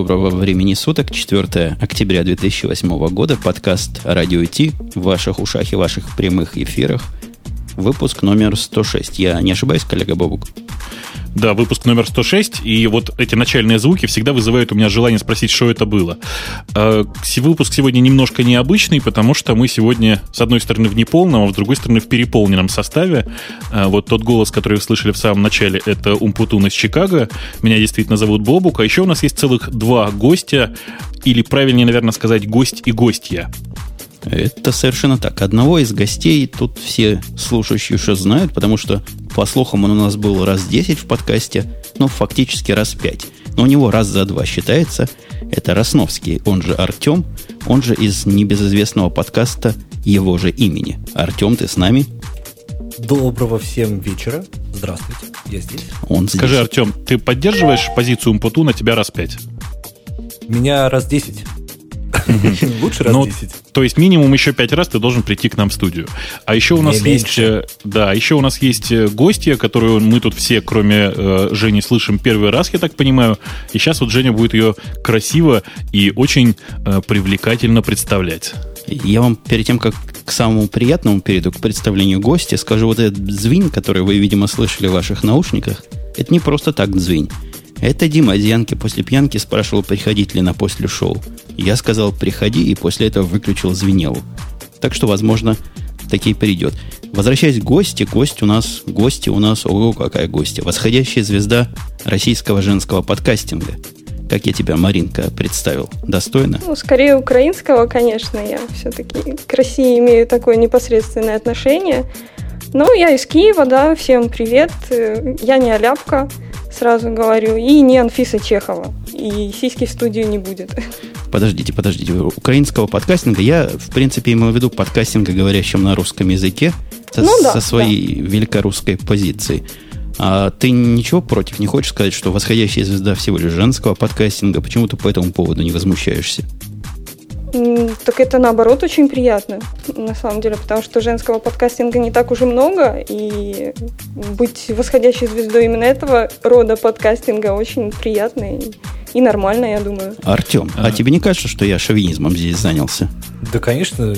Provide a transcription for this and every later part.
Доброго времени суток, 4 октября 2008 года, подкаст «Радио Ти» в ваших ушах и ваших прямых эфирах. Выпуск номер 106. Я не ошибаюсь, коллега Бобук? Да, выпуск номер 106, и вот эти начальные звуки всегда вызывают у меня желание спросить, что это было. А, выпуск сегодня немножко необычный, потому что мы сегодня, с одной стороны, в неполном, а с другой стороны, в переполненном составе. А, вот тот голос, который вы слышали в самом начале, это Умпутун из Чикаго. Меня действительно зовут Бобук, а еще у нас есть целых два гостя, или правильнее, наверное, сказать, гость и гостья. Это совершенно так. Одного из гостей тут все слушающие уже знают, потому что, по слухам, он у нас был раз 10 в подкасте, ну, фактически раз 5. Но у него раз за два считается. Это Росновский, он же Артем, он же из небезызвестного подкаста его же имени. Артем, ты с нами? Доброго всем вечера. Здравствуйте, я здесь. Он здесь. Скажи, Артем, ты поддерживаешь позицию Умпуту на тебя раз 5? Меня раз 10. Лучше раз 10. Ну, то есть минимум еще 5 раз ты должен прийти к нам в студию. А еще у нас есть... Э, да, еще у нас есть э, гостья, которую мы тут все, кроме э, Жени, слышим первый раз, я так понимаю. И сейчас вот Женя будет ее красиво и очень привлекательно представлять. Я вам перед тем, как к самому приятному перейду, к представлению гостя, скажу вот этот звень, который вы, видимо, слышали в ваших наушниках, это не просто так звень. Это Дима Зянки после пьянки спрашивал, приходить ли на после шоу. Я сказал, приходи, и после этого выключил звенелу. Так что, возможно, таки придет. Возвращаясь к гости, гость у нас, гости у нас, ого, какая гостья. Восходящая звезда российского женского подкастинга. Как я тебя, Маринка, представил? Достойно? Ну, скорее украинского, конечно. Я все-таки к России имею такое непосредственное отношение. Ну, я из Киева, да, всем привет. Я не Аляпка сразу говорю, и не Анфиса Чехова. И сиськи в студию не будет. Подождите, подождите. Украинского подкастинга я, в принципе, имею в виду подкастинга, говорящим на русском языке, со, ну, да, со своей да. великорусской позицией. А ты ничего против не хочешь сказать, что восходящая звезда всего лишь женского подкастинга? Почему ты по этому поводу не возмущаешься? Так это наоборот очень приятно, на самом деле, потому что женского подкастинга не так уже много, и быть восходящей звездой именно этого рода подкастинга очень приятно и, и нормально, я думаю. Артем, а. а тебе не кажется, что я шовинизмом здесь занялся? Да, конечно.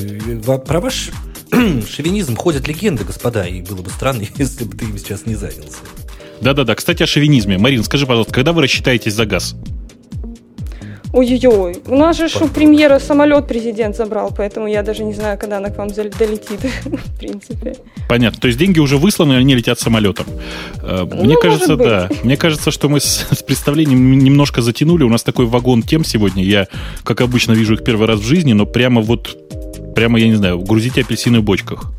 Про ваш шовинизм ходят легенды, господа, и было бы странно, если бы ты им сейчас не занялся. Да-да-да. Кстати, о шовинизме. Марин, скажи, пожалуйста, когда вы рассчитаетесь за газ? Ой-ой-ой, у нас же у премьера самолет президент забрал, поэтому я даже не знаю, когда она к вам долетит, в принципе. Понятно, то есть деньги уже высланы, они летят самолетом. Э, ну, мне кажется, да. Мне кажется, что мы с, с представлением немножко затянули. У нас такой вагон тем сегодня. Я, как обычно, вижу их первый раз в жизни, но прямо вот, прямо, я не знаю, грузите апельсины в бочках.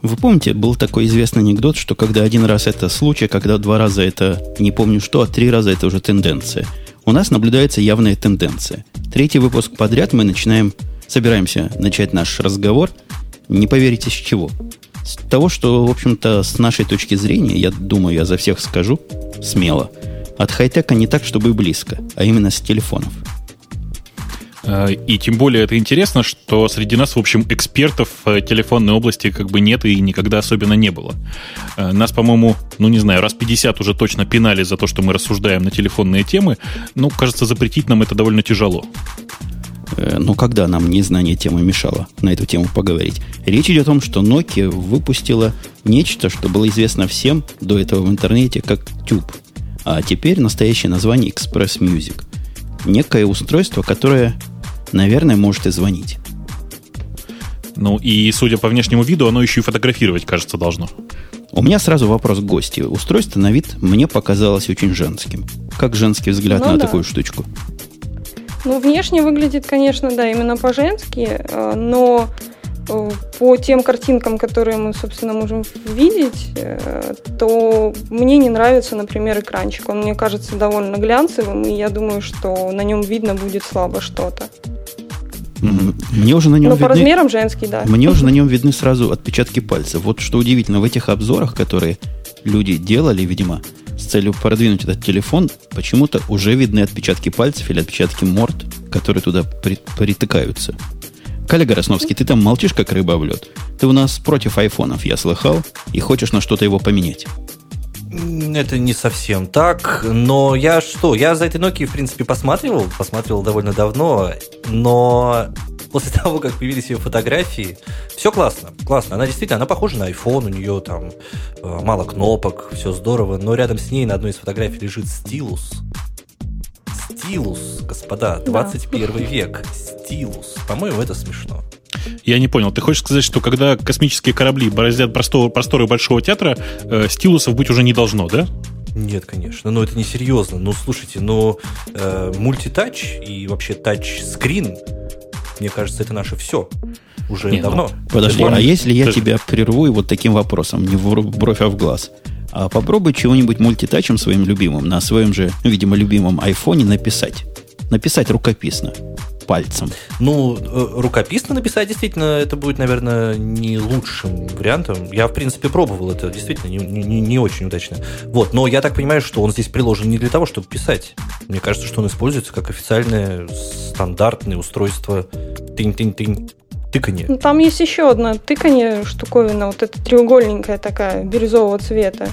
Вы помните, был такой известный анекдот, что когда один раз это случай, когда два раза это не помню что, а три раза это уже тенденция – у нас наблюдается явная тенденция. Третий выпуск подряд мы начинаем, собираемся начать наш разговор. Не поверите, с чего? С того, что, в общем-то, с нашей точки зрения, я думаю, я за всех скажу смело, от хай-тека не так, чтобы близко, а именно с телефонов – и тем более это интересно, что среди нас, в общем, экспертов в телефонной области как бы нет и никогда особенно не было. Э, нас, по-моему, ну не знаю, раз 50 уже точно пинали за то, что мы рассуждаем на телефонные темы. Ну, кажется, запретить нам это довольно тяжело. Э, ну, когда нам незнание темы мешало на эту тему поговорить? Речь идет о том, что Nokia выпустила нечто, что было известно всем до этого в интернете как Tube. А теперь настоящее название Express Music. Некое устройство, которое наверное, может и звонить. Ну и, судя по внешнему виду, оно еще и фотографировать, кажется, должно. У меня сразу вопрос к гости. Устройство на вид мне показалось очень женским. Как женский взгляд ну, на да. такую штучку? Ну, внешне выглядит, конечно, да, именно по-женски, э, но э, по тем картинкам, которые мы, собственно, можем видеть, э, то мне не нравится, например, экранчик. Он мне кажется довольно глянцевым, и я думаю, что на нем видно будет слабо что-то. Мне уже на нем Но видны, по размерам женский, да. Мне уже на нем видны сразу отпечатки пальцев. Вот что удивительно, в этих обзорах, которые люди делали, видимо, с целью продвинуть этот телефон, почему-то уже видны отпечатки пальцев или отпечатки морд, которые туда при, притыкаются. Коллега Росновский, ты там молчишь, как рыба в лед. Ты у нас против айфонов, я слыхал, и хочешь на что-то его поменять. Это не совсем так, но я что, я за этой Nokia, в принципе, посматривал, посматривал довольно давно, но после того, как появились ее фотографии, все классно, классно. Она действительно, она похожа на iPhone, у нее там э, мало кнопок, все здорово, но рядом с ней на одной из фотографий лежит стилус. Стилус, господа, 21 да. век, стилус. По-моему, это смешно. Я не понял. Ты хочешь сказать, что когда космические корабли бороздят простор, просторы Большого театра, э, стилусов быть уже не должно, да? Нет, конечно. Но это не серьезно. Ну, слушайте, но э, мультитач и вообще тач-скрин, мне кажется, это наше все. Уже Нет, давно. Ну, подожди, а если я Ты... тебя прерву и вот таким вопросом, не в бровь, а в глаз? А попробуй чего-нибудь мультитачем своим любимым, на своем же, видимо, любимом айфоне написать. Написать рукописно пальцем. Ну, э, рукописно написать действительно это будет, наверное, не лучшим вариантом. Я, в принципе, пробовал это, действительно, не, не, не очень удачно. Вот, но я так понимаю, что он здесь приложен не для того, чтобы писать. Мне кажется, что он используется как официальное стандартное устройство тынь-тынь-тынь тыканье. Ну, там есть еще одна тыканье штуковина, вот эта треугольненькая такая, бирюзового цвета.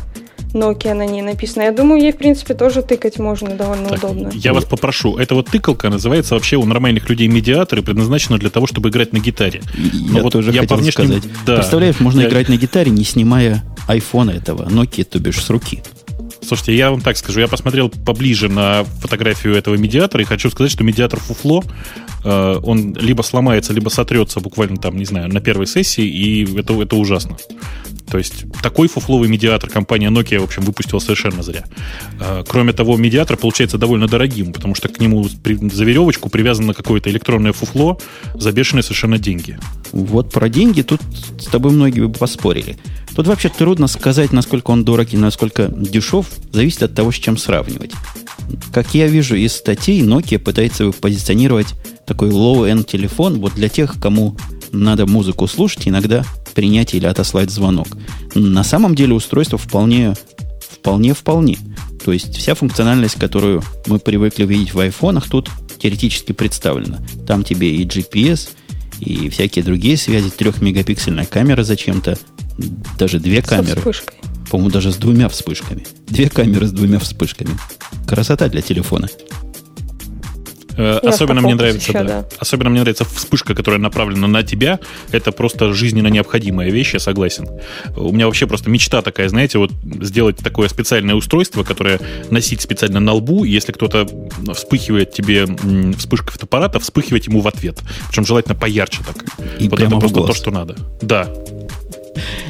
Nokia на ней написано. Я думаю, ей, в принципе, тоже тыкать можно довольно так, удобно. Я вас попрошу, эта вот тыкалка называется вообще у нормальных людей медиатор и предназначена для того, чтобы играть на гитаре. Я вот тоже я хотел по внешним... сказать. Да. Представляешь, можно я... играть на гитаре, не снимая айфона этого, Nokia, то бишь, с руки. Слушайте, я вам так скажу, я посмотрел поближе на фотографию этого медиатора и хочу сказать, что медиатор фуфло, э, он либо сломается, либо сотрется буквально там, не знаю, на первой сессии, и это, это ужасно. То есть такой фуфловый медиатор компания Nokia, в общем, выпустила совершенно зря. А, кроме того, медиатор получается довольно дорогим, потому что к нему за веревочку привязано какое-то электронное фуфло за бешеные совершенно деньги. Вот про деньги тут с тобой многие бы поспорили. Тут вообще трудно сказать, насколько он дорог и насколько дешев, зависит от того, с чем сравнивать. Как я вижу из статей, Nokia пытается позиционировать такой low-end телефон вот для тех, кому надо музыку слушать, иногда принять или отослать звонок. На самом деле устройство вполне, вполне, вполне. То есть вся функциональность, которую мы привыкли видеть в айфонах, тут теоретически представлена. Там тебе и GPS, и всякие другие связи, трехмегапиксельная камера зачем-то, даже две камеры. Со вспышкой. По-моему, даже с двумя вспышками. Две камеры с двумя вспышками. Красота для телефона. Э, особенно мне нравится, еще, да. да. Особенно мне нравится вспышка, которая направлена на тебя. Это просто жизненно необходимая вещь, я согласен. У меня вообще просто мечта такая, знаете, вот сделать такое специальное устройство, которое носить специально на лбу, и если кто-то вспыхивает тебе вспышкой фотоаппарата, вспыхивать ему в ответ. Причем желательно поярче так. И вот это просто то, что надо. Да.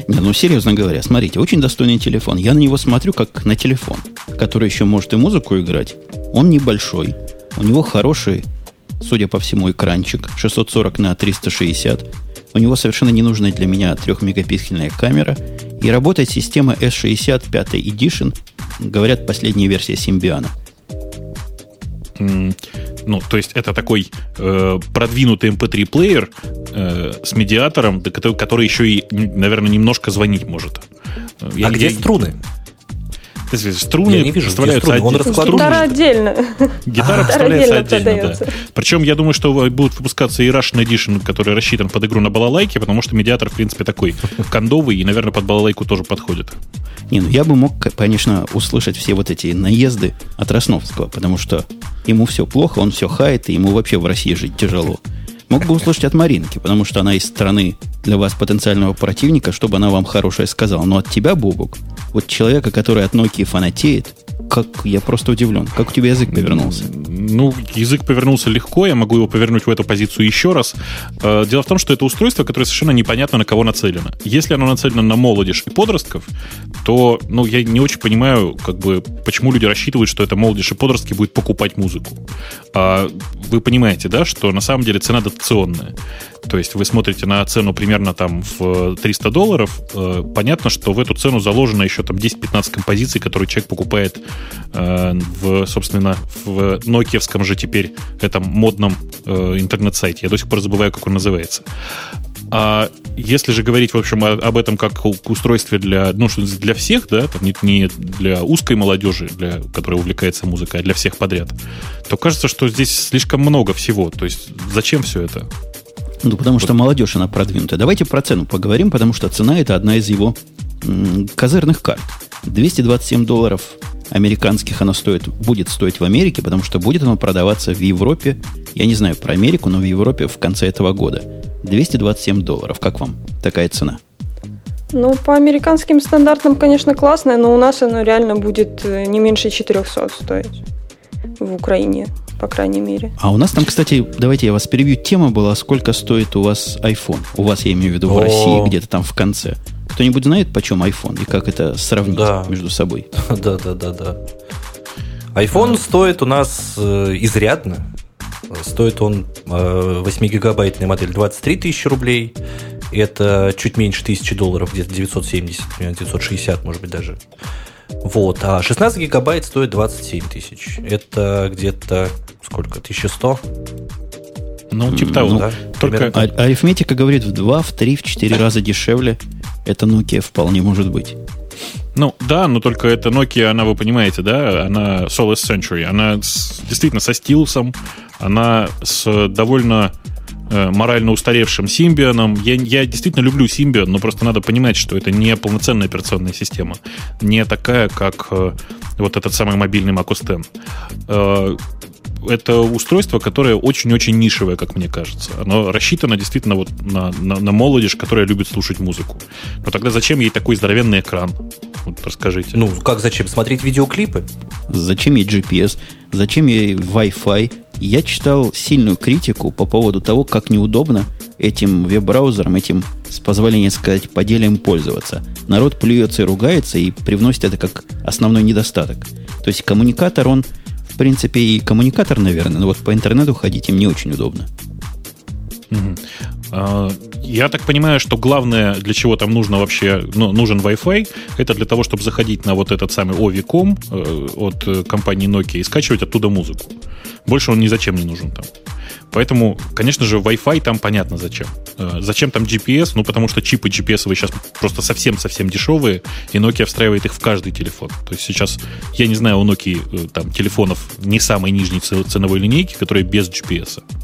Не, ну серьезно говоря, смотрите, очень достойный телефон. Я на него смотрю как на телефон, который еще может и музыку играть. Он небольшой, у него хороший, судя по всему, экранчик 640 на 360. У него совершенно ненужная для меня 3-мегапиксельная камера. И работает система S60 5 Edition. Говорят, последняя версия Symbian. Mm, ну, то есть это такой э, продвинутый MP3-плеер э, с медиатором, который, который еще и, наверное, немножко звонить может. Я, а где я, струны? Струны я не вижу, вставляются струны. Он. Гитара отдельно. Гитара а, вставляется отдельно, да. Причем я думаю, что будут выпускаться и Russian Edition, который рассчитан под игру на балалайке, потому что медиатор, в принципе, такой кондовый и, наверное, под балалайку тоже подходит. Не, ну я бы мог, конечно, услышать все вот эти наезды от Росновского, потому что ему все плохо, он все хает, и ему вообще в России жить тяжело. Мог бы услышать от Маринки, потому что она из страны для вас потенциального противника, чтобы она вам хорошее сказала. Но от тебя, Бобук, вот человека, который от Nokia фанатеет, как я просто удивлен. Как у тебя язык повернулся? Ну, язык повернулся легко, я могу его повернуть в эту позицию еще раз. Э, дело в том, что это устройство, которое совершенно непонятно на кого нацелено. Если оно нацелено на молодежь и подростков, то, ну, я не очень понимаю, как бы, почему люди рассчитывают, что это молодежь и подростки будут покупать музыку. А вы понимаете, да, что на самом деле цена дотационная. То есть вы смотрите на цену примерно там в 300 долларов, э, понятно, что в эту цену заложено еще там 10-15 композиций, которые человек покупает э, в, собственно, в нокиевском же теперь этом модном э, интернет-сайте. Я до сих пор забываю, как он называется. А если же говорить, в общем, об этом как устройстве для, ну, для всех, да, там не, не для узкой молодежи, для, которая увлекается музыкой, а для всех подряд, то кажется, что здесь слишком много всего. То есть зачем все это? Ну, потому что молодежь, она продвинутая. Давайте про цену поговорим, потому что цена – это одна из его м- козырных карт. 227 долларов американских оно стоит, будет стоить в Америке, потому что будет оно продаваться в Европе, я не знаю про Америку, но в Европе в конце этого года. 227 долларов. Как вам такая цена? Ну, по американским стандартам, конечно, классная, но у нас оно реально будет э, не меньше 400 стоить в Украине, по крайней мере. А у нас там, кстати, давайте я вас перебью. Тема была, сколько стоит у вас iPhone. У вас, я имею в виду, в О. России, где-то там в конце. Кто-нибудь знает, почем iPhone и как это сравнить Да. между собой? Да, да, да, да. iPhone стоит у нас э, изрядно. Стоит он э, 8-гигабайтная модель 23 тысячи рублей. Это чуть меньше тысячи долларов, где-то 970, примерно 960, может быть, даже. Вот. А 16 гигабайт стоит 27 тысяч. Это где-то сколько? 1100? Ну, типа того. ну, да? только- А- арифметика говорит в 2, в 3, в 4 раза дешевле. Это Nokia вполне может быть. Ну, да, но только это Nokia, она, вы понимаете, да, она Solus Century, она с- действительно со стилусом, она с довольно э, морально устаревшим Симбионом. Я, я действительно люблю Симбион, но просто надо понимать, что это не полноценная операционная система. Не такая, как э, вот этот самый мобильный Mac OS X. Э, это устройство, которое очень-очень нишевое, как мне кажется. Оно рассчитано действительно вот на, на, на молодежь, которая любит слушать музыку. Но тогда зачем ей такой здоровенный экран? Вот расскажите. Ну, как зачем? Смотреть видеоклипы? Зачем ей GPS? Зачем ей Wi-Fi? Я читал сильную критику по поводу того, как неудобно этим веб-браузером, этим, с позволения сказать, поделием пользоваться. Народ плюется и ругается и привносит это как основной недостаток. То есть коммуникатор, он, в принципе, и коммуникатор, наверное, но вот по интернету ходить им не очень удобно. А, Я так понимаю, что главное, для чего там нужно вообще, ну, нужен Wi-Fi, это для того, чтобы заходить на вот этот самый Ovi.com э, от э, компании Nokia и скачивать оттуда музыку. Больше он ни зачем не нужен там. Поэтому, конечно же, Wi-Fi там понятно зачем. Э, Зачем там GPS? Ну, потому что чипы GPS сейчас просто совсем-совсем дешевые, и Nokia встраивает их в каждый телефон. То есть сейчас, я не знаю, у Nokia там телефонов не самой нижней ценовой линейки, которые без GPS. Э,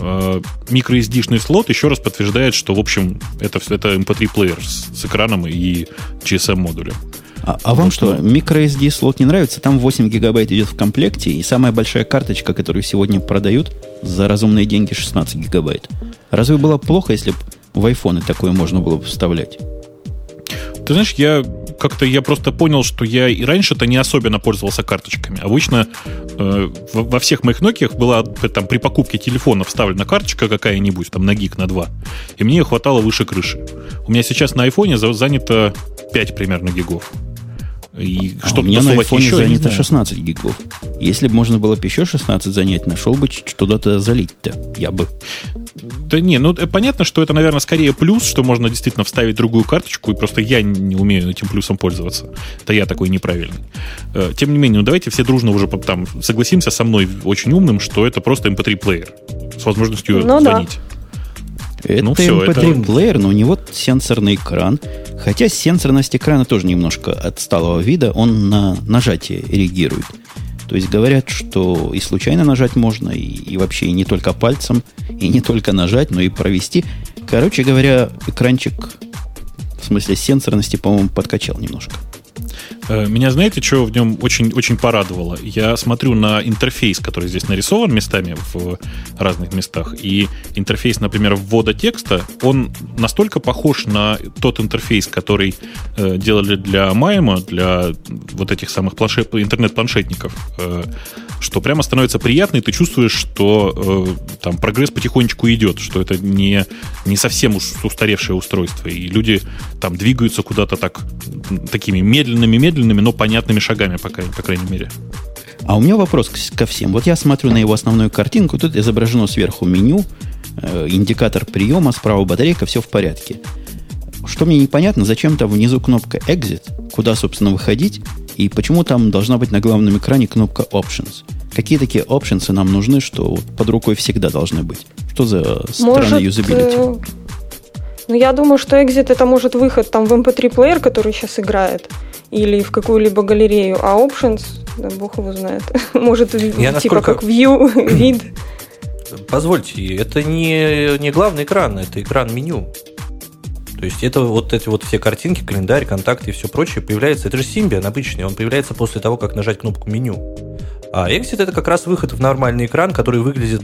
microSD-шный слот еще раз подтверждает, что, в общем, это, это MP3-плеер с, с экраном и GSM-модулем. А, а вам что, microSD слот не нравится? Там 8 гигабайт идет в комплекте, и самая большая карточка, которую сегодня продают за разумные деньги, 16 гигабайт. Разве было плохо, если бы в айфоны такое можно было бы вставлять? Ты знаешь, я как-то я просто понял, что я и раньше-то не особенно пользовался карточками. Обычно э, во, всех моих Nokia была там при покупке телефона вставлена карточка какая-нибудь, там на гиг, на 2, и мне ее хватало выше крыши. У меня сейчас на айфоне за- занято 5 примерно гигов. И А что у меня на айфоне еще, занято знаю. 16 гигов. Если бы можно было бы еще 16 занять, нашел бы ч- куда-то залить-то. Я бы. Да не, ну э, понятно, что это, наверное, скорее плюс, что можно действительно вставить другую карточку, и просто я не умею этим плюсом пользоваться. Это я такой неправильный. Э, Тем не менее, ну давайте все дружно уже там согласимся со мной очень умным, что это просто MP3-плеер с возможностью Ну да. Это Ну всё, MP3 это- плеер, но у него сенсорный экран. Хотя сенсорность экрана тоже немножко отсталого вида. Он на нажатие реагирует. То есть говорят, что и случайно нажать можно, и, и вообще и не только пальцем, и не только нажать, но и провести. Короче говоря, экранчик в смысле сенсорности, по-моему, подкачал немножко. Э, Меня, знаете, что в нем очень, очень порадовало? Я смотрю на интерфейс, который здесь нарисован местами в разных местах, и интерфейс, например, ввода текста, он настолько похож на тот интерфейс, который э, делали для Майма, для вот этих самых планшет, интернет-планшетников, э, что прямо становится приятно, и ты чувствуешь, что э, там прогресс потихонечку идет, что это не, не совсем уж устаревшее устройство, и люди там двигаются куда-то так такими медленными-медленными, но понятными шагами, по, по крайней мере. А у меня вопрос ко всем. Вот я смотрю на его основную картинку, тут изображено сверху меню, э, индикатор приема, справа батарейка, все в порядке. Что мне непонятно, зачем там внизу кнопка Exit, куда, собственно, выходить, и почему там должна быть на главном экране кнопка Options. Какие такие options нам нужны, что под рукой всегда должны быть? Что за странный Может, юзабилити? э, ну, я думаю, что Exit это может выход там в MP3 плеер, который сейчас играет, или в какую-либо галерею, а Options, да, бог его знает, может Я типа насколько- как View, вид. Позвольте, это не, не главный экран, это экран меню. То есть это вот эти вот все картинки, календарь, контакты и все прочее появляется. Это же Symbian обычный, он появляется после того, как нажать кнопку меню. А Exit это как раз выход в нормальный экран, который выглядит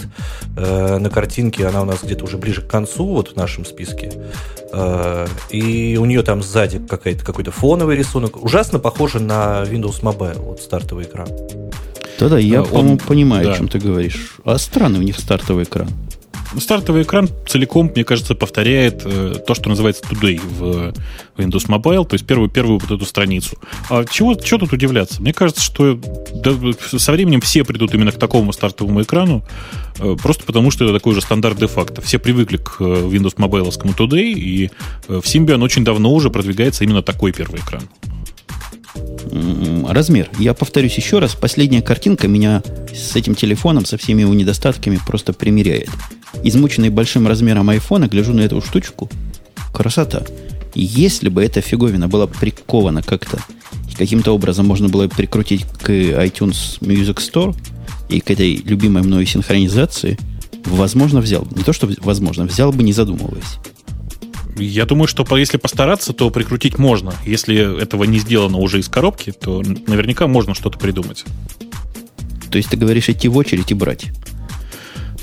э, на картинке, она у нас где-то уже ближе к концу, вот в нашем списке. Э, и у нее там сзади какой-то какой-то фоновый рисунок. Ужасно похоже на Windows Mobile, вот стартовый экран. Да-да, я, он, по-моему, понимаю, да. о чем ты говоришь. А странный у них стартовый экран. Стартовый экран целиком, мне кажется, повторяет э, то, что называется Today в Windows Mobile, то есть первую, первую вот эту страницу. А чего, чего тут удивляться? Мне кажется, что да, со временем все придут именно к такому стартовому экрану, э, просто потому что это такой же стандарт де-факто. Все привыкли к э, Windows Mobile Today, и в Symbian очень давно уже продвигается именно такой первый экран размер. Я повторюсь еще раз, последняя картинка меня с этим телефоном, со всеми его недостатками просто примеряет. Измученный большим размером айфона, гляжу на эту штучку. Красота. Если бы эта фиговина была прикована как-то, каким-то образом можно было прикрутить к iTunes Music Store и к этой любимой мною синхронизации, возможно, взял бы. Не то, что возможно, взял бы, не задумываясь. Я думаю, что если постараться, то прикрутить можно. Если этого не сделано уже из коробки, то наверняка можно что-то придумать. То есть ты говоришь идти в очередь и брать?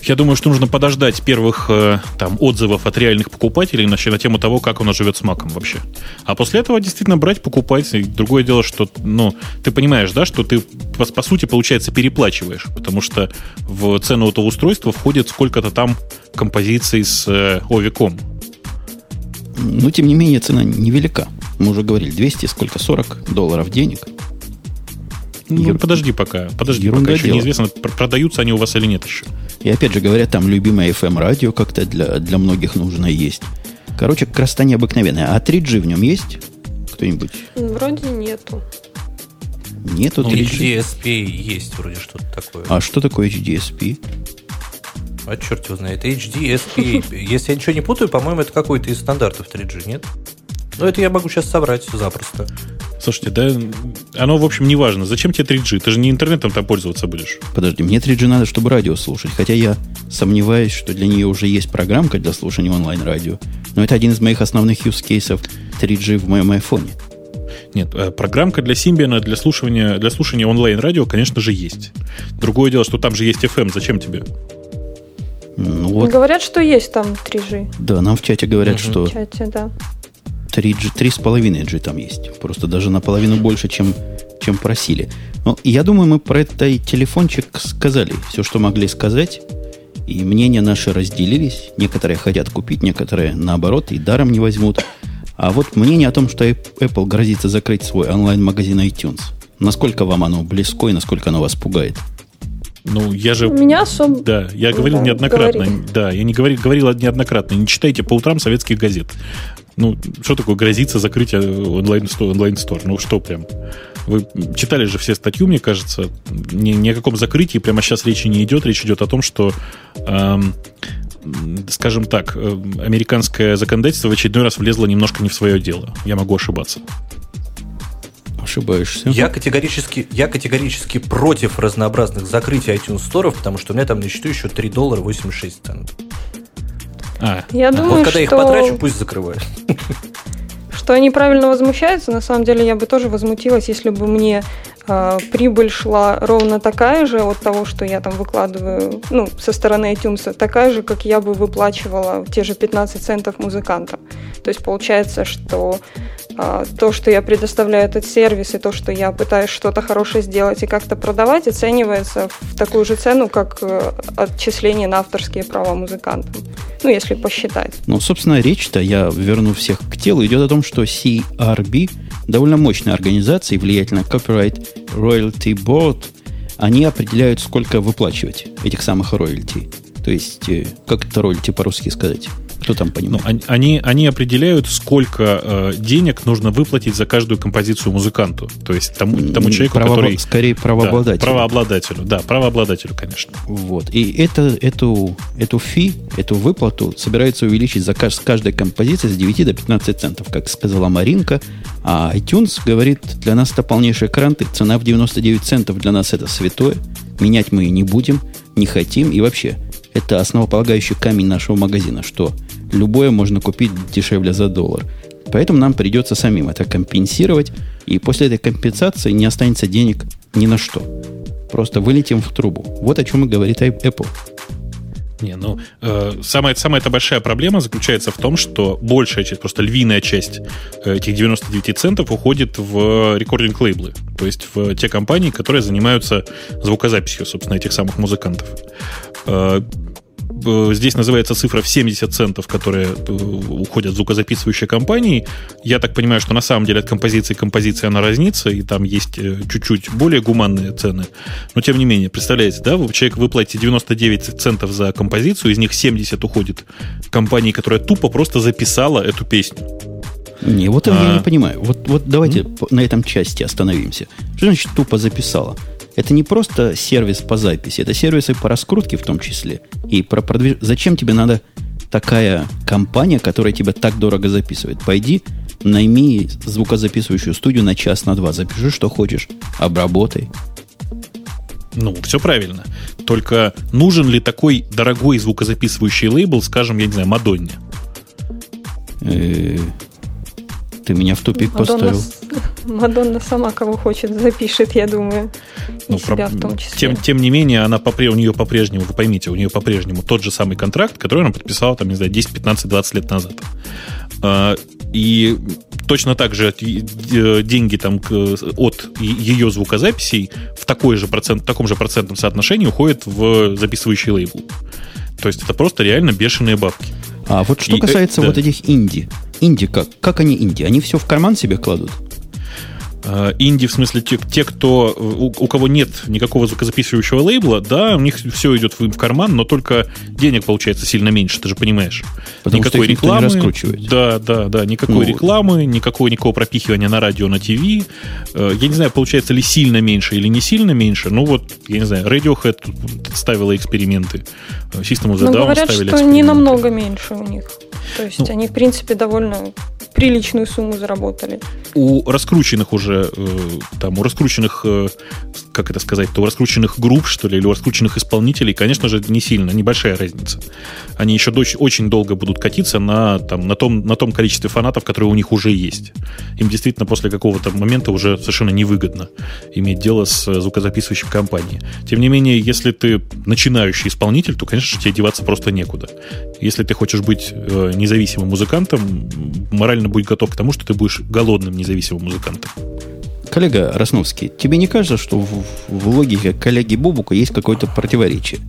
Я думаю, что нужно подождать первых э, там, отзывов от реальных покупателей на, на тему того, как он живет с маком вообще. А после этого действительно брать, покупать. И другое дело, что ну, ты понимаешь, да, что ты по, по сути, получается, переплачиваешь, потому что в цену этого устройства входит сколько-то там композиций с э, Овиком. Но, тем не менее, цена невелика. Мы уже говорили, 200, сколько, 40 долларов денег. Ну, подожди пока. Подожди, Ерунда пока еще дело. неизвестно, продаются они у вас или нет еще. И опять же говорят, там любимое FM-радио как-то для, для многих нужно есть. Короче, красота необыкновенная. А 3G в нем есть? Кто-нибудь? Вроде нету. Нету ну, 3G? HDSP есть вроде что-то такое. А что такое HDSP? А черт его знает. HD, SP. Если я ничего не путаю, по-моему, это какой-то из стандартов 3G, нет? Ну, это я могу сейчас собрать запросто. Слушайте, да, оно, в общем, не важно. Зачем тебе 3G? Ты же не интернетом там пользоваться будешь. Подожди, мне 3G надо, чтобы радио слушать. Хотя я сомневаюсь, что для нее уже есть программка для слушания онлайн-радио. Но это один из моих основных use кейсов 3G в моем айфоне. Нет, э, программка для Symbian для слушания, для слушания онлайн-радио, конечно же, есть. Другое дело, что там же есть FM. Зачем тебе? Ну, вот. Говорят, что есть там 3G. Да, нам в чате говорят, угу. что... В чате, да. 3G, 3,5G там есть. Просто даже наполовину больше, чем, чем просили. Но я думаю, мы про этот телефончик сказали все, что могли сказать. И мнения наши разделились. Некоторые хотят купить, некоторые наоборот и даром не возьмут. А вот мнение о том, что Apple грозится закрыть свой онлайн-магазин iTunes. Насколько вам оно близко и насколько оно вас пугает? Ну, я же... Меня особо... Да, я говорил да, неоднократно. Говори. Да, я не говорил, говорил неоднократно. Не читайте по утрам советских газет. Ну, что такое грозится закрытие онлайн-стор? Онлайн -стор? ну, что прям? Вы читали же все статью, мне кажется. Ни, ни о каком закрытии прямо сейчас речи не идет. Речь идет о том, что... Эм, скажем так, э, американское законодательство в очередной раз влезло немножко не в свое дело. Я могу ошибаться. Ошибаешься. Я категорически, я категорически против разнообразных закрытий iTunes Store, потому что у меня там на счету еще 3 доллара 86 центов. А. Я думаю, вот когда что... их потрачу, пусть закрывают. Что они правильно возмущаются, на самом деле я бы тоже возмутилась, если бы мне э, прибыль шла ровно такая же от того, что я там выкладываю, ну, со стороны iTunes, такая же, как я бы выплачивала те же 15 центов музыкантам. То есть получается, что а, то, что я предоставляю этот сервис, и то, что я пытаюсь что-то хорошее сделать и как-то продавать, оценивается в такую же цену, как э, отчисление на авторские права музыкантам. Ну, если посчитать. Ну, собственно, речь-то, я верну всех к телу, идет о том, что CRB, довольно мощная организация влиятельная Copyright Royalty Board, они определяют, сколько выплачивать этих самых роялти. То есть, э, как это роялти по-русски сказать? Кто там понимает? Ну, они, они определяют, сколько э, денег нужно выплатить за каждую композицию музыканту. То есть тому, тому человеку, Право, который... Скорее правообладателю. Да, правообладателю, да, правообладателю, конечно. Вот. И это, эту, эту фи, эту выплату собираются увеличить за кажд, с каждой композиции с 9 до 15 центов, как сказала Маринка. А iTunes говорит, для нас это полнейшие кранты, цена в 99 центов для нас это святое. Менять мы не будем, не хотим и вообще – это основополагающий камень нашего магазина, что любое можно купить дешевле за доллар. Поэтому нам придется самим это компенсировать, и после этой компенсации не останется денег ни на что. Просто вылетим в трубу. Вот о чем и говорит Apple. Не, ну, э, самая, самая эта большая проблема заключается в том, что большая часть, просто львиная часть э, этих 99 центов уходит в рекординг-лейблы, то есть в те компании, которые занимаются звукозаписью, собственно, этих самых музыкантов. Э, Э, здесь называется цифра в 70 центов, которые э, уходят в звукозаписывающие компании. Я так понимаю, что на самом деле от композиции к композиции она разнится, и там есть чуть-чуть более гуманные цены. Но тем не менее, представляете, да, человек вы платите 99 центов за композицию, из них 70 уходит компании, которая тупо просто записала эту песню. Не, вот а... я не понимаю. Вот, вот давайте mm? на этом части остановимся. Что значит тупо записала? Это не просто сервис по записи, это сервисы по раскрутке в том числе. И про продвиж... Зачем тебе надо такая компания, которая тебя так дорого записывает? Пойди, найми звукозаписывающую студию на час, на два, запиши, что хочешь, обработай. Ну, все правильно. Только нужен ли такой дорогой звукозаписывающий лейбл, скажем, я не знаю, Мадонне? Э, ты меня в тупик Мадонна, поставил. Мадонна сама кого хочет запишет, я думаю. Ну, себя в том числе. Тем, тем не менее, она по, у нее по-прежнему, вы поймите, у нее по-прежнему тот же самый контракт, который она подписала, там, не знаю, 10, 15, 20 лет назад. А, и точно так же деньги там от ее звукозаписей в такой же процент, в таком же процентном соотношении уходят в записывающий лейбл. То есть это просто реально бешеные бабки. А вот что и, касается да. вот этих инди. Инди как? Как они инди? Они все в карман себе кладут? Э, инди, в смысле, те, те кто, у, у кого нет никакого звукозаписывающего лейбла, да, у них все идет в, в карман, но только денег получается сильно меньше, ты же понимаешь. Потому никакой что рекламы. Не раскручивает. Да, да, да, никакой ну, рекламы, никакого никакого пропихивания на радио, на ТВ. Э, я не знаю, получается ли сильно меньше или не сильно меньше, ну вот, я не знаю, Radiohead ставила эксперименты, э, System of the Down говорят, ставили что не намного меньше у них. То есть ну, они, в принципе, довольно приличную сумму заработали. У раскрученных уже, э, там, у раскрученных, э, как это сказать-то, у раскрученных групп, что ли, или у раскрученных исполнителей, конечно же, не сильно, небольшая разница. Они еще очень долго будут катиться на, там, на, том, на том количестве фанатов, которые у них уже есть. Им действительно после какого-то момента уже совершенно невыгодно иметь дело с звукозаписывающей компанией. Тем не менее, если ты начинающий исполнитель, то, конечно же, тебе деваться просто некуда. Если ты хочешь быть э, независимым музыкантом, морально будь готов к тому, что ты будешь голодным независимым музыкантом. Коллега Росновский, тебе не кажется, что в, в логике коллеги Бубука есть какое-то противоречие?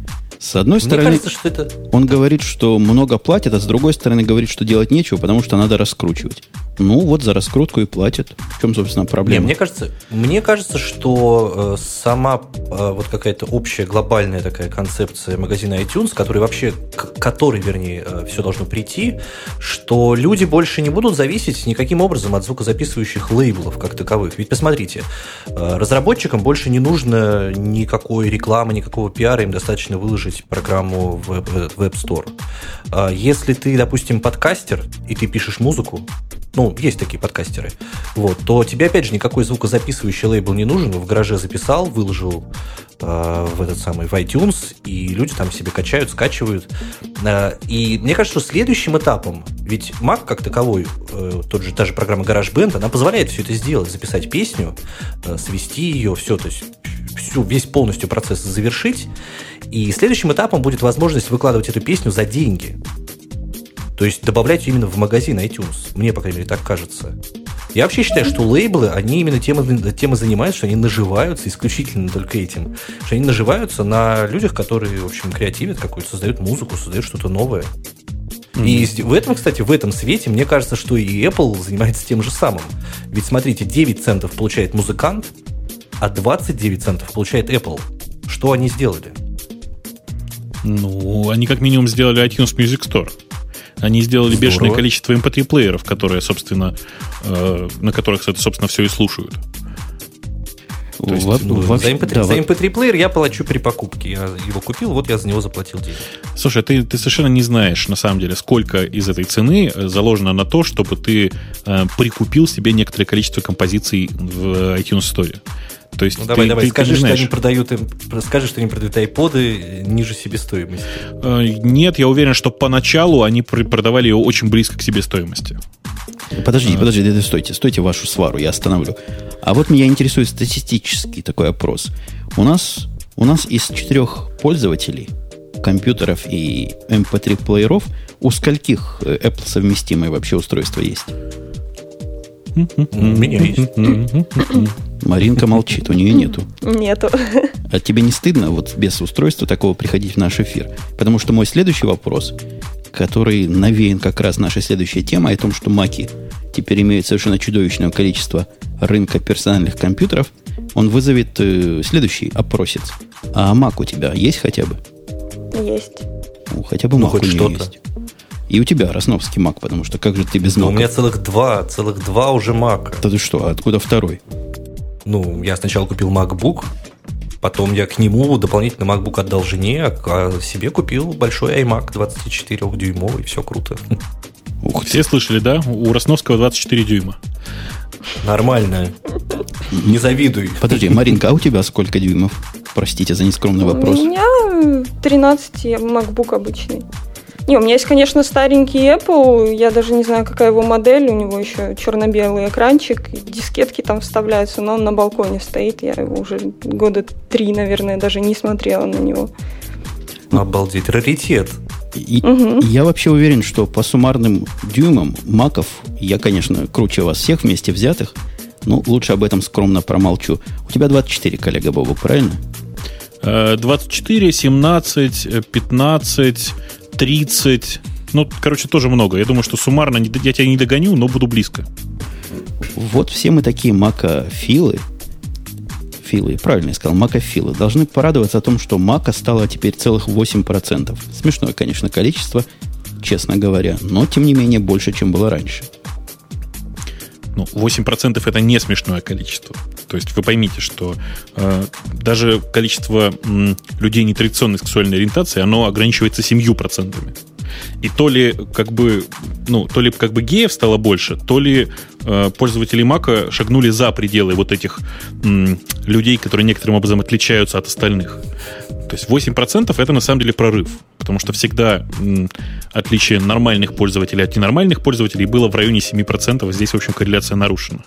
С одной Мне стороны, кажется, что это... он говорит, что много платят, а с другой стороны говорит, что делать нечего, потому что надо раскручивать. Ну, вот за раскрутку и платят. В чем, собственно, проблема? Не, мне кажется, мне кажется, что э, сама э, вот какая-то общая глобальная такая концепция магазина iTunes, который вообще, к которой, вернее, э, все должно прийти, что люди больше не будут зависеть никаким образом от звукозаписывающих лейблов как таковых. Ведь посмотрите, разработчикам больше не нужно никакой рекламы, никакого пиара, им достаточно выложить программу в Web Store. Э, если ты, допустим, подкастер, и ты пишешь музыку, ну, есть такие подкастеры, вот, то тебе, опять же, никакой звукозаписывающий лейбл не нужен, в гараже записал, выложил э, в этот самый, в iTunes, и люди там себе качают, скачивают. Э, и мне кажется, что следующим этапом, ведь Mac как таковой, э, тот же, та же программа GarageBand, она позволяет все это сделать, записать песню, э, свести ее, все, то есть всю, весь полностью процесс завершить, и следующим этапом будет возможность выкладывать эту песню за деньги. То есть добавлять именно в магазин iTunes. Мне, по крайней мере, так кажется. Я вообще считаю, что лейблы, они именно тем, тем и занимаются, что они наживаются исключительно только этим. Что они наживаются на людях, которые, в общем, креативят какую-то, создают музыку, создают что-то новое. Mm-hmm. И в этом, кстати, в этом свете, мне кажется, что и Apple занимается тем же самым. Ведь, смотрите, 9 центов получает музыкант, а 29 центов получает Apple. Что они сделали? Ну, они как минимум сделали iTunes Music Store. Они сделали Здорово. бешеное количество MP3-плееров, эм которые, собственно, э, на которых, собственно, все и слушают. То есть, ну, вообще, за, MP3, да, за MP3 плеер я плачу при покупке. Я его купил, вот я за него заплатил деньги. Слушай, ты, ты совершенно не знаешь, на самом деле, сколько из этой цены э, заложено на то, чтобы ты э, прикупил себе некоторое количество композиций в iTunes Store. То есть ну, давай, ты, давай, ты, скажи, ты что они продают, скажи, что они продают айподы ниже себестоимости. Э, нет, я уверен, что поначалу они продавали ее очень близко к себестоимости. Подождите, а. подождите, стойте, стойте вашу свару, я остановлю. А вот меня интересует статистический такой опрос. У нас, у нас из четырех пользователей компьютеров и MP3 эм плееров у скольких э, Apple совместимые вообще устройства есть? У меня есть. Маринка молчит, у нее нету. Нету. А тебе не стыдно вот без устройства такого приходить в наш эфир? Потому что мой следующий вопрос, который навеян как раз нашей следующей темой о том, что маки теперь имеют совершенно чудовищное количество рынка персональных компьютеров, он вызовет э, следующий опросец. А мак у тебя есть хотя бы? Есть. Ну, хотя бы ну, мак у нее есть. И у тебя Росновский Мак, потому что как же ты без Мака? у меня целых два, целых два уже Мака. Да ты что, откуда второй? Ну, я сначала купил MacBook, потом я к нему дополнительно MacBook отдал жене, а себе купил большой iMac 24-дюймовый, все круто. Ух, все слышали, да? У Росновского 24 дюйма. Нормально. Не завидуй. Подожди, Маринка, а у тебя сколько дюймов? Простите за нескромный вопрос. У меня 13 MacBook обычный. Не, у меня есть, конечно, старенький Apple, я даже не знаю, какая его модель, у него еще черно-белый экранчик, дискетки там вставляются, но он на балконе стоит, я его уже года три, наверное, даже не смотрела на него. Обалдеть, раритет. И, угу. Я вообще уверен, что по суммарным дюймам маков я, конечно, круче вас всех вместе взятых, но лучше об этом скромно промолчу. У тебя 24, коллега Бобу, правильно? 24, 17, 15, 30. Ну, короче, тоже много. Я думаю, что суммарно я тебя не догоню, но буду близко. Вот все мы такие макафилы. Филы, правильно я сказал, макафилы. Должны порадоваться о том, что мака стало теперь целых 8%. Смешное, конечно, количество, честно говоря, но, тем не менее, больше, чем было раньше. Ну, 8% это не смешное количество. То есть вы поймите, что э, даже количество м, людей нетрадиционной сексуальной ориентации, оно ограничивается 7%. И то ли как бы, ну, то ли как бы геев стало больше, то ли э, пользователи Мака шагнули за пределы вот этих м, людей, которые некоторым образом отличаются от остальных. То есть 8% это на самом деле прорыв, потому что всегда отличие нормальных пользователей от ненормальных пользователей было в районе 7%, здесь, в общем, корреляция нарушена.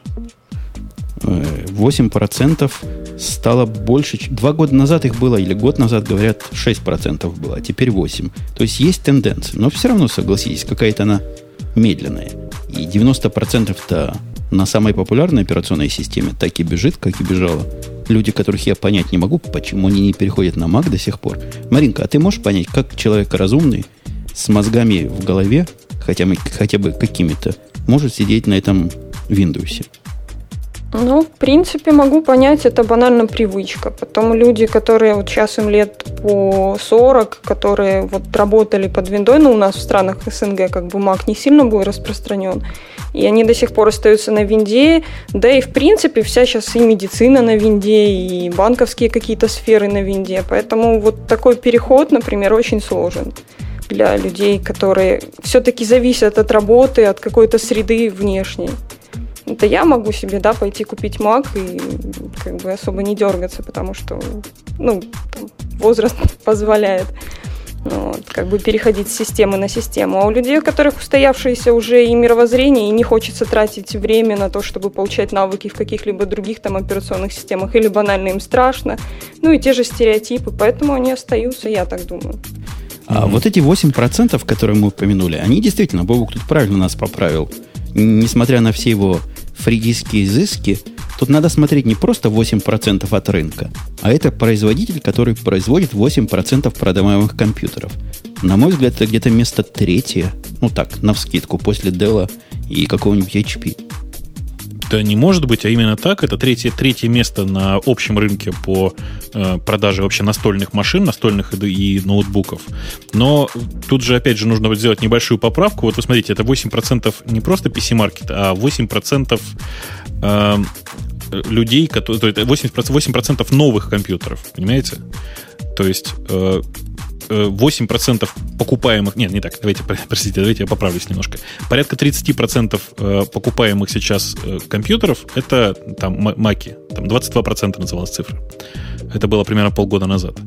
8% стало больше. Два года назад их было, или год назад, говорят, 6% было, а теперь 8%. То есть есть тенденция. Но все равно, согласитесь, какая-то она медленная. И 90%-то на самой популярной операционной системе так и бежит, как и бежала. Люди, которых я понять не могу, почему они не переходят на Mac до сих пор. Маринка, а ты можешь понять, как человек разумный, с мозгами в голове, хотя, хотя бы какими-то, может сидеть на этом Windows? Ну, в принципе, могу понять, это банально привычка. Потом люди, которые вот сейчас им лет по 40, которые вот работали под виндой, ну, у нас в странах СНГ как бы Mac не сильно был распространен, и они до сих пор остаются на винде, да и в принципе вся сейчас и медицина на винде, и банковские какие-то сферы на винде, поэтому вот такой переход, например, очень сложен для людей, которые все-таки зависят от работы, от какой-то среды внешней это я могу себе, да, пойти купить Mac и как бы особо не дергаться, потому что, ну, там, возраст позволяет ну, вот, как бы переходить с системы на систему. А у людей, у которых устоявшееся уже и мировоззрение, и не хочется тратить время на то, чтобы получать навыки в каких-либо других там операционных системах, или банально им страшно, ну и те же стереотипы, поэтому они остаются, я так думаю. А mm-hmm. вот эти 8%, которые мы упомянули, они действительно, Бобук тут правильно нас поправил, несмотря на все его фригийские изыски, тут надо смотреть не просто 8% от рынка, а это производитель, который производит 8% продаваемых компьютеров. На мой взгляд, это где-то место третье, ну так, на вскидку, после Dell и какого-нибудь HP. Да не может быть, а именно так. Это третье, третье место на общем рынке по э, продаже вообще настольных машин, настольных и, и ноутбуков. Но тут же, опять же, нужно сделать небольшую поправку. Вот вы смотрите, это 8% не просто PC-маркет, а 8% э, людей, которые, 8%, 8% новых компьютеров, понимаете? То есть э, 8% покупаемых... Нет, не так, давайте, простите, давайте я поправлюсь немножко. Порядка 30% покупаемых сейчас компьютеров — это там маки. Там 22% называлась цифра. Это было примерно полгода назад.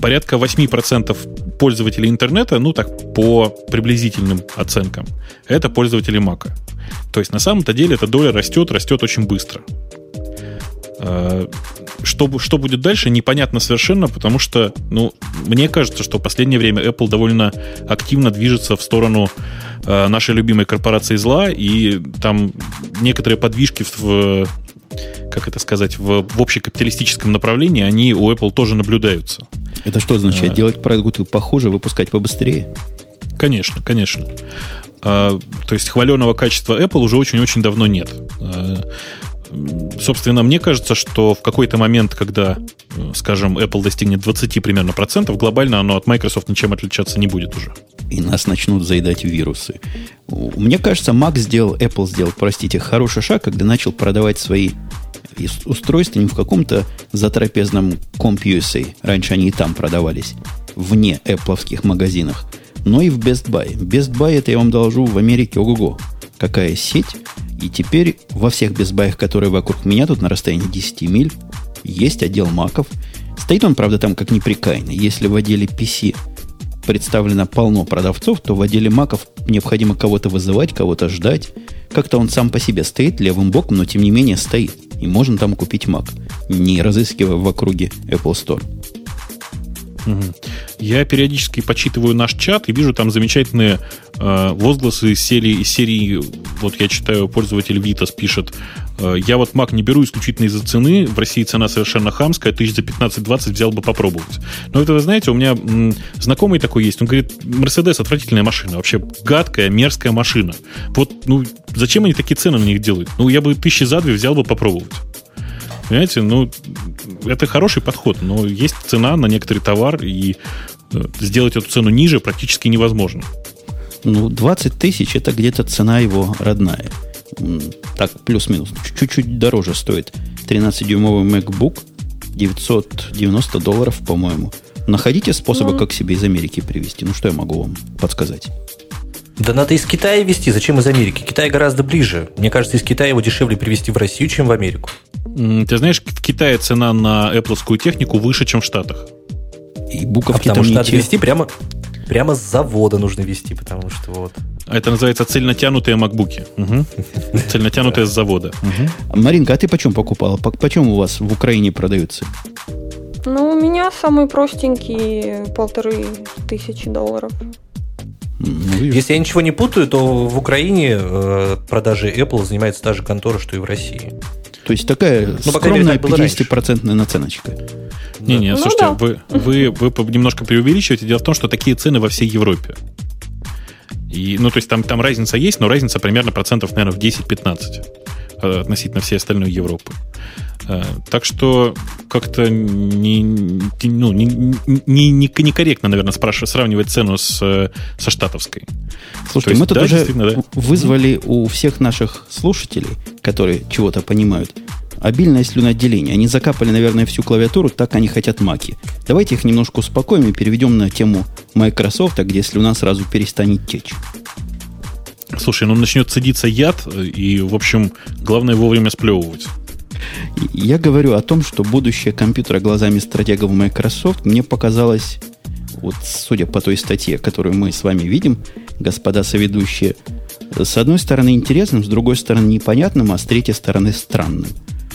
Порядка 8% пользователей интернета, ну так, по приблизительным оценкам, это пользователи Мака. То есть на самом-то деле эта доля растет, растет очень быстро. Что, что будет дальше, непонятно совершенно, потому что, ну, мне кажется, что в последнее время Apple довольно активно движется в сторону э, нашей любимой корпорации зла, и там некоторые подвижки в, как это сказать, в, в общекапиталистическом направлении, они у Apple тоже наблюдаются. Это что означает? А, Делать продукты похуже, выпускать побыстрее? Конечно, конечно. А, то есть хваленого качества Apple уже очень-очень давно нет. А, собственно, мне кажется, что в какой-то момент, когда, скажем, Apple достигнет 20 примерно процентов, глобально оно от Microsoft ничем отличаться не будет уже. И нас начнут заедать вирусы. Мне кажется, Mac сделал, Apple сделал, простите, хороший шаг, когда начал продавать свои устройства не в каком-то затрапезном CompUSA. Раньше они и там продавались, вне Apple магазинах, но и в Best Buy. Best Buy, это я вам должу, в Америке, ого-го, какая сеть – и теперь во всех безбаях, которые вокруг меня, тут на расстоянии 10 миль, есть отдел маков. Стоит он, правда, там как неприкаянный. Если в отделе PC представлено полно продавцов, то в отделе маков необходимо кого-то вызывать, кого-то ждать. Как-то он сам по себе стоит левым боком, но тем не менее стоит. И можно там купить мак, не разыскивая в округе Apple Store. Я периодически почитываю наш чат и вижу там замечательные э, возгласы из серии, из серии, вот я читаю, пользователь Витас пишет, э, я вот Mac не беру исключительно из-за цены, в России цена совершенно хамская, тысяч за 15-20 взял бы попробовать. Но это, вы знаете, у меня знакомый такой есть, он говорит, Мерседес отвратительная машина, вообще гадкая, мерзкая машина. Вот, ну, зачем они такие цены на них делают? Ну, я бы тысячи за две взял бы попробовать. Понимаете, ну, это хороший подход, но есть цена на некоторый товар, и э, сделать эту цену ниже практически невозможно. Ну, 20 тысяч – это где-то цена его родная. Так, плюс-минус. Чуть-чуть дороже стоит. 13-дюймовый MacBook, 990 долларов, по-моему. Находите способы, ну, как себе из Америки привезти. Ну, что я могу вам подсказать? Да надо из Китая везти. Зачем из Америки? Китай гораздо ближе. Мне кажется, из Китая его дешевле привезти в Россию, чем в Америку. Ты знаешь, в Китае цена на Apple технику выше, чем в Штатах. И буковки а потому что надо те. вести прямо, прямо с завода нужно вести, потому что вот. А это называется цельнотянутые макбуки. Угу. Цельнотянутые с завода. Угу. Маринка, а ты почем покупала? Почем у вас в Украине продаются? Ну, у меня самые простенькие полторы тысячи долларов. Ну, Если я ничего не путаю, то в Украине э, продажи Apple занимается та же контора, что и в России. То есть такая ну, скромная 50-процентная наценочка. Не-не, ну, слушайте, да. вы, вы, вы немножко преувеличиваете. Дело в том, что такие цены во всей Европе. И, ну, то есть там, там разница есть, но разница примерно процентов, наверное, в 10-15 э, относительно всей остальной Европы. Э, так что как-то не, ну, не, не, не, некорректно, наверное, спрашивать, сравнивать цену с, со штатовской. Слушайте, мы тут да, уже да. вызвали у всех наших слушателей, которые чего-то понимают, обильное слюноотделение. Они закапали, наверное, всю клавиатуру, так они хотят маки. Давайте их немножко успокоим и переведем на тему Microsoft, где слюна сразу перестанет течь. Слушай, ну начнет цедиться яд, и, в общем, главное вовремя сплевывать. Я говорю о том, что будущее компьютера глазами стратегов Microsoft мне показалось, вот судя по той статье, которую мы с вами видим, господа соведущие, с одной стороны интересным, с другой стороны непонятным, а с третьей стороны странным.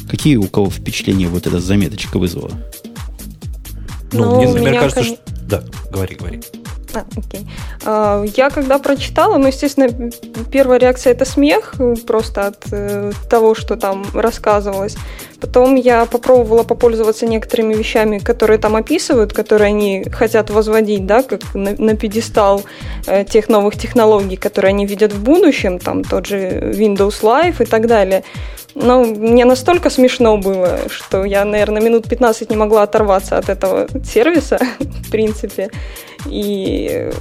Какие у кого впечатления вот эта заметочка вызвала? Ну, ну мне, например, кажется, что... Да, говори, говори. А, окей. А, я когда прочитала, ну, естественно, первая реакция это смех, просто от э, того, что там рассказывалось. Потом я попробовала попользоваться некоторыми вещами, которые там описывают, которые они хотят возводить, да, как на, на пьедестал э, тех новых технологий, которые они видят в будущем, там тот же Windows Live и так далее. Но мне настолько смешно было, что я, наверное, минут 15 не могла оторваться от этого сервиса, в принципе. И э,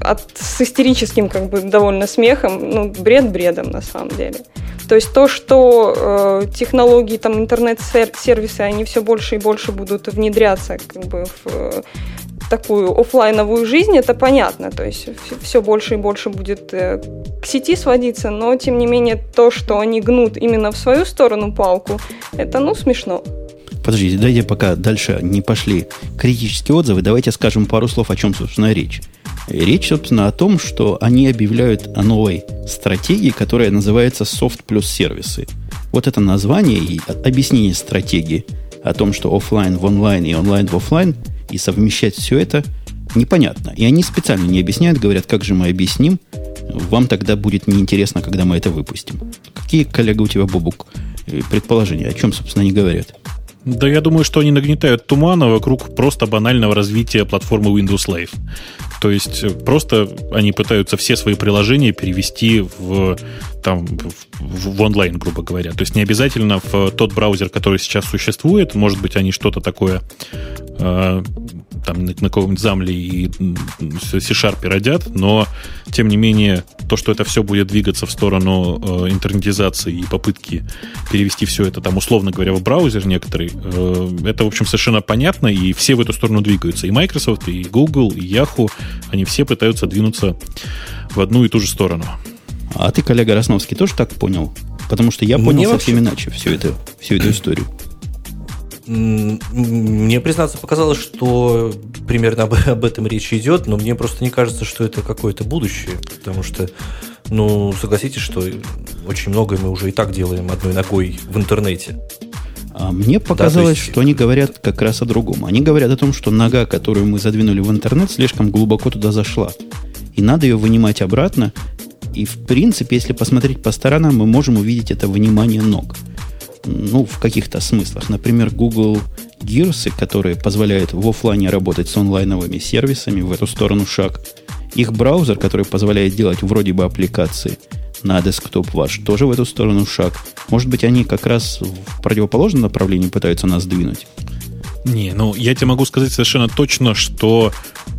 от, с истерическим, как бы, довольно смехом, ну, бред бредом, на самом деле. То есть то, что э, технологии, там, интернет-сервисы, они все больше и больше будут внедряться, как бы, в такую офлайновую жизнь, это понятно. То есть все больше и больше будет э, к сети сводиться, но тем не менее то, что они гнут именно в свою сторону палку, это ну смешно. Подождите, дайте пока дальше не пошли критические отзывы, давайте скажем пару слов, о чем, собственно, речь. Речь, собственно, о том, что они объявляют о новой стратегии, которая называется Soft плюс сервисы. Вот это название и объяснение стратегии о том, что офлайн в онлайн и онлайн в офлайн, и совмещать все это непонятно. И они специально не объясняют, говорят, как же мы объясним, вам тогда будет неинтересно, когда мы это выпустим. Какие, коллега, у тебя, Бобук, э, предположения? О чем, собственно, они говорят? Да я думаю, что они нагнетают тумана вокруг просто банального развития платформы Windows Live. То есть э, просто они пытаются все свои приложения перевести в, там, в, в онлайн, грубо говоря. То есть не обязательно в тот браузер, который сейчас существует. Может быть, они что-то такое э, там на, на каком-нибудь замле и C-Sharp родят, но тем не менее то, что это все будет двигаться в сторону э, интернетизации и попытки перевести все это там, условно говоря, в браузер некоторый, э, это, в общем, совершенно понятно, и все в эту сторону двигаются. И Microsoft, и Google, и Yahoo, они все пытаются двинуться в одну и ту же сторону. А ты, коллега Росновский, тоже так понял? Потому что я понял Мне совсем вообще... иначе всю эту, всю эту историю. Мне, признаться, показалось, что примерно об, об этом речь идет, но мне просто не кажется, что это какое-то будущее, потому что, ну, согласитесь, что очень многое мы уже и так делаем одной ногой в интернете. А мне показалось, да, есть... что они говорят как раз о другом. Они говорят о том, что нога, которую мы задвинули в интернет, слишком глубоко туда зашла. И надо ее вынимать обратно. И, в принципе, если посмотреть по сторонам, мы можем увидеть это вынимание ног ну, в каких-то смыслах. Например, Google Gears, которые позволяют в офлайне работать с онлайновыми сервисами, в эту сторону шаг. Их браузер, который позволяет делать вроде бы аппликации на десктоп ваш, тоже в эту сторону шаг. Может быть, они как раз в противоположном направлении пытаются нас двинуть? Не, ну я тебе могу сказать совершенно точно, что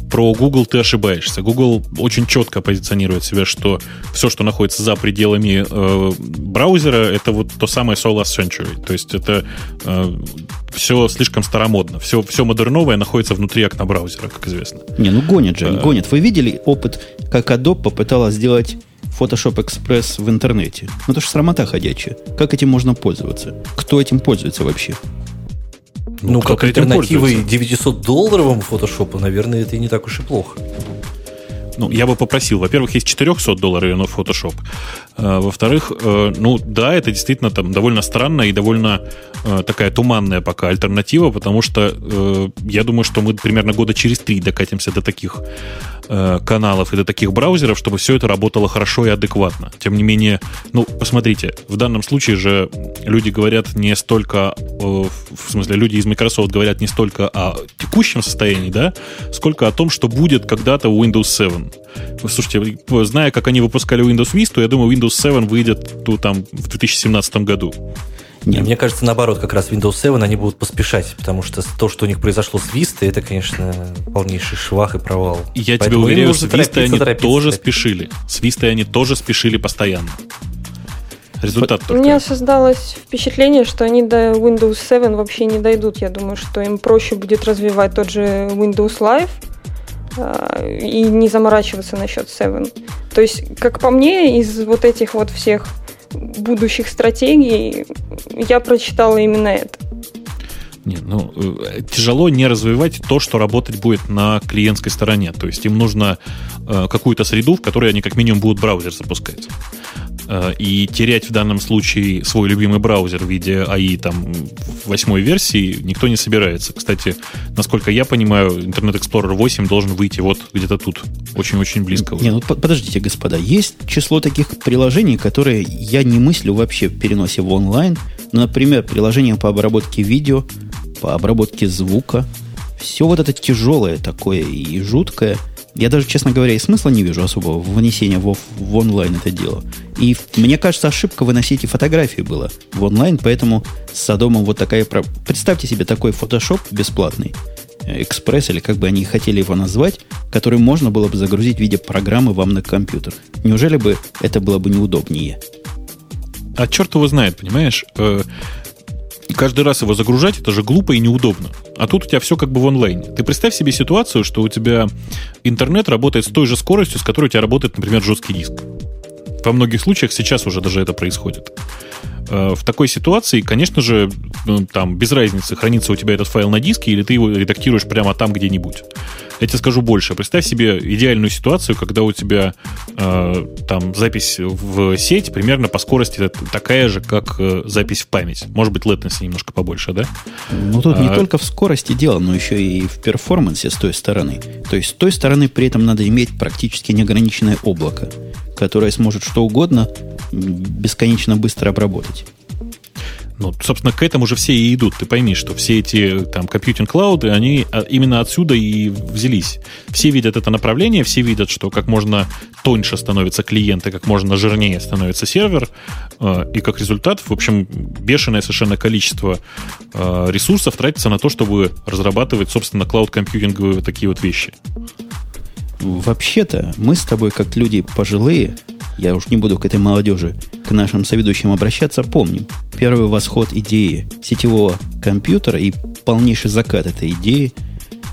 про Google ты ошибаешься. Google очень четко позиционирует себя, что все, что находится за пределами э, браузера, это вот то самое So Last Century. То есть это э, все слишком старомодно. Все, все модерновое находится внутри окна браузера, как известно. Не, ну гонят же, они гонят. Вы видели опыт, как Adobe попыталась сделать Photoshop Express в интернете? Ну это же срамота ходячая. Как этим можно пользоваться? Кто этим пользуется вообще? Ну, ну как альтернативой 900-долларовому фотошопу, наверное, это и не так уж и плохо. Ну, я бы попросил. Во-первых, есть 400 долларов на Photoshop. А, во-вторых, э, ну да, это действительно там довольно странная и довольно э, такая туманная пока альтернатива, потому что э, я думаю, что мы примерно года через три докатимся до таких Э, каналов и до таких браузеров, чтобы все это работало хорошо и адекватно. Тем не менее, ну, посмотрите, в данном случае же люди говорят не столько, в смысле, люди из Microsoft говорят не столько о текущем состоянии, да, сколько о том, что будет когда-то у Windows 7. Слушайте, зная, как они выпускали Windows Vista, я думаю, Windows 7 выйдет тут там в 2017 году. Не, мне кажется, наоборот, как раз Windows 7 они будут поспешать, потому что то, что у них произошло с Vista, это, конечно, полнейший швах и провал. Я Поэтому тебе уверяю, с Vista они торопиться, тоже торопиться. спешили. С Vista они тоже спешили постоянно. Результат У меня создалось впечатление, что они до Windows 7 вообще не дойдут. Я думаю, что им проще будет развивать тот же Windows Live, и не заморачиваться насчет 7. То есть, как по мне, из вот этих вот всех будущих стратегий я прочитала именно это. Нет, ну, э, тяжело не развивать то, что работать будет на клиентской стороне. То есть им нужно э, какую-то среду, в которой они как минимум будут браузер запускать. Э, и терять в данном случае свой любимый браузер в виде АИ там восьмой версии никто не собирается. Кстати, насколько я понимаю, Internet Explorer 8 должен выйти вот где-то тут, очень-очень близко. Не, ну подождите, господа, есть число таких приложений, которые я не мыслю вообще в переносе в онлайн. Ну, например, приложение по обработке видео, по обработке звука. Все вот это тяжелое такое и жуткое – я даже, честно говоря, и смысла не вижу особого внесения в, в онлайн это дело. И мне кажется, ошибка выносить и фотографии было в онлайн, поэтому с Содомом вот такая... Представьте себе такой фотошоп бесплатный, э, экспресс, или как бы они хотели его назвать, который можно было бы загрузить в виде программы вам на компьютер. Неужели бы это было бы неудобнее? А черт его знает, понимаешь? Каждый раз его загружать, это же глупо и неудобно. А тут у тебя все как бы в онлайне. Ты представь себе ситуацию, что у тебя интернет работает с той же скоростью, с которой у тебя работает, например, жесткий диск. Во многих случаях сейчас уже даже это происходит. Э, в такой ситуации, конечно же, ну, там без разницы, хранится у тебя этот файл на диске или ты его редактируешь прямо там где-нибудь. Я тебе скажу больше. Представь себе идеальную ситуацию, когда у тебя э, там запись в сеть примерно по скорости такая же, как э, запись в память. Может быть, latency немножко побольше, да? Ну, тут а, не только в скорости дело, но еще и в перформансе с той стороны. То есть с той стороны при этом надо иметь практически неограниченное облако, которое сможет что угодно бесконечно быстро обработать. Ну, собственно, к этому же все и идут. Ты пойми, что все эти там компьютинг-клауды, они а, именно отсюда и взялись. Все видят это направление, все видят, что как можно тоньше становятся клиенты, как можно жирнее становится сервер, а, и как результат, в общем, бешеное совершенно количество а, ресурсов тратится на то, чтобы разрабатывать, собственно, клауд-компьютинговые такие вот вещи. Вообще-то, мы с тобой, как люди пожилые, я уж не буду к этой молодежи, к нашим соведущим обращаться, помним. Первый восход идеи сетевого компьютера и полнейший закат этой идеи.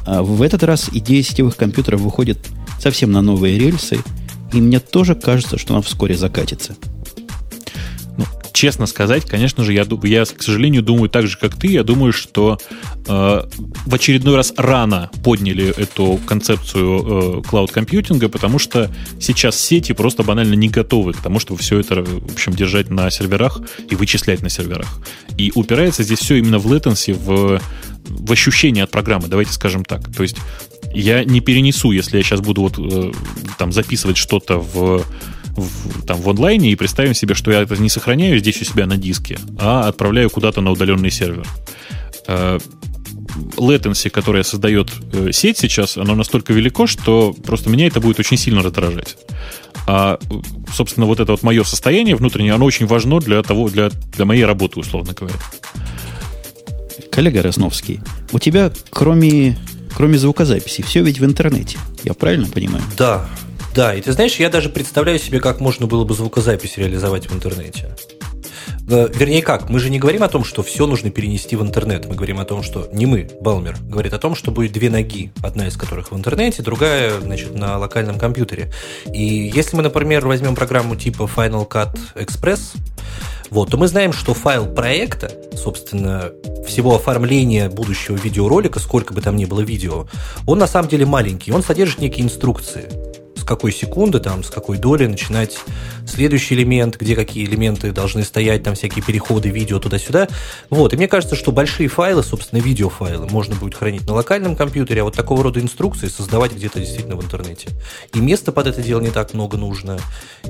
А в этот раз идея сетевых компьютеров выходит совсем на новые рельсы, и мне тоже кажется, что она вскоре закатится честно сказать, конечно же, я, я, к сожалению, думаю так же, как ты. Я думаю, что э, в очередной раз рано подняли эту концепцию клауд-компьютинга, потому что сейчас сети просто банально не готовы к тому, чтобы все это, в общем, держать на серверах и вычислять на серверах. И упирается здесь все именно в latency, в, в ощущение от программы, давайте скажем так. То есть я не перенесу, если я сейчас буду вот э, там записывать что-то в в, там, в онлайне и представим себе, что я это не сохраняю здесь у себя на диске, а отправляю куда-то на удаленный сервер. Э, latency, которое создает э, сеть сейчас, оно настолько велико, что просто меня это будет очень сильно раздражать. А, собственно, вот это вот мое состояние внутреннее, оно очень важно для того, для, для моей работы, условно говоря. Коллега Росновский, у тебя, кроме, кроме звукозаписи, все ведь в интернете. Я правильно понимаю? Да, да, и ты знаешь, я даже представляю себе, как можно было бы звукозапись реализовать в интернете. Э, вернее, как? Мы же не говорим о том, что все нужно перенести в интернет. Мы говорим о том, что не мы, Балмер, говорит о том, что будет две ноги, одна из которых в интернете, другая, значит, на локальном компьютере. И если мы, например, возьмем программу типа Final Cut Express, вот, то мы знаем, что файл проекта, собственно, всего оформления будущего видеоролика, сколько бы там ни было видео, он на самом деле маленький, он содержит некие инструкции с какой секунды, там, с какой доли начинать следующий элемент, где какие элементы должны стоять, там всякие переходы, видео туда-сюда. Вот, и мне кажется, что большие файлы, собственно, видеофайлы можно будет хранить на локальном компьютере, а вот такого рода инструкции создавать где-то действительно в интернете. И места под это дело не так много нужно.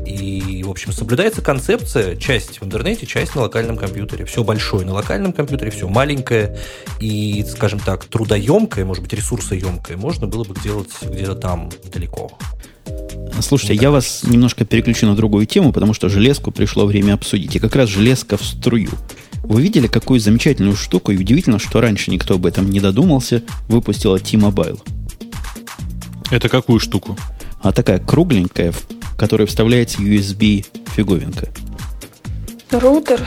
И, в общем, соблюдается концепция, часть в интернете, часть на локальном компьютере. Все большое на локальном компьютере, все маленькое и, скажем так, трудоемкое, может быть, ресурсоемкое можно было бы делать где-то там далеко. Слушайте, я вас немножко переключу на другую тему, потому что железку пришло время обсудить. И как раз железка в струю. Вы видели, какую замечательную штуку, и удивительно, что раньше никто об этом не додумался, выпустила T-Mobile. Это какую штуку? А такая кругленькая, в которой вставляется USB фиговинка. Роутер.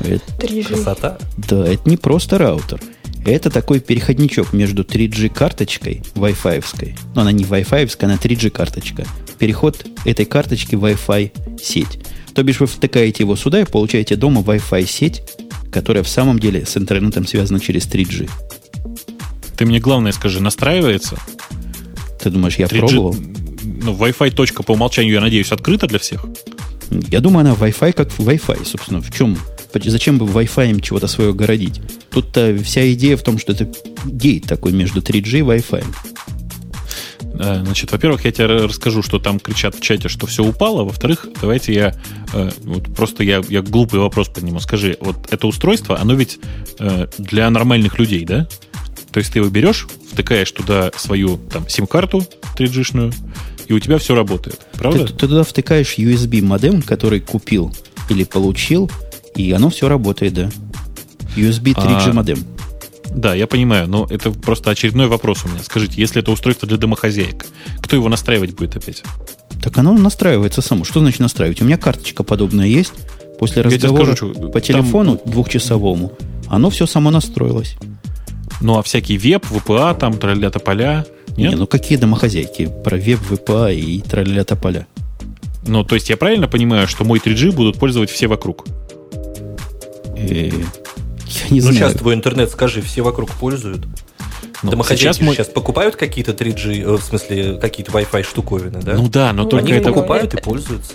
Это... 3G. Красота. Да, это не просто раутер. Это такой переходничок между 3G карточкой Wi-Fi, но она не Wi-Fi, она 3G карточка. Переход этой карточки в Wi-Fi сеть. То бишь вы втыкаете его сюда и получаете дома Wi-Fi сеть, которая в самом деле с интернетом связана через 3G. Ты мне главное скажи, настраивается? Ты думаешь, я 3G, пробовал? Ну, Wi-Fi точка по умолчанию, я надеюсь, открыта для всех? Я думаю, она Wi-Fi как Wi-Fi, собственно. В чем Зачем бы Wi-Fi чего-то свое городить? Тут-то вся идея в том, что это гейт такой между 3G и Wi-Fi. Значит, во-первых, я тебе расскажу, что там кричат в чате, что все упало. Во-вторых, давайте я э, вот просто я, я глупый вопрос подниму. Скажи, вот это устройство, оно ведь э, для нормальных людей, да? То есть ты его берешь, втыкаешь туда свою там сим-карту 3G-шную, и у тебя все работает. Правда? Ты, ты туда втыкаешь USB модем, который купил или получил, и оно все работает, да. USB 3G а, модем. Да, я понимаю, но это просто очередной вопрос у меня. Скажите, если это устройство для домохозяек, кто его настраивать будет опять? Так оно настраивается само. Что значит настраивать? У меня карточка подобная есть. После разговора скажу, по телефону там... двухчасовому оно все само настроилось. Ну, а всякий веб, VPA, там, тролля поля нет? Не, ну какие домохозяйки про веб, VPA и тролля поля? Ну, то есть я правильно понимаю, что мой 3G будут пользовать все вокруг? Э, я не ну, знаю. сейчас твой интернет, скажи, все вокруг пользуют. Ну, Домохозяйки сейчас мой- сейчас покупают какие-то 3G, э, в смысле, какие-то Wi-Fi штуковины, да? Ну да, но Ну, только Они это... покупают и пользуются.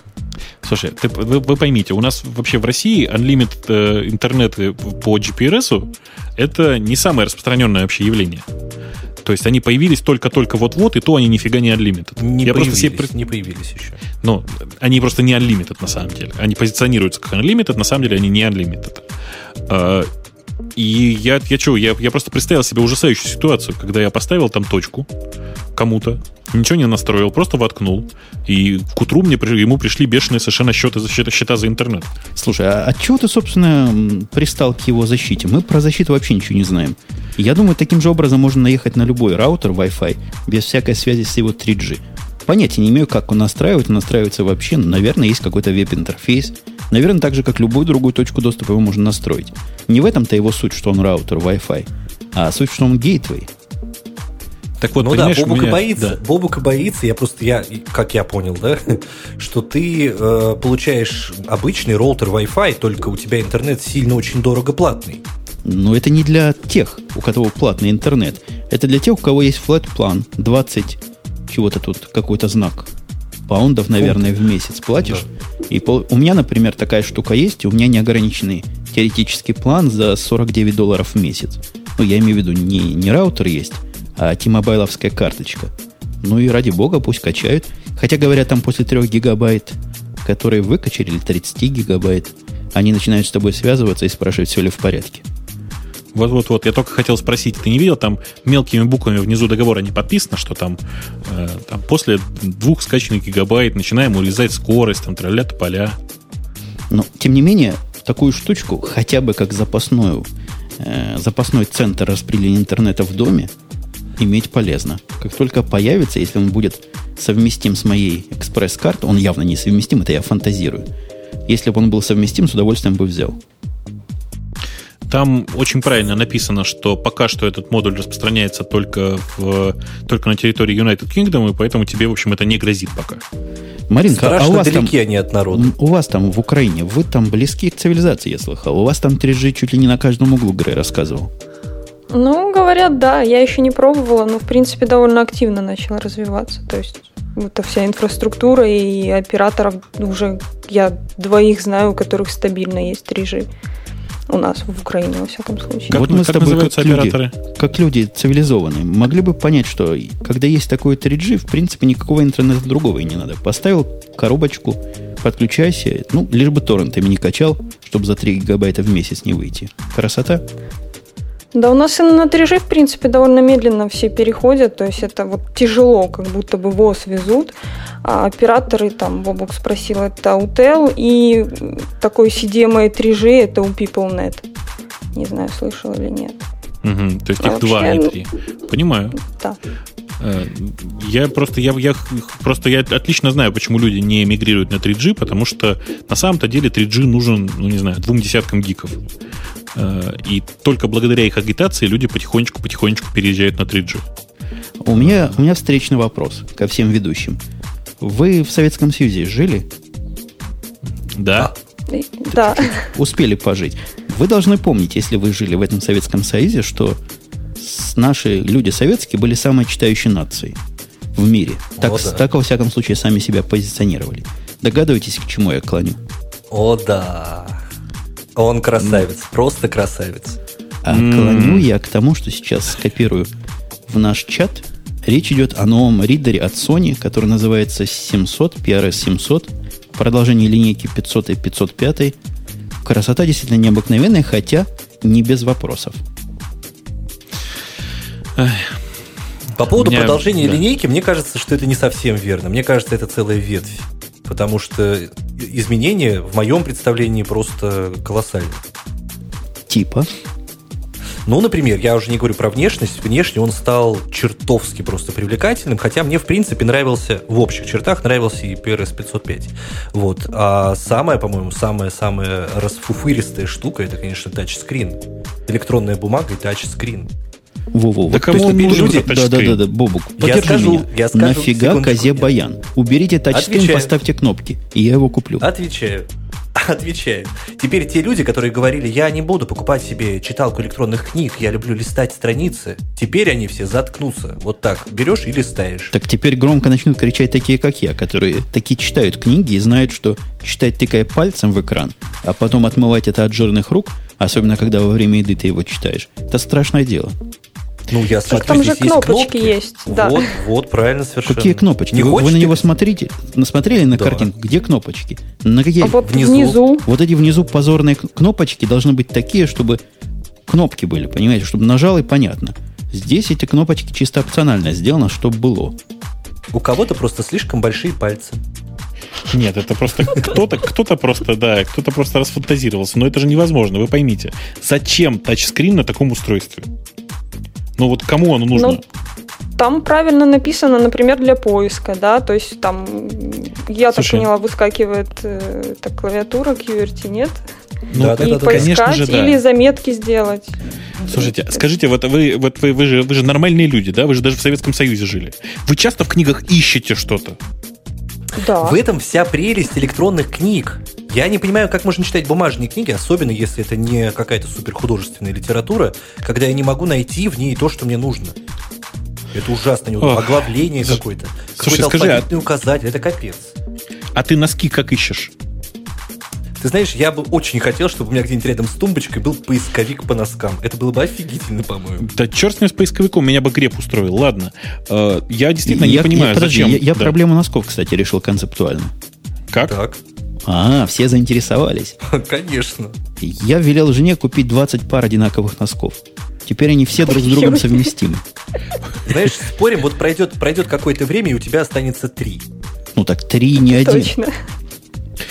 Слушай, ты- вы, вы поймите, у нас вообще в России unlimited э, интернеты по GPRS это не самое распространенное вообще явление. То есть они появились только-только вот-вот, и то они нифига не unlimited. Не Я появились, себе не появились еще. Ну, они просто не unlimited на самом деле. Они позиционируются как unlimited, на самом деле они не unlimited. А, И я, я что, я, я просто представил себе ужасающую ситуацию, когда я поставил там точку кому-то, ничего не настроил, просто воткнул, и к утру мне, ему пришли бешеные совершенно счеты, за- счета, счета за интернет. Слушай, а от чего ты, собственно, пристал к его защите? Мы про защиту вообще ничего не знаем. Я думаю, таким же образом можно наехать на любой раутер Wi-Fi без всякой связи с его 3G. Понятия не имею, как он настраивать, настраивается вообще. Наверное, есть какой-то веб-интерфейс. Наверное, так же, как любую другую точку доступа его можно настроить. Не в этом-то его суть, что он раутер Wi-Fi, а суть, что он гейтвей. Так вот, ну да, понимаешь, у Бобук и меня- боится. да. Бобук и боится, я просто, я, как я понял, да, что ты э, получаешь обычный роутер Wi-Fi, только у тебя интернет сильно очень дорого платный. Но это не для тех, у кого платный интернет. Это для тех, у кого есть флэт план 20 чего-то тут, какой-то знак. Паундов, наверное, в месяц платишь. И пол- у меня, например, такая штука есть, у меня неограниченный теоретический план за 49 долларов в месяц. Ну, я имею в виду, не, не раутер есть, а тимобайловская карточка. Ну и ради бога, пусть качают. Хотя, говорят, там после 3 гигабайт, которые выкачали, или 30 гигабайт, они начинают с тобой связываться и спрашивать, все ли в порядке. Вот-вот-вот, я только хотел спросить, ты не видел, там мелкими буквами внизу договора не подписано, что там, э, там после двух скачанных гигабайт начинаем урезать скорость, там тролля поля. Но, тем не менее, такую штучку, хотя бы как запасную, э, запасной центр распределения интернета в доме, иметь полезно. Как только появится, если он будет совместим с моей экспресс-картой, он явно не совместим, это я фантазирую. Если бы он был совместим, с удовольствием бы взял. Там очень правильно написано, что пока что этот модуль распространяется только, в, только на территории United Kingdom, и поэтому тебе, в общем, это не грозит пока. Маринка, а у Страшно вас, там, далеки они от народа. у вас там в Украине, вы там близки к цивилизации, я слыхал. У вас там 3G чуть ли не на каждом углу Грей рассказывал. Ну, говорят, да. Я еще не пробовала, но, в принципе, довольно активно начала развиваться. То есть, это вся инфраструктура и операторов уже я двоих знаю, у которых стабильно есть 3G. У нас в Украине, во всяком случае. Как, Вот мы- мы с как тобой называются как люди. операторы? как люди цивилизованные, могли бы понять, что когда есть такой 3G, в принципе, никакого интернета другого и не надо. Поставил коробочку, подключайся, ну, лишь бы торрентами не качал, чтобы за 3 гигабайта в месяц не выйти. Красота. Да, у нас и на 3G, в принципе, довольно медленно все переходят, то есть это вот тяжело, как будто бы ВОЗ везут. А операторы, там, Бобок спросил, это UTEL, и такой CDMA 3G, это у PeopleNet. Не знаю, слышал или нет. Мгм, то есть А их два, а не вообще, три. Понимаю. Да. Э, Я просто, я, я, просто я отлично знаю, почему люди не эмигрируют на 3G, потому что на самом-то деле 3G нужен, ну не знаю, двум десяткам гиков. Э, И только благодаря их агитации люди потихонечку-потихонечку переезжают на 3G. У меня, у меня встречный вопрос ко всем ведущим. Вы в Советском Союзе жили? Да? И- Да. Успели пожить. Вы должны помнить, если вы жили в этом Советском Союзе, что наши люди советские были самой читающей нацией в мире. Так, О, да. так, во всяком случае, сами себя позиционировали. Догадываетесь, к чему я клоню? О, да. Он красавец, просто красавец. А клоню я к тому, что сейчас скопирую в наш чат. Речь идет о новом ридере от Sony, который называется 700, PRS 700. Продолжение линейки 500 и 505. Красота действительно необыкновенная, хотя не без вопросов. По поводу Меня- продолжения да. линейки, мне кажется, что это не совсем верно. Мне кажется, это целая ветвь. Потому что изменения в моем представлении просто колоссальны. Типа. Ну, например, я уже не говорю про внешность, внешне он стал чертовски просто привлекательным, хотя мне, в принципе, нравился, в общих чертах нравился и PRS 505. Вот. А самая, по-моему, самая-самая расфуфыристая штука, это, конечно, тачскрин. Электронная бумага и тачскрин. Во-во, Да вот кому то есть нужен, люди- этот Да, да, да, тачскрин? да, Бобук, Я скажу, меня. я скажу, Нафига секундочку, козе баян? Уберите тачскрин, поставьте кнопки, и я его куплю. Отвечаю. Отвечаю. Теперь те люди, которые говорили, я не буду покупать себе читалку электронных книг, я люблю листать страницы, теперь они все заткнутся. Вот так, берешь и листаешь. Так теперь громко начнут кричать такие, как я, которые такие читают книги и знают, что читать тыкая пальцем в экран, а потом отмывать это от жирных рук, особенно когда во время еды ты его читаешь, это страшное дело. Ну, я смотрю, там же здесь есть кнопочки кнопки. есть, да. Вот, вот, правильно совершенно. Какие кнопочки? Не вы, вы на него смотрите, насмотрели на Да. картинку? Где кнопочки? На какие? А вот внизу. внизу, Вот эти внизу позорные кнопочки должны быть такие, чтобы кнопки были, понимаете, чтобы нажал и понятно. Здесь эти кнопочки чисто опционально сделано, чтобы было. У кого-то просто слишком большие пальцы. Нет, это просто кто-то, кто-то просто, да, кто-то просто расфантазировался. Но это же невозможно, вы поймите. Зачем тачскрин на таком устройстве? Ну вот кому оно нужно? Ну, там правильно написано, например, для поиска, да, то есть там, я так Слушай. поняла, выскакивает э, так, клавиатура QWERTY, нет? Ну, Да, да, и да, да, конечно поискать же, да. или заметки сделать. Слушайте, скажите, вот вы, вот вы, вы, же, вы же нормальные люди, да? Вы же даже в Советском Союзе жили. Вы часто в книгах ищете что-то? Да. В этом вся прелесть электронных книг. Я не понимаю, как можно читать бумажные книги, особенно если это не какая-то суперхудожественная литература, когда я не могу найти в ней то, что мне нужно. Это ужасно неудобно. Оглавление какое-то. Какой-то скажи, а- алфавитный указатель. Это капец. А ты носки как ищешь? Ты знаешь, я бы очень хотел, чтобы у меня где-нибудь рядом с тумбочкой был поисковик по носкам. Это было бы офигительно, по-моему. Да черт с ним с поисковиком, меня бы греб устроил. Ладно. Э, я действительно я, не понимаю, я, подожди, зачем. я, я Да. проблему носков, кстати, решил концептуально. Как? Так, А, все заинтересовались. конечно. Я велел жене купить 20 пар одинаковых носков. Теперь они все друг с другом совместимы. Знаешь, спорим, вот пройдет, пройдет какое-то время, и у тебя останется три. Ну так три, не один. Точно.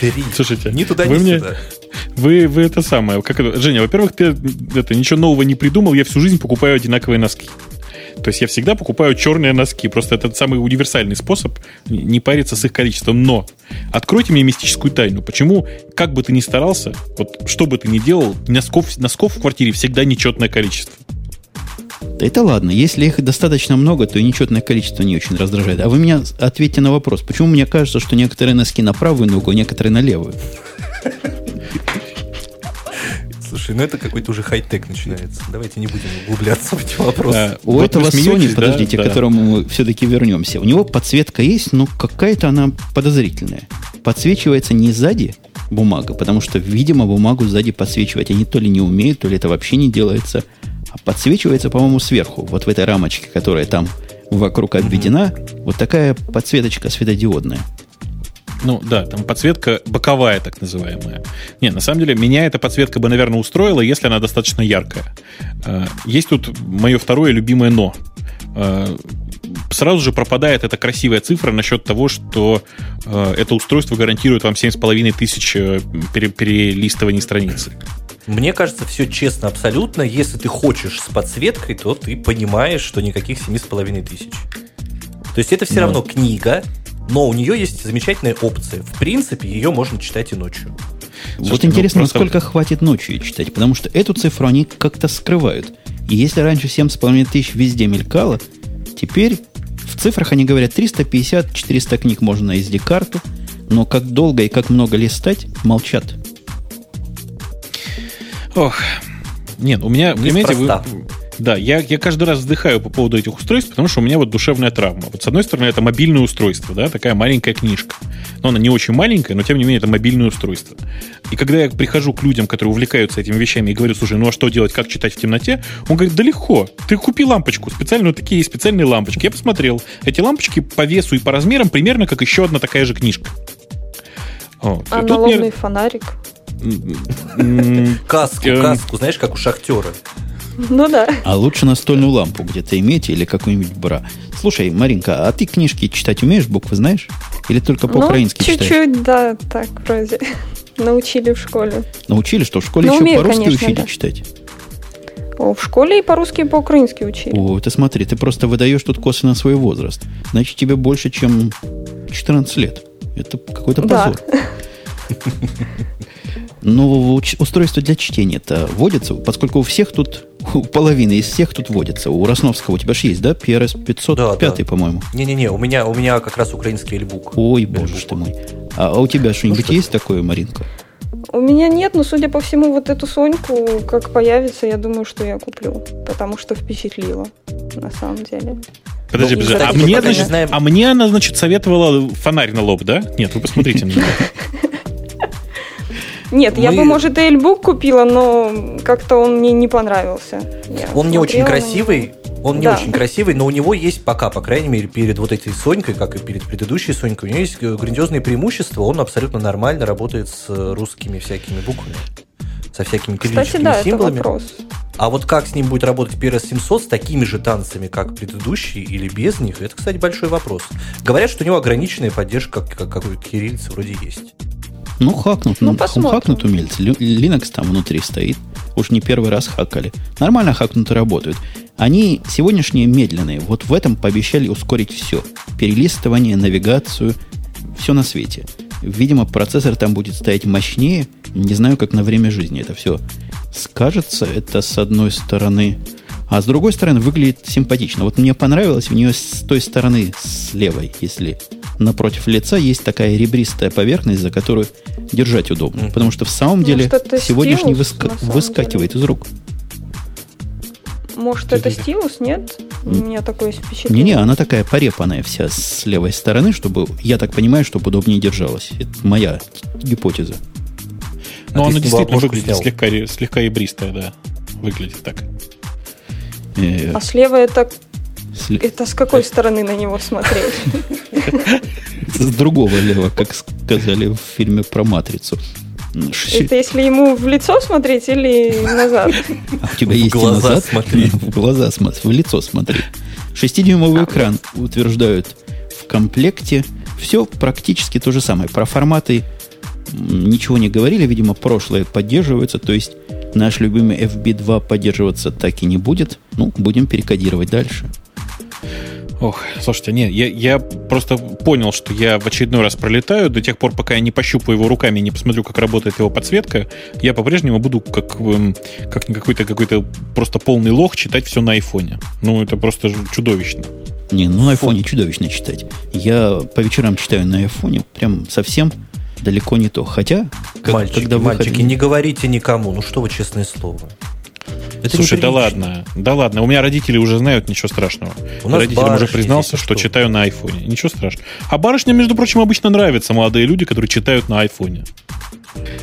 Три. Слушайте, ни туда, вы ни мне- сюда. Вы, вы это самое. Как это? Женя, во-первых, ты это, ничего нового не придумал. Я всю жизнь покупаю одинаковые носки. То есть я всегда покупаю черные носки. Просто это самый универсальный способ не париться с их количеством. Но откройте мне мистическую тайну. Почему, как бы ты ни старался, вот что бы ты ни делал, носков, носков в квартире всегда нечетное количество. Да это ладно, если их достаточно много, то и нечетное количество не очень раздражает. А вы меня ответьте на вопрос, почему мне кажется, что некоторые носки на правую ногу, а некоторые на левую? Слушай, ну это какой-то уже хай-тек начинается. Давайте не будем углубляться в эти вопросы. А, У вот этого Sony, да? подождите, Да. к которому мы все-таки вернемся, у него подсветка есть, но какая-то она подозрительная. Подсвечивается не сзади бумага, потому что, видимо, бумагу сзади подсвечивать они то ли не умеют, то ли это вообще не делается, подсвечивается, по-моему, сверху, вот в этой рамочке, которая там вокруг обведена, вот такая подсветочка светодиодная. Ну да, там подсветка боковая, так называемая. Не, на самом деле, меня эта подсветка бы, наверное, устроила, если она достаточно яркая. Э, Есть тут мое второе любимое но. Сразу же пропадает эта красивая цифра насчет того, что э, это устройство гарантирует вам 7,5 тысяч э, пере- перелистываний страницы. Мне кажется, все честно абсолютно. Если ты хочешь с подсветкой, то ты понимаешь, что никаких семи с половиной тысяч. То есть это все Ну. равно книга, но у нее есть замечательная опция. В принципе, ее можно читать и ночью. вот Слушайте, ну, интересно, просто- насколько хватит ночью читать, потому что эту цифру они как-то скрывают. И если раньше 7,5 тысяч везде мелькало, теперь в цифрах они говорят 350-400 книг можно на SD-карту, но как долго и как много листать, молчат. Ох. Нет, у меня, понимаете, вы. Да, я, я каждый раз вздыхаю по поводу этих устройств, потому что у меня вот душевная травма. Вот с одной стороны, это мобильное устройство, да, такая маленькая книжка. Но она не очень маленькая, но тем не менее это мобильное устройство. И когда я прихожу к людям, которые увлекаются этими вещами, и говорю, слушай, ну а что делать, как читать в темноте? Он говорит, да легко. Ты купи лампочку, специально вот такие есть специальные лампочки. Я посмотрел. Эти лампочки по весу и по размерам примерно как еще одна такая же книжка. Вот. Тут мне- Аналогный фонарик. Каску, Эм. каску, знаешь, как у шахтера. Ну да. А лучше настольную лампу где-то иметь или какую-нибудь бра. Слушай, Маринка, а ты книжки читать умеешь, буквы знаешь? Или только Ну, по-украински читаешь? чуть-чуть, да, так вроде. Научили в школе. Научили, что в школе Ну, еще умею, по-русски конечно, учили да. читать? О, в школе и по-русски, и по-украински учили. О, ты смотри, ты просто выдаешь тут косвенно свой возраст. Значит, тебе больше, чем 14 лет. Это какой-то позор. Да. Но устройство для чтения-то водится, поскольку у всех тут, у половины из всех тут водится. У Росновского у тебя же есть, да? PRS 505, да, да. по-моему. Не-не-не, у меня, у меня как раз украинский эльбук. Ой, боже эльбук. ты мой. А, а у тебя что-нибудь ну, есть такое, Маринка? У меня нет, но, судя по всему, вот эту Соньку, как появится, я думаю, что я куплю. Потому что впечатлила, на самом деле. Подожди, ну, подожди. А, мне, значит, знаем... а мне она, значит, советовала фонарь на лоб, да? Нет, вы посмотрите на меня. Нет, Мы... я бы, может, и эльбук купила, но как-то он мне не понравился. Я он не очень красивый, он не да. очень красивый, но у него есть пока, по крайней мере, перед вот этой Сонькой, как и перед предыдущей Сонькой, у него есть грандиозные преимущества, он абсолютно нормально работает с русскими всякими буквами, со всякими кириллическими Кстати, да, символами. Это вопрос. А вот как с ним будет работать PRS 700 с такими же танцами, как предыдущие, или без них, это, кстати, большой вопрос. Говорят, что у него ограниченная поддержка, как, как, как у кириллицы вроде есть. Ну, хакнут. Ну, ну посмотрим. хакнут умельцы. Linux там внутри стоит. Уж не первый раз хакали. Нормально хакнуты работают. Они сегодняшние медленные. Вот в этом пообещали ускорить все. Перелистывание, навигацию, все на свете. Видимо, процессор там будет стоять мощнее. Не знаю, как на время жизни это все скажется. Это с одной стороны а с другой стороны, выглядит симпатично. Вот мне понравилось, у нее с той стороны, с левой, если напротив лица, есть такая ребристая поверхность, за которую держать удобно. Mm-hmm. Потому что в самом ну, деле сегодняшний выска- выскакивает деле. из рук. Может, это стилус, нет? У меня такое впечатление. Не-не, она такая порепанная вся с левой стороны, чтобы, я так понимаю, чтобы удобнее держалась. Это моя гипотеза. Но а она действительно выглядит слегка, слегка ребристая, да. Выглядит так. Э, а слева это это с какой стороны на него смотреть? С другого лева, как сказали в фильме про матрицу. Это если ему в лицо смотреть или назад? А у тебя есть в глаза назад? смотреть. В глаза смотреть, в лицо смотреть. Шестидюймовый экран утверждают в комплекте. Все практически то же самое. Про форматы ничего не говорили. Видимо, прошлое поддерживается. То есть наш любимый FB2 поддерживаться так и не будет. Ну, будем перекодировать дальше. Ох, слушайте, нет, я, я просто понял, что я в очередной раз пролетаю. До тех пор, пока я не пощупаю его руками и не посмотрю, как работает его подсветка, я по-прежнему буду как, эм, как какой-то какой-то просто полный лох читать все на айфоне. Ну, это просто чудовищно. Не, ну на айфоне чудовищно читать. Я по вечерам читаю на айфоне, прям совсем далеко не то. Хотя, как, мальчики, когда выход... мальчики, не говорите никому. Ну что вы, честное слово. Это Слушай, да ладно, да ладно. У меня родители уже знают, ничего страшного. У нас Родителям уже признался, что, что читаю на айфоне. Ничего страшного. А барышням, между прочим, обычно нравятся молодые люди, которые читают на айфоне.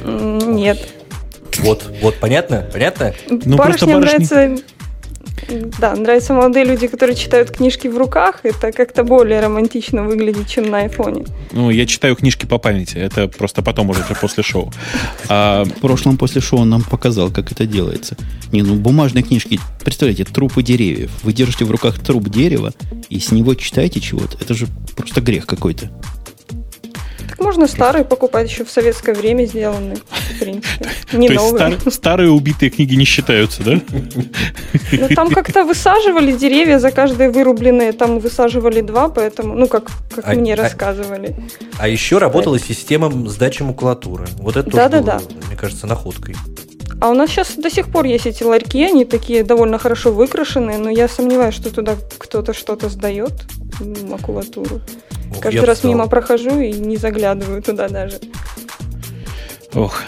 Нет. Вот, вот, понятно? Понятно? Ну, Барышням барышни... нравится да, нравятся молодые люди, которые читают книжки в руках. Это как-то более романтично выглядит, чем на айфоне. Ну, я читаю книжки по памяти. Это просто потом уже после шоу. А... В прошлом после шоу он нам показал, как это делается. Не, ну бумажные книжки, представляете, трупы деревьев. Вы держите в руках труп дерева и с него читаете чего-то. Это же просто грех какой-то. Так можно старые покупать еще в советское время сделанные, в принципе. Не То новые. Есть стар, старые убитые книги не считаются, да? Ну, там как-то высаживали деревья за каждое вырубленное, там высаживали два, поэтому, ну, как, как а, мне а, рассказывали. А еще работала Поэтому. система сдачи макулатуры. Вот это да, тоже да, было, да. мне кажется, находкой. А у нас сейчас до сих пор есть эти ларьки, они такие довольно хорошо выкрашенные, но я сомневаюсь, что туда кто-то что-то сдает, макулатуру. Каждый раз мимо прохожу и не заглядываю туда даже. Ох.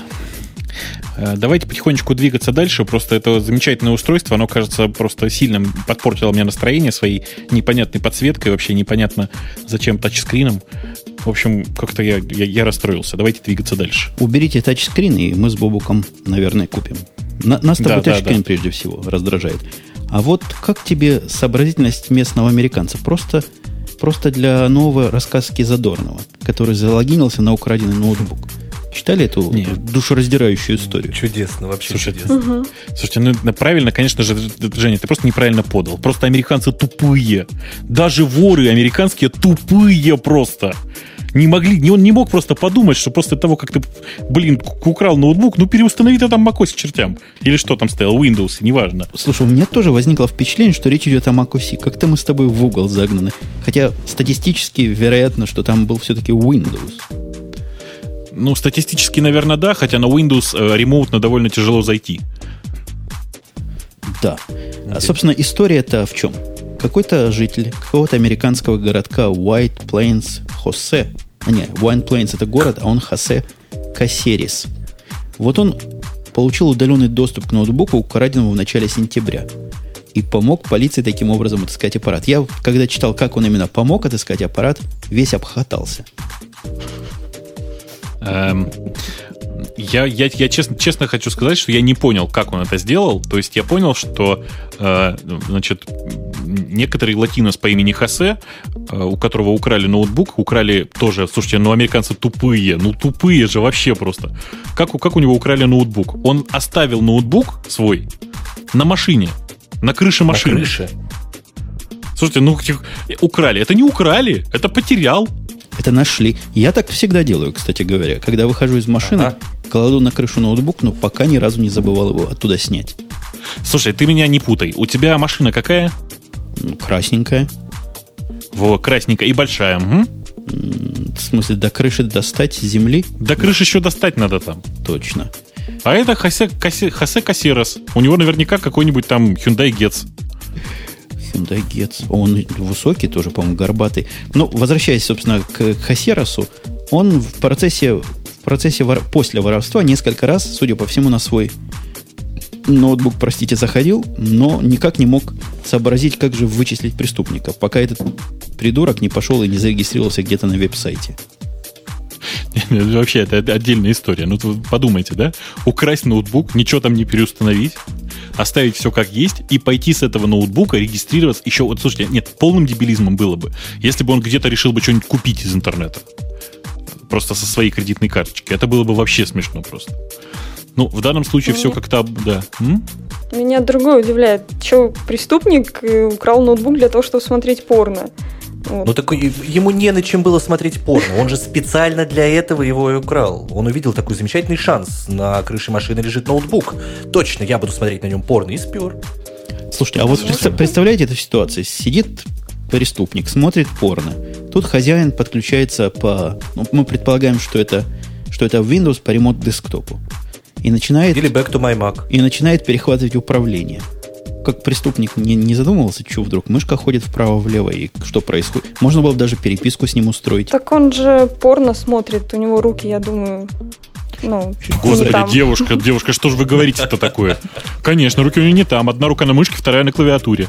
Э, давайте потихонечку двигаться дальше. Просто это замечательное устройство, оно, кажется, просто сильно подпортило мне настроение своей непонятной подсветкой, вообще непонятно зачем тачскрином. В общем, как-то я, я, я расстроился. Давайте двигаться дальше. Уберите тачскрин, и мы с Бобуком, наверное, купим. На, нас да, тачскрин да. прежде всего раздражает. А вот как тебе сообразительность местного американца? Просто просто для нового рассказки Задорнова, который залогинился на украденный ноутбук. Читали эту Нет. душераздирающую историю? Чудесно, вообще Слушай, чудесно. Угу. Слушайте, ну правильно, конечно же, Женя, ты просто неправильно подал. Просто американцы тупые. Даже воры американские тупые просто. Не могли, не, он не мог просто подумать, что после того, как ты, блин, украл ноутбук, ну переустанови ты там macOS чертям. Или что там стоял, Windows, неважно. Слушай, у меня тоже возникло впечатление, что речь идет о macOS. Как-то мы с тобой в угол загнаны. Хотя статистически вероятно, что там был все-таки Windows. Ну, статистически, наверное, да, хотя на Windows э, ремоутно довольно тяжело зайти. Да. А, собственно, история-то в чем? Какой-то житель какого-то американского городка White Plains, Хосе, а не, White Plains это город, а он Хосе Кассерис. Вот он получил удаленный доступ к ноутбуку, украденному в начале сентября. И помог полиции таким образом отыскать аппарат. Я, когда читал, как он именно помог отыскать аппарат, весь обхотался. Эм, я, я, я честно, честно хочу сказать, что я не понял, как он это сделал. То есть я понял, что э, значит, некоторый латинос по имени Хосе, э, у которого украли ноутбук, украли тоже, слушайте, ну американцы тупые, ну тупые же вообще просто. Как, как у него украли ноутбук? Он оставил ноутбук свой на машине, на крыше машины. На крыше? Слушайте, ну украли. Это не украли, это потерял. Это нашли. Я так всегда делаю, кстати говоря. Когда выхожу из машины, ага. кладу на крышу ноутбук, но пока ни разу не забывал его оттуда снять. Слушай, ты меня не путай. У тебя машина какая? Красненькая. Во, красненькая и большая. Угу. В смысле, до крыши достать земли? До крыши еще достать надо там. Точно. А это Хосе, Хосе, Хосе Кассерос. У него наверняка какой-нибудь там Hyundai Getz. Hyundai Getz. Он высокий тоже, по-моему, горбатый. Но ну, возвращаясь, собственно, к Хасеросу, он в процессе, в процессе вор... после воровства несколько раз, судя по всему, на свой ноутбук, простите, заходил, но никак не мог сообразить, как же вычислить преступника, пока этот придурок не пошел и не зарегистрировался где-то на веб-сайте. Вообще, это отдельная история. Ну, подумайте, да? Украсть ноутбук, ничего там не переустановить, оставить все как есть и пойти с этого ноутбука регистрироваться. Еще, вот, слушайте, нет, полным дебилизмом было бы, если бы он где-то решил бы что-нибудь купить из интернета. Просто со своей кредитной карточки. Это было бы вообще смешно просто. Ну, в данном случае все как-то... Да. М? Меня другое удивляет. Че, преступник э, украл ноутбук для того, чтобы смотреть порно? Вот. Ну так ему не на чем было смотреть порно. Он же специально для этого его и украл. Он увидел такой замечательный шанс. На крыше машины лежит ноутбук. Точно, я буду смотреть на нем порно и спер. Слушайте, а вот представляете эту ситуацию? Сидит преступник, смотрит порно. Тут хозяин подключается по... Ну, мы предполагаем, что это, что это Windows по ремонт-десктопу. И начинает... Или Back to my Mac. И начинает перехватывать управление как преступник не, не задумывался, что вдруг мышка ходит вправо-влево и что происходит. Можно было даже переписку с ним устроить. Так он же порно смотрит, у него руки, я думаю, ну, Господи, девушка, девушка, что же вы говорите-то такое? Конечно, руки у нее не там. Одна рука на мышке, вторая на клавиатуре.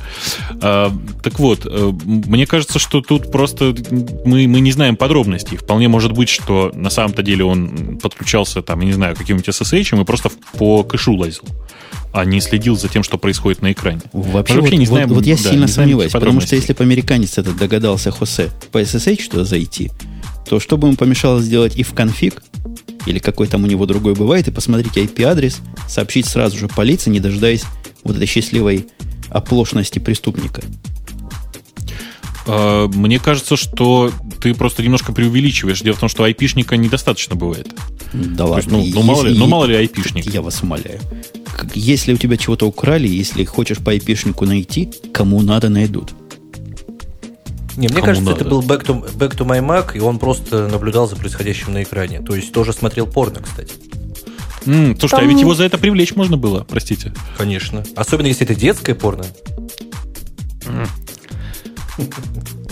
А, так вот, э, мне кажется, что тут просто мы, мы не знаем подробностей. Вполне может быть, что на самом-то деле он подключался, там, я не знаю, каким-нибудь SSH и просто по кэшу лазил а не следил за тем, что происходит на экране. Вообще, вообще вот, не знаем, вот, вот я да, сильно сомневаюсь, потому что если бы американец этот догадался Хосе по SSH что зайти, то что бы ему помешало сделать и в конфиг, или какой там у него другой бывает, и посмотреть IP-адрес, сообщить сразу же полиции, не дожидаясь вот этой счастливой оплошности преступника. А, мне кажется, что ты просто немножко преувеличиваешь. Дело в том, что айпишника недостаточно бывает. Да ладно. Есть, ну, ну, мало ли, ну, мало ли айпишник. Я вас умоляю. Если у тебя чего-то украли, если хочешь по айпишнику найти, кому надо, найдут. Не, мне Кому кажется, надо? это был back to, back to My Mac, и он просто наблюдал за происходящим на экране. То есть тоже смотрел порно, кстати. Mm, слушай, Там... а ведь его за это привлечь можно было, простите. Конечно. Особенно если это детское порно. Mm.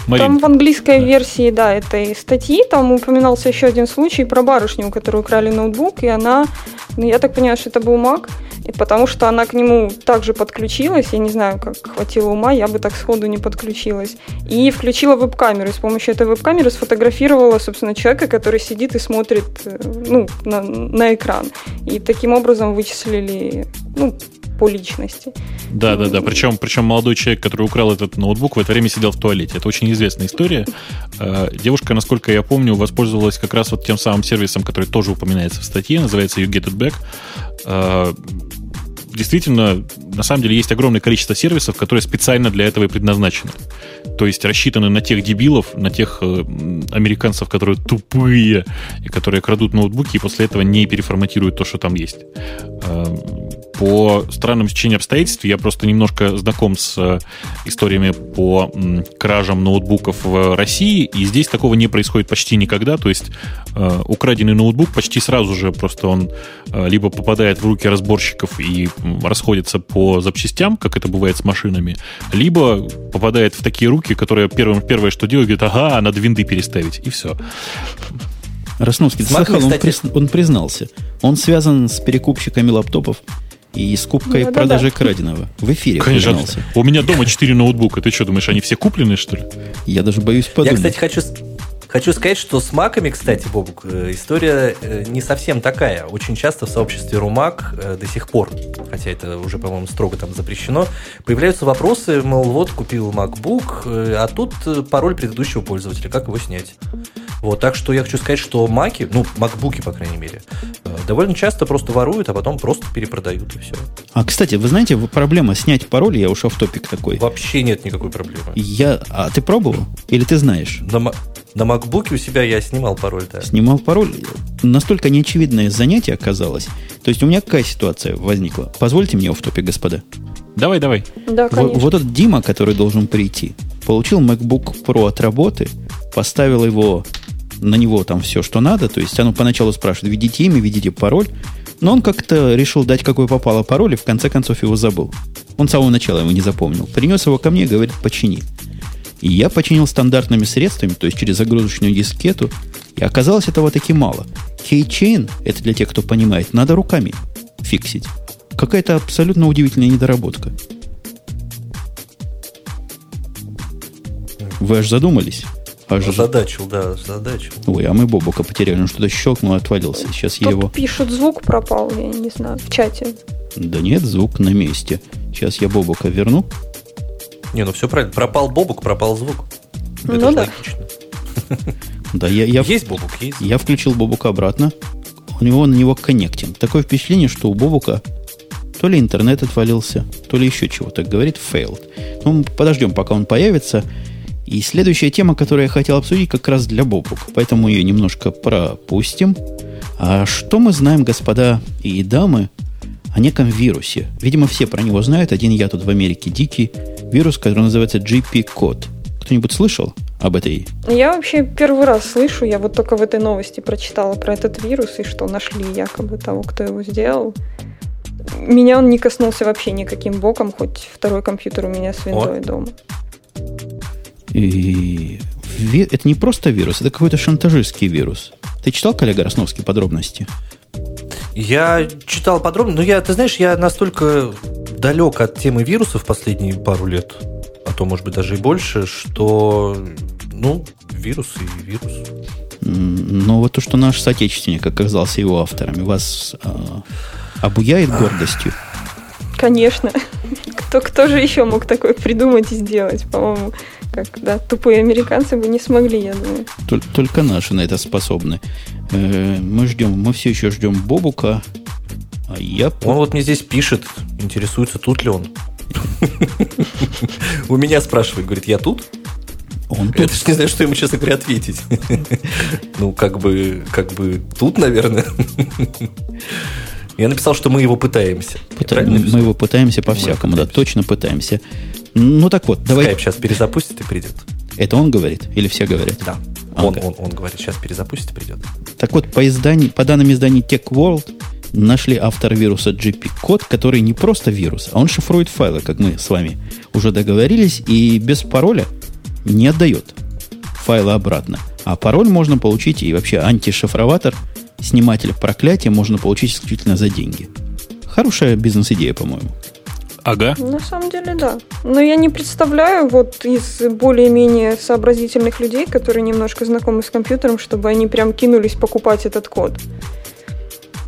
Марин. Там в английской да. версии, да, этой статьи, там упоминался еще один случай про барышню, у которой украли ноутбук, и она, ну, я так понимаю, что это был Mac, и потому что она к нему также подключилась, я не знаю, как хватило ума, я бы так сходу не подключилась, и включила веб-камеру, и с помощью этой веб-камеры сфотографировала, собственно, человека, который сидит и смотрит э, ну, на, на экран. И таким образом вычислили ну, по личности. Да, да, да. Причем, причем молодой человек, который украл этот ноутбук, в это время сидел в туалете. Это очень известная история. Э, девушка, насколько я помню, воспользовалась как раз вот тем самым сервисом, который тоже упоминается в статье, называется You Get It Back. Э, действительно, на самом деле, есть огромное количество сервисов, которые специально для этого и предназначены. То есть рассчитаны на тех дебилов, на тех э, американцев, которые тупые и которые крадут ноутбуки и после этого не переформатируют то, что там есть. По странным стечению обстоятельств я просто немножко знаком с э, историями по кражам ноутбуков в России, и здесь такого не происходит почти никогда. То есть э, украденный ноутбук почти сразу же просто он э, либо попадает в руки разборщиков и расходится по запчастям, как это бывает с машинами, либо попадает в такие руки, которые первым, первое, что делают, говорят, ага, надо винды переставить, и все. Росновский, ты слыхал, он, призн- он признался. Он связан с перекупщиками лаптопов и скупкой и Да-да-да. продажей краденого. В эфире Конечно, у меня дома 4 ноутбука. Ты что, думаешь, они все куплены, что ли? Я даже боюсь подумать. Я, кстати, хочу, хочу сказать, что с маками, кстати, Бобук, э, история э, не совсем такая. Очень часто в сообществе Румак э, до сих пор, хотя это уже, по-моему, строго там запрещено, появляются вопросы, мол, вот купил MacBook, а тут пароль предыдущего пользователя, как его снять? Вот, так что я хочу сказать, что маки, ну, макбуки, по крайней мере, э, довольно часто просто воруют, а потом просто перепродают, и все. А, кстати, вы знаете, в- проблема снять пароль, я ушел в топик такой. Вообще нет никакой проблемы. Я, а ты пробовал? Или ты знаешь? На, на макбуке у себя я снимал пароль, да. Снимал пароль. Настолько неочевидное занятие оказалось. То есть у меня какая ситуация возникла? Позвольте мне в топе, господа. Давай, давай. Да, конечно. Вот этот Дима, который должен прийти, получил MacBook Pro от работы, поставил его на него там все, что надо. То есть оно поначалу спрашивает, введите имя, введите пароль. Но он как-то решил дать, какой попало пароль, и в конце концов его забыл. Он с самого начала его не запомнил. Принес его ко мне и говорит, почини. И я починил стандартными средствами, то есть через загрузочную дискету. И оказалось этого таки мало. Keychain, это для тех, кто понимает, надо руками фиксить. Какая-то абсолютно удивительная недоработка. Вы аж задумались? Аж Задачил, да, задачил. Ой, а мы Бобука потеряли. Он что-то щелкнул и отвалился. Сейчас я Тут его... пишут, звук пропал, я не знаю, в чате. Да нет, звук на месте. Сейчас я Бобука верну. Не, ну все правильно. Пропал Бобук, пропал звук. Ну Это же да. логично. Да, я, я, Есть Бобук, есть. я включил Бобука обратно. У него на него коннектим. Такое впечатление, что у Бобука то ли интернет отвалился, то ли еще чего-то. Говорит, failed. Ну, подождем, пока он появится. И следующая тема, которую я хотел обсудить, как раз для Бобука. Поэтому ее немножко пропустим. А что мы знаем, господа и дамы, о неком вирусе? Видимо, все про него знают. Один я тут в Америке дикий. Вирус, который называется GP-код. Кто-нибудь слышал об этой Я вообще первый раз слышу, я вот только в этой новости прочитала про этот вирус и что нашли якобы того, кто его сделал. Меня он не коснулся вообще никаким боком, хоть второй компьютер у меня с виндой дома. И это не просто вирус, это какой-то шантажистский вирус. Ты читал, коллега Росновский, подробности? Я читал подробно, но я, ты знаешь, я настолько далек от темы вирусов последние пару лет, а то, может быть, даже и больше, что, ну, вирус и вирус. Но вот то, что наш соотечественник оказался его авторами, вас а, обуяет гордостью. Конечно. Кто, кто же еще мог такое придумать и сделать? По-моему, как, да, тупые американцы бы не смогли, я думаю. Тол- Только наши на это способны. Э, Мы ждем, мы все еще ждем Бобука. А я Он вот мне здесь пишет, интересуется, тут ли он. У меня спрашивает, говорит, я тут? он Я тут. даже не знаю, что ему, честно говоря, ответить. Ну, как бы, как бы тут, наверное. Я написал, что мы его пытаемся. Я Пыта- Мы его пытаемся по-всякому, да, точно пытаемся. Ну так вот, давай. Скайп сейчас перезапустит и придет. Это он говорит? Или все говорят? Да. А, Он, он, он говорит, сейчас перезапустит и придет. Так вот, по, изданию, по данным издания Tech World, нашли автор вируса GP-код, который не просто вирус, а он шифрует файлы, как мы с вами уже договорились, и без пароля не отдает файлы обратно. А пароль можно получить, и вообще антишифроватор, сниматель проклятия можно получить исключительно за деньги. Хорошая бизнес-идея, по-моему. Ага. На самом деле, да. Но я не представляю вот из более-менее сообразительных людей, которые немножко знакомы с компьютером, чтобы они прям кинулись покупать этот код.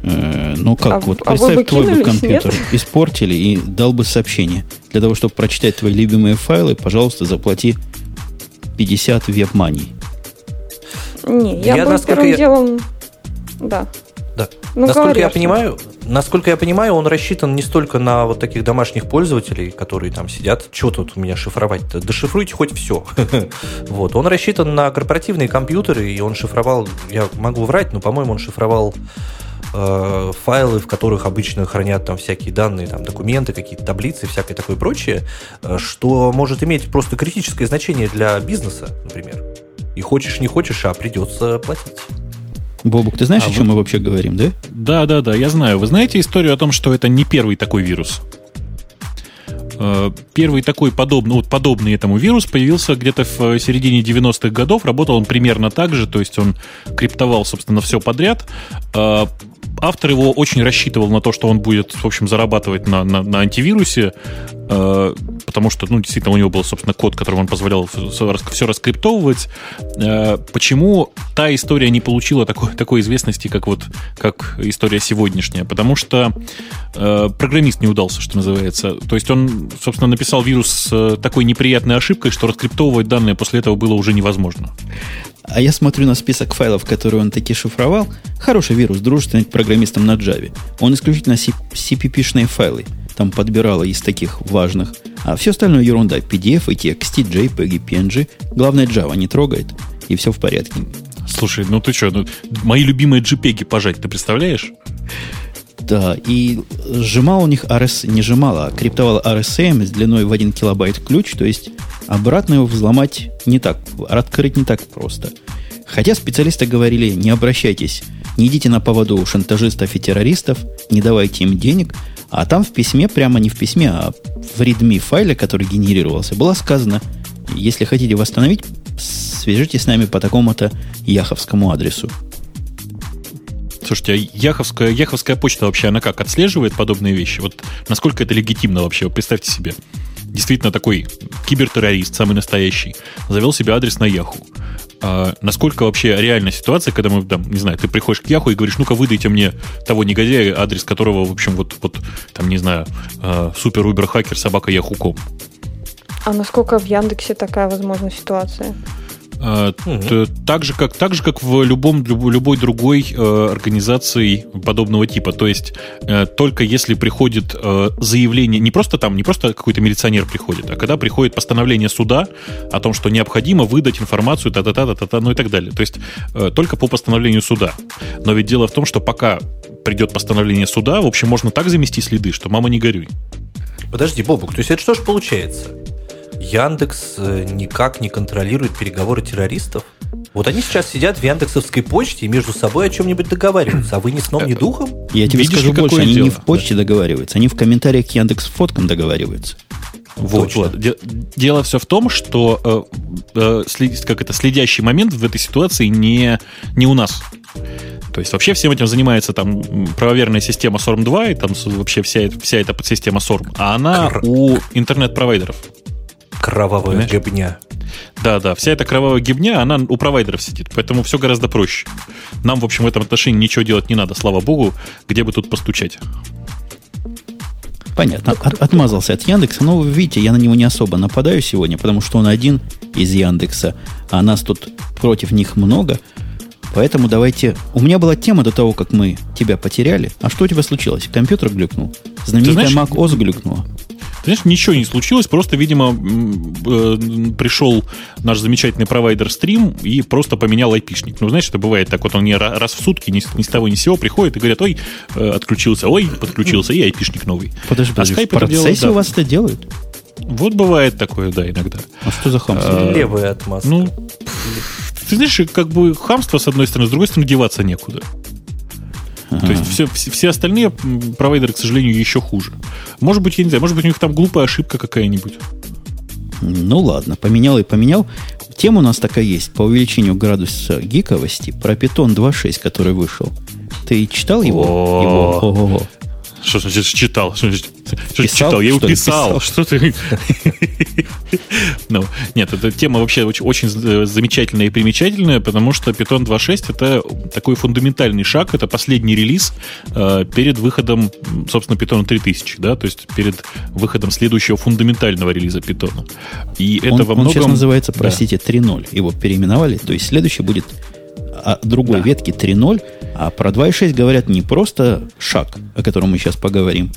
Э, ну как, А вот а вы представь бы твой бы компьютер, нет? испортили и дал бы сообщение. Для того, чтобы прочитать твои любимые файлы, пожалуйста, заплати 50 веб-маний. Не, я, Я, бы насколько первым я- делом... Да. Да. Ну, насколько говори, я понимаю, насколько я понимаю, он рассчитан не столько на вот таких домашних пользователей, которые там сидят, что тут у меня шифровать-то, дешифруйте хоть все. вот, он рассчитан на корпоративные компьютеры, и он шифровал, я могу врать, но, по-моему, он шифровал э, файлы, в которых обычно хранят там всякие данные, там документы, какие-то таблицы, всякое такое прочее, э, что может иметь просто критическое значение для бизнеса, например. И хочешь не хочешь, а придется платить. Бобук, ты знаешь, а о чем вот... мы вообще говорим, да? Да, да, да, я знаю. Вы знаете историю о том, что это не первый такой вирус? Э, первый такой подобный, вот подобный этому вирус появился где-то в середине 90-х годов. Работал он примерно так же, то есть он криптовал, собственно, все подряд. Э, автор его очень рассчитывал на то, что он будет, в общем, зарабатывать на, на, на антивирусе, э, потому что, ну, действительно, у него был, собственно, код, которым он позволял все раскриптовывать. Э, почему та история не получила такой, такой известности, как вот как история сегодняшняя? Потому что э, программист не удался, что называется. То есть он, собственно, написал вирус с такой неприятной ошибкой, что раскриптовывать данные после этого было уже невозможно. А я смотрю на список файлов, которые он таки шифровал. Хороший вирус, дружественный к программистам на Java. Он исключительно CPP-шные файлы там подбирала из таких важных. А все остальное ерунда. PDF, и TXT, JPEG, PNG. Главное, Java не трогает. И все в порядке. Слушай, ну ты что, ну, мои любимые JPEG пожать, ты представляешь? Да, и сжимал у них RS, не сжимала, а криптовала RSM с длиной в 1 килобайт ключ, то есть обратно его взломать не так, открыть не так просто. Хотя специалисты говорили, не обращайтесь, не идите на поводу у шантажистов и террористов, не давайте им денег, а там в письме, прямо не в письме, а в readme файле, который генерировался, было сказано, если хотите восстановить, свяжитесь с нами по такому-то яховскому адресу. Слушайте, а Яховская, Яховская почта вообще, она как, отслеживает подобные вещи? Вот насколько это легитимно вообще? Вот представьте себе. Действительно такой кибертеррорист, самый настоящий, завел себе адрес на Яху. А насколько вообще реальная ситуация, когда мы, там, не знаю, ты приходишь к Яху и говоришь, ну-ка выдайте мне того негодяя, адрес которого, в общем, вот, вот там, не знаю, а, супер-убер-хакер собака Яху.ком. А насколько в Яндексе такая возможная ситуация? Угу. Так, же, как, так же, как в любом, любой другой э, организации подобного типа. То есть э, только если приходит э, заявление, не просто там, не просто какой-то милиционер приходит, а когда приходит постановление суда о том, что необходимо выдать информацию, та-та-та, та-та, ну и так далее. То есть только по постановлению суда. Но ведь дело в том, что пока придет постановление суда, в общем, можно так замести следы, что мама не горюй. Подожди, Бобук, то есть это что ж получается? Яндекс э, никак не контролирует переговоры террористов? Вот они сейчас сидят в Яндексовской почте и между собой о чем-нибудь договариваются, а вы ни сном, ни э, духом? Я тебе Видишь, скажу больше, они дело? не в почте да. договариваются, они в комментариях к Яндекс фоткам договариваются. Вот, вот. Дело все в том, что э, э, как это, следящий момент в этой ситуации не, не у нас. То есть вообще всем этим занимается там правоверная система SORM2 и там вообще вся, вся эта подсистема SORM, а она Кр... у интернет-провайдеров. Кровавая Понимаешь? гибня. Да, да, вся эта кровавая гибня, она у провайдеров сидит, поэтому все гораздо проще. Нам, в общем, в этом отношении ничего делать не надо, слава богу, где бы тут постучать. Понятно. От, отмазался от Яндекса. Но, вы видите, я на него не особо нападаю сегодня, потому что он один из Яндекса, а нас тут против них много. Поэтому давайте... У меня была тема до того, как мы тебя потеряли. А что у тебя случилось? Компьютер глюкнул? Знаменитая Mac OS глюкнула? Знаешь, ничего не случилось, просто, видимо, э, пришел наш замечательный провайдер стрим и просто поменял айпишник. Ну, знаешь, это бывает так, вот он не раз в сутки ни, ни с того ни с сего приходит и говорят, ой, э, отключился, ой, подключился, и айпишник новый. Подожди, подожди, а в процессе делает, да. у вас это делают? Вот бывает такое, да, иногда. А что за хамство? А, Левая отмазка. Ну, ты знаешь, как бы хамство с одной стороны, с другой стороны деваться некуда. То есть все, все остальные провайдеры, к сожалению, еще хуже. Может быть, я не знаю, может быть, у них там глупая ошибка какая-нибудь. Ну ладно, поменял и поменял. Тема у нас такая есть по увеличению градуса гиковости про Python 2.6, который вышел. Ты читал его? его? Ого-го. Что значит читал? Что значит, что писал? читал? Я его что писал. Что ты? ну, нет, эта тема вообще очень, очень замечательная и примечательная, потому что Python 2.6 это такой фундаментальный шаг, это последний релиз э, перед выходом, собственно, Python 3000, да, то есть перед выходом следующего фундаментального релиза Python. И это он, во многом... Он сейчас называется, простите, да. 3.0. Его переименовали, то есть следующий будет а другой да. ветки 3.0 А про 2.6 говорят не просто шаг, о котором мы сейчас поговорим,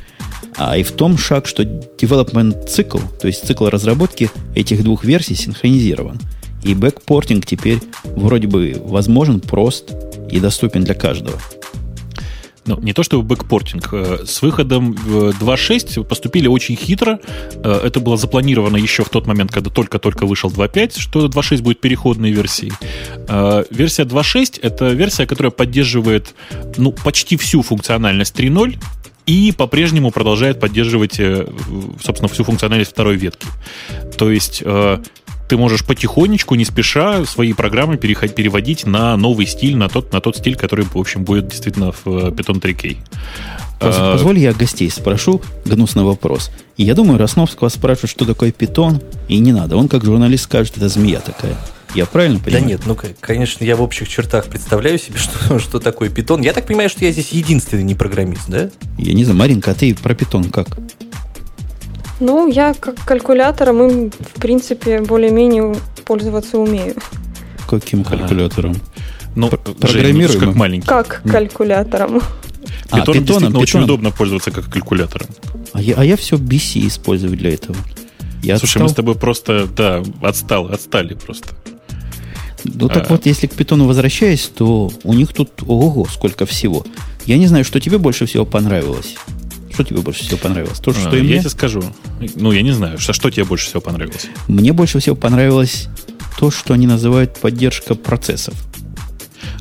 а и в том шаг, что development цикл, то есть цикл разработки этих двух версий синхронизирован. И backporting теперь вроде бы возможен, прост и доступен для каждого. Ну, не то чтобы backporting. Э, с выходом в 2.6 поступили очень хитро. Э, это было запланировано еще в тот момент, когда только-только вышел 2.5, что 2.6 будет переходной версией. Э, версия 2.6 — это версия, которая поддерживает ну, почти всю функциональность 3.0, и по-прежнему продолжает поддерживать, собственно, всю функциональность второй ветки. То есть ты можешь потихонечку, не спеша, свои программы переходить, переводить на новый стиль, на тот, на тот стиль, который, в общем, будет действительно в э, Python 3K. А, позволь, я гостей спрошу гнусный вопрос. И я думаю, Росновского спрашивают, что такое питон, и не надо. Он как журналист скажет, это змея такая. Я правильно понимаю? Да нет, ну, конечно, я в общих чертах представляю себе, что, что такое питон. Я так понимаю, что я здесь единственный не программист, да? Я не знаю, Маринка, а ты про питон как? Ну, я как калькулятором им, в принципе, более-менее пользоваться умею. Каким калькулятором? Ну, программируем как маленький. Как калькулятором. А, питоном, питоном очень удобно пользоваться как калькулятором. А я, а я все BC использую для этого. Я Слушай, отстал? мы с тобой просто, да, отстал, отстали просто. Ну а... так вот, если к питону возвращаясь, то у них тут ого сколько всего. Я не знаю, что тебе больше всего понравилось. Что тебе больше всего понравилось? То, что а, и мне? Я тебе скажу. Ну, я не знаю, что, что тебе больше всего понравилось? Мне больше всего понравилось то, что они называют поддержка процессов.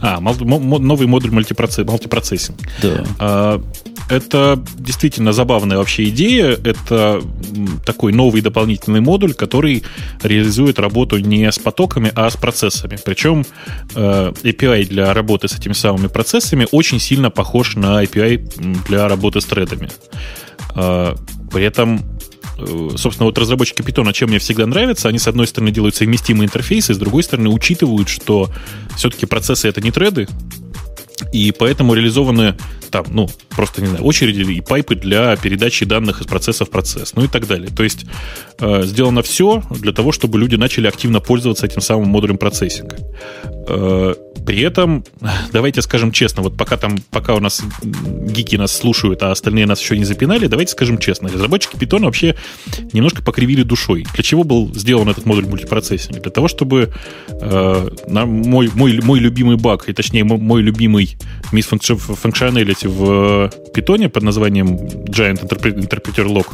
А, новый модуль мультипроцесс, мультипроцессинг. Да. А, это действительно забавная вообще идея. Это такой новый дополнительный модуль, который реализует работу не с потоками, а с процессами. Причем э, API для работы с этими самыми процессами очень сильно похож на API для работы с тредами. Э, при этом э, собственно, вот разработчики Python, чем мне всегда нравится, они, с одной стороны, делают совместимые интерфейсы, с другой стороны, учитывают, что все-таки процессы — это не треды, и поэтому реализованы там, ну, просто, не знаю, очереди и пайпы для передачи данных из процесса в процесс, ну и так далее. То есть э, сделано все для того, чтобы люди начали активно пользоваться этим самым модулем процессинга. Э, при этом, давайте скажем честно, вот пока там, пока у нас гики нас слушают, а остальные нас еще не запинали, давайте скажем честно, разработчики Python вообще немножко покривили душой. Для чего был сделан этот модуль мультипроцессинга? Для того, чтобы э, на мой, мой, мой любимый баг, и точнее мой, мой любимый мисс functionality в Python под названием Giant Interpreter Log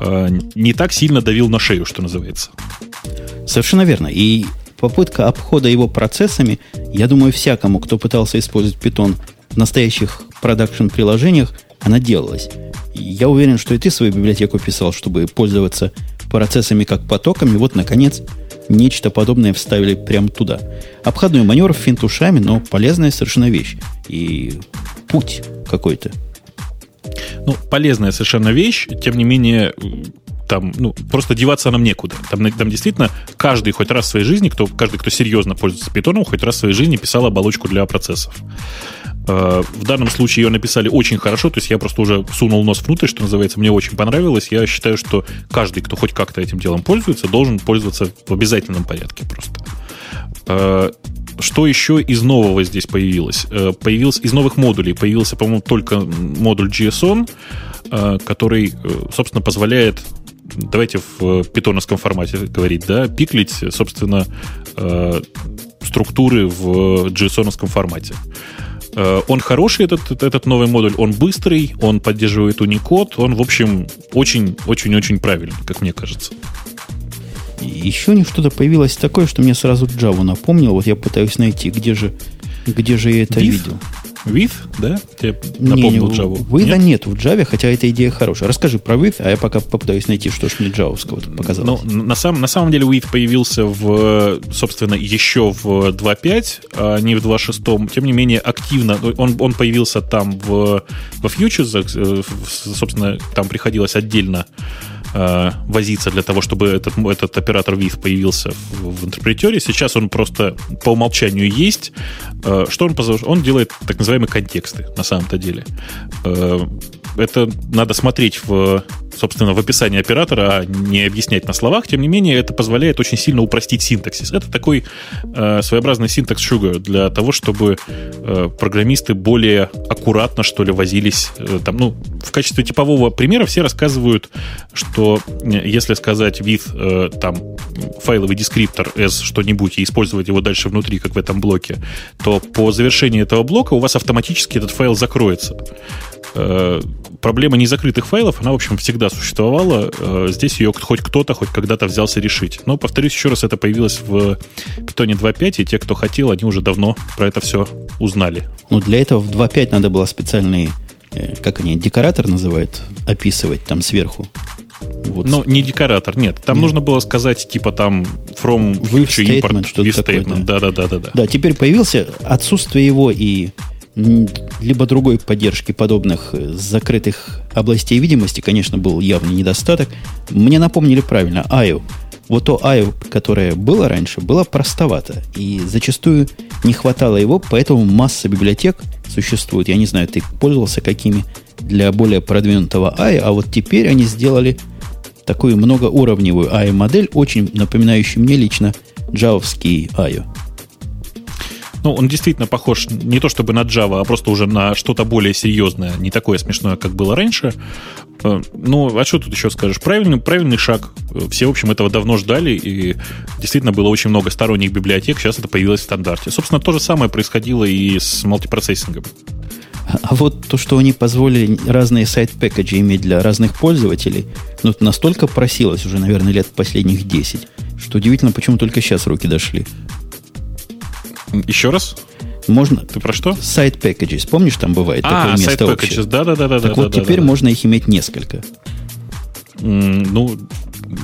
э, не так сильно давил на шею, что называется. Совершенно верно. И попытка обхода его процессами, я думаю, всякому, кто пытался использовать Python в настоящих продакшн-приложениях, она делалась. Я уверен, что и ты свою библиотеку писал, чтобы пользоваться процессами как потоками. Вот, наконец, нечто подобное вставили прямо туда. Обходной маневр финт ушами, но полезная совершенно вещь. И путь какой-то. Ну, полезная совершенно вещь, тем не менее, там, ну, просто деваться нам некуда. Там, там действительно каждый хоть раз в своей жизни, кто, каждый, кто серьезно пользуется питоном, хоть раз в своей жизни писал оболочку для процессов. Э, в данном случае ее написали очень хорошо, то есть я просто уже сунул нос внутрь, что называется, мне очень понравилось. Я считаю, что каждый, кто хоть как-то этим делом пользуется, должен пользоваться в обязательном порядке просто. Э, что еще из нового здесь появилось? Э, появился из новых модулей появился, по-моему, только модуль JSON, который, собственно, позволяет давайте в питоновском формате говорить, да, пиклить, собственно, э, структуры в JSON формате. Э, он хороший, этот, этот новый модуль, он быстрый, он поддерживает Unicode, он, в общем, очень-очень-очень правильный, как мне кажется. Еще не что-то появилось такое, что мне сразу Java напомнило. Вот я пытаюсь найти, где же, где же я это Div? видел. With, да? Тебе напомнил не, Java? With нет? нет в Java, хотя эта идея хорошая. Расскажи про with, а я пока попытаюсь найти, что ж мне джавовского показалось. Ну, на, сам, на самом деле with появился в, собственно, еще в 2.5, а не в 2.6. Тем не менее, активно. Он, он появился там в, во Futures, э, собственно, там приходилось отдельно э, возиться для того, чтобы этот, этот оператор with появился в, в интерпретере. Сейчас он просто по умолчанию есть. Э, что он? Он делает так называемые контексты на самом-то деле. Э, это надо смотреть в собственно, в описании оператора, а не объяснять на словах. Тем не менее, это позволяет очень сильно упростить синтаксис. Это такой э, своеобразный синтакс Sugar для того, чтобы э, программисты более аккуратно, что ли, возились. Э, там, ну, в качестве типового примера все рассказывают, что э, если сказать with э, там файловый дескриптор as что-нибудь и использовать его дальше внутри, как в этом блоке, то по завершении этого блока у вас автоматически этот файл закроется. Э, проблема незакрытых файлов, она, в общем, всегда существовала. Э, здесь ее хоть кто-то хоть когда-то взялся решить. Но, повторюсь еще раз, это появилось в Python 2.5, и те, кто хотел, они уже давно про это все узнали. Ну, для этого в 2.5 надо было специальный, э, как они, декоратор называют, описывать там сверху. Вот. Ну, не декоратор, нет. Там нет. нужно было сказать, типа, там, from future import, что-то такое. Да. да, да, да, да. Да, теперь появился отсутствие его и либо другой поддержки подобных э, закрытых областей видимости, конечно, был явный недостаток. Мне напомнили правильно, IO. Вот то IO, которое было раньше, было простовато. И зачастую не хватало его, поэтому масса библиотек существует. Я не знаю, ты пользовался какими для более продвинутого IO, а вот теперь они сделали такую многоуровневую IO-модель, очень напоминающую мне лично джавовский IO. Ну, он действительно похож не то чтобы на Java, а просто уже на что-то более серьезное, не такое смешное, как было раньше. Э, ну, а что тут еще скажешь? Правильный, правильный шаг. Все, в общем, этого давно ждали, и действительно было очень много сторонних библиотек, сейчас это появилось в стандарте. Собственно, то же самое происходило и с мультипроцессингом. А вот то, что они позволили разные сайт-пэкэджи иметь для разных пользователей, ну, это настолько просилось уже, наверное, лет последних 10, что удивительно, почему только сейчас руки дошли. Еще раз? Можно. Ты про что? Сайт packages. Помнишь, там бывает а, такое место общее? Да, да, да, да. Так да, вот да, теперь да, можно их иметь несколько. Mm, ну,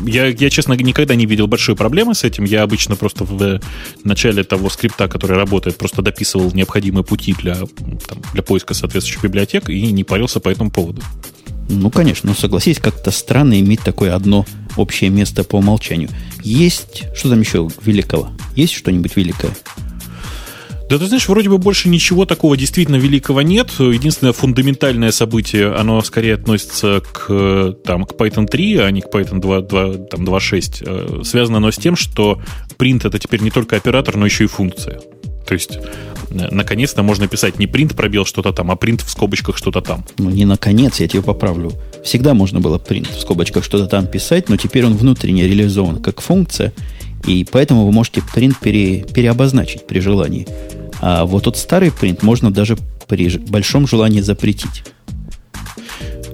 я, я, честно, никогда не видел большой проблемы с этим. Я обычно просто в начале того скрипта, который работает, просто дописывал необходимые пути для, там, для поиска соответствующих библиотек и не парился по этому поводу. Ну, конечно, но согласись, как-то странно иметь такое одно общее место по умолчанию. Есть, что там еще великого? Есть что-нибудь великое? Да ты знаешь, вроде бы больше ничего такого действительно великого нет. Единственное фундаментальное событие, оно скорее относится к, там, к Python 3, а не к Python 2, 2, там, 2.6. Э, связано оно с тем, что print это теперь не только оператор, но еще и функция. То есть, э, наконец-то можно писать не print пробел что-то там, а print в скобочках что-то там. Ну, не наконец, я тебе поправлю. Всегда можно было print в скобочках что-то там писать, но теперь он внутренне реализован как функция, и поэтому вы можете print пере, переобозначить при желании. А вот тот старый принт можно даже при большом желании запретить.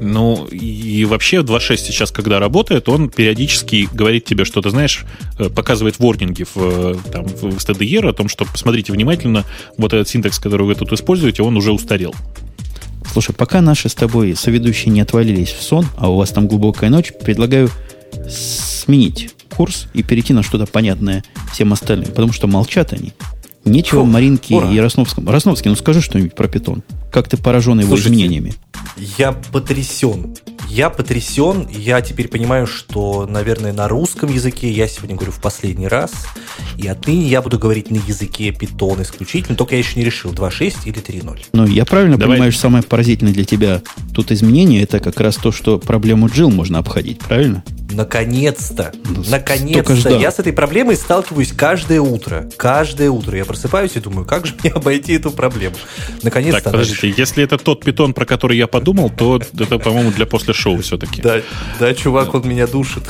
Ну, и вообще 2.6 сейчас, когда работает, он периодически говорит тебе, что ты знаешь, э, показывает ворнинги в, там, в STDR о том, что посмотрите внимательно, вот этот синтекс, который вы тут используете, он уже устарел. Слушай, пока наши с тобой соведущие не отвалились в сон, а у вас там глубокая ночь, предлагаю сменить курс и перейти на что-то понятное всем остальным, потому что молчат они. Нечего Фу, Маринке ура. и Росновскому. Росновский, ну скажи что-нибудь про питон. Как ты поражен его Слушайте, изменениями? Я потрясен. Я потрясен. Я теперь понимаю, что, наверное, на русском языке я сегодня говорю в последний раз. И отныне я буду говорить на языке питон исключительно. Только я еще не решил, 2.6 или 3.0. Ну, я правильно Давай. понимаю, что самое поразительное для тебя тут изменение, это как раз то, что проблему Джил можно обходить, правильно? Наконец-то! Ну, наконец-то! Я с этой проблемой сталкиваюсь каждое утро. Каждое утро я просыпаюсь и думаю, как же мне обойти эту проблему? Наконец-то. Так, подождите, если это тот питон, про который я подумал, то это, по-моему, для после шоу все-таки. Да, да, чувак, он меня душит.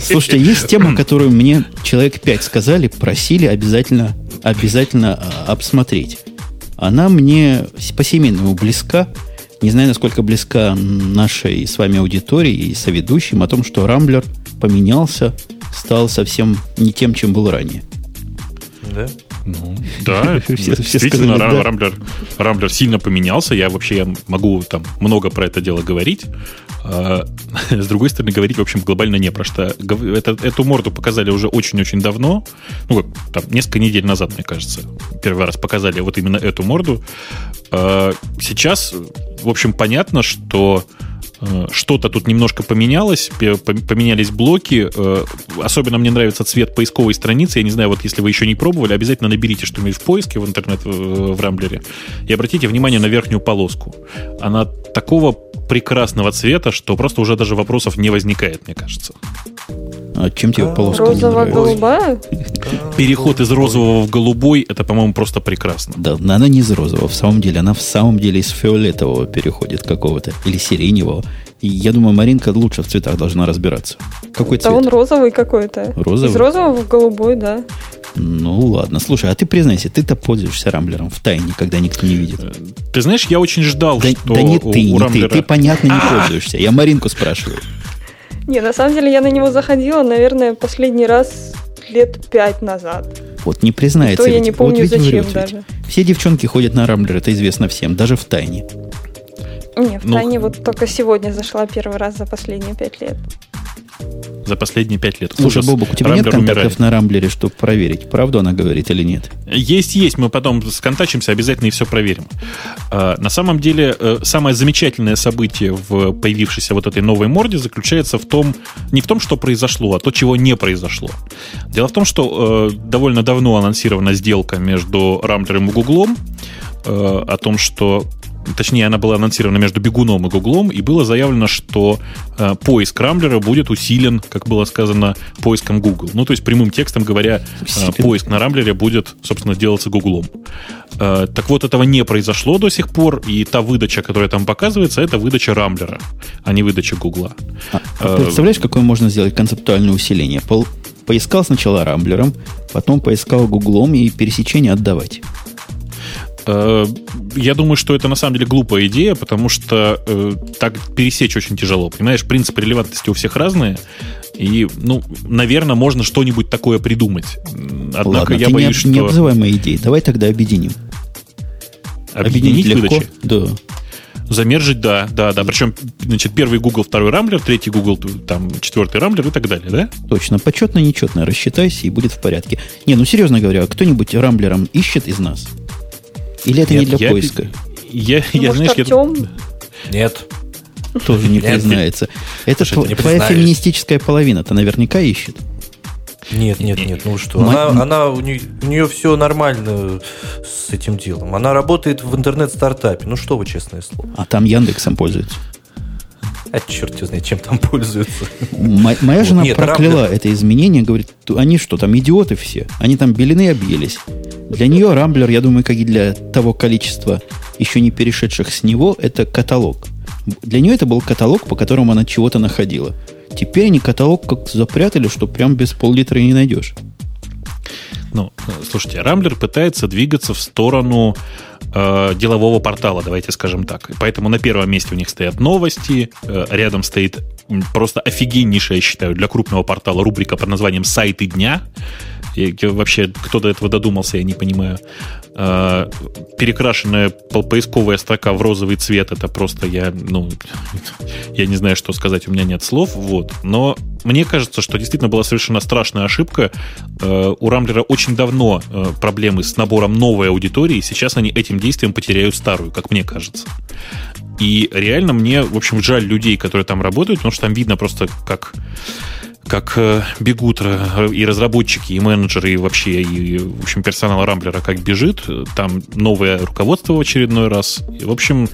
Слушайте, есть тема, которую мне человек пять сказали, просили обязательно, обязательно а, обсмотреть. Она мне по-семейному близка. Не знаю, насколько близка нашей с вами аудитории и соведущим о том, что Рамблер поменялся, стал совсем не тем, чем был ранее. Да? Ну, да, действительно, Рамблер, Рамблер сильно поменялся. Я вообще я могу там много про это дело говорить. А, с другой стороны, говорить, в общем, глобально не про что. Это, эту морду показали уже очень-очень давно. Ну, там, несколько недель назад, мне кажется. Первый раз показали вот именно эту морду. А, сейчас, в общем, понятно, что Э, что-то тут немножко поменялось, поменялись блоки. Э, особенно мне нравится цвет поисковой страницы. Я не знаю, вот если вы еще не пробовали, обязательно наберите что-нибудь в поиске в интернет в Рамблере и обратите внимание на верхнюю полоску. Она такого прекрасного цвета, что просто уже даже вопросов не возникает, мне кажется. А чем тебе полоска Розово-голубая? Переход из розового в голубой, это, по-моему, просто прекрасно. Да, она не из розового, в самом деле. Она в самом деле из фиолетового переходит какого-то. Или сиреневого. И я думаю, Маринка лучше в цветах должна разбираться. Какой Да цвет? он розовый какой-то. Розовый? Из розового в голубой, да. Ну ладно, слушай, а ты признайся, ты-то пользуешься рамблером в тайне, когда никто не видит. Ты знаешь, я очень ждал, Да, что да не ты, у не Рамблера... ты, ты понятно не пользуешься. Я Маринку спрашиваю. Не, на самом деле я на него заходила, наверное, последний раз лет пять назад. Вот не признается. То я ведь. не Вот помню, ведь зачем врет ведь. даже. Все девчонки ходят на рамблер, это известно всем, даже в тайне. Не, в Ну, тайне вот только сегодня зашла первый раз за последние пять лет. За последние пять лет. Слушай, Ужас. Бобок, у тебя нет Рамблер контактов умирает. на рамблере, чтобы проверить, правду она говорит или нет? Есть, есть. Мы потом сконтачимся, обязательно и все проверим. А, на самом деле, э, самое замечательное событие в появившейся вот этой новой морде заключается в том, не в том, что произошло, а то, чего не произошло. Дело в том, что э, довольно давно анонсирована сделка между Рамблером и Гуглом э, о том, что Точнее, она была анонсирована между Бегуном и Гуглом, и было заявлено, что э, поиск Рамблера будет усилен, как было сказано, поиском Google. Ну, то есть, прямым текстом говоря, э, поиск на Рамблере будет, собственно, делаться Гуглом. Э, так вот, этого не произошло до сих пор, и та выдача, которая там показывается, это выдача Рамблера, а не выдача Гугла. А, а Э, представляешь, какое можно сделать концептуальное усиление? Пол- поискал сначала рамблером, потом поискал гуглом и пересечение отдавать. Э, Я думаю, что это на самом деле глупая идея, потому что э, так пересечь очень тяжело. Понимаешь, принципы релевантности у всех разные. И, ну, наверное, можно что-нибудь такое придумать. Однако Ладно, я ты боюсь, не, не что обзывай мои идеи. Давай тогда объединим. объединить легко. выдачи. Да. Замержить, да, да, да. Причем, значит, первый Google, второй Рамблер, третий Google, там, четвертый Рамблер и так далее, да? Точно, почетно, нечетно, рассчитайся и будет в порядке. Не, ну серьезно говоря, кто-нибудь рамблером ищет из нас? Или это не Нет, для я- поиска? Я, Ну, я может, знаешь, я- Артем? Нет. Тоже не признается. Это не твоя феминистическая половина-то наверняка ищет. Нет, нет, нет, ну что, она, она у, нее, у нее все нормально с этим делом. Она работает в интернет-стартапе. Ну что вы, честное слово. А там Яндексом пользуется. А черт его знает, чем там пользуются. Мо- Моя Вот. жена Нет, прокляла Рамблер- это изменение, говорит, «Ту- они что, там идиоты все? Они там белины объелись. Для нее Рамблер, я думаю, как и для того количества еще не перешедших с него, это каталог. Для нее это был каталог, по которому она чего-то находила. Теперь они каталог как запрятали, что прям без пол-литра не найдешь. Ну, э, слушайте, Рамблер пытается двигаться в сторону э, делового портала, давайте скажем так. Поэтому на первом месте у них стоят новости, э, рядом стоит просто офигеннейшая, я считаю, для крупного портала рубрика под названием «Сайты дня». И, и вообще, кто до этого додумался, я не понимаю. Э, перекрашенная по- поисковая строка в розовый цвет, это просто я, ну, я не знаю, что сказать, у меня нет слов, вот. Но мне кажется, что действительно была совершена страшная ошибка. Э, У Рамблера очень давно э, проблемы с набором новой аудитории, сейчас они этим действием потеряют старую, как мне кажется. И реально мне, в общем, жаль людей, которые там работают, потому что там видно просто, как как э, бегут э, и разработчики, и менеджеры, и вообще, и, в общем, персонал Рамблера как бежит. Там новое руководство в очередной раз. И, в общем,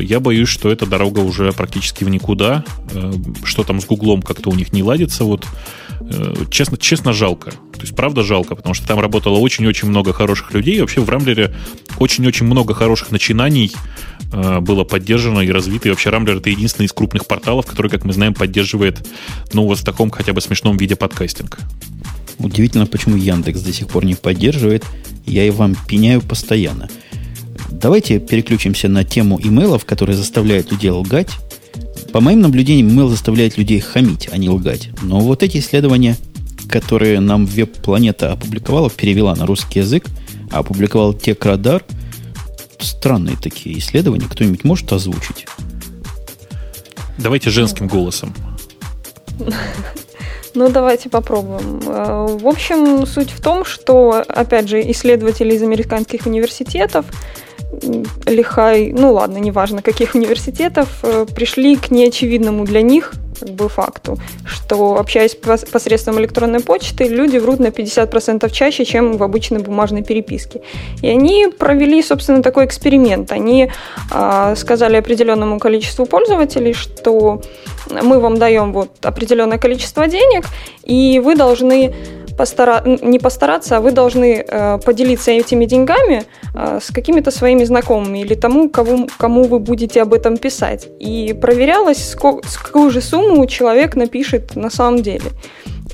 я боюсь, что эта дорога уже практически в никуда. Э, Что там с Гуглом как-то у них не ладится. Вот э, честно, честно жалко. То есть, правда жалко, потому что там работало очень-очень много хороших людей. И вообще в Рамблере очень-очень много хороших начинаний э, было поддержано и развито. И вообще Рамблер это единственный из крупных порталов, который, как мы знаем, поддерживает, ну, вот в таком хотя бы смешном виде подкастинг. Удивительно, почему Яндекс до сих пор не поддерживает. Я и вам пеняю постоянно. Давайте переключимся на тему имейлов, которые заставляют людей лгать. По моим наблюдениям, имейл заставляет людей хамить, а не лгать. Но вот эти исследования, которые нам веб-планета опубликовала, перевела на русский язык, а опубликовал Текрадар, странные такие исследования. Кто-нибудь может озвучить? Давайте женским голосом. Ну, давайте попробуем. Э, В общем, суть в том, что, опять же, исследователи из американских университетов Лихай, ну ладно, неважно каких университетов, э, пришли к неочевидному для них как бы факту, что общаясь посредством электронной почты, люди врут на 50% чаще, чем в обычной бумажной переписке. И они провели, собственно, такой эксперимент. Они э, сказали определенному количеству пользователей, что мы вам даем вот определенное количество денег, и вы должны постара... не постараться, а вы должны э, поделиться этими деньгами э, с какими-то своими знакомыми или тому, кому, кому вы будете об этом писать. И проверялось, сколько, какую же сумму человек напишет на самом деле.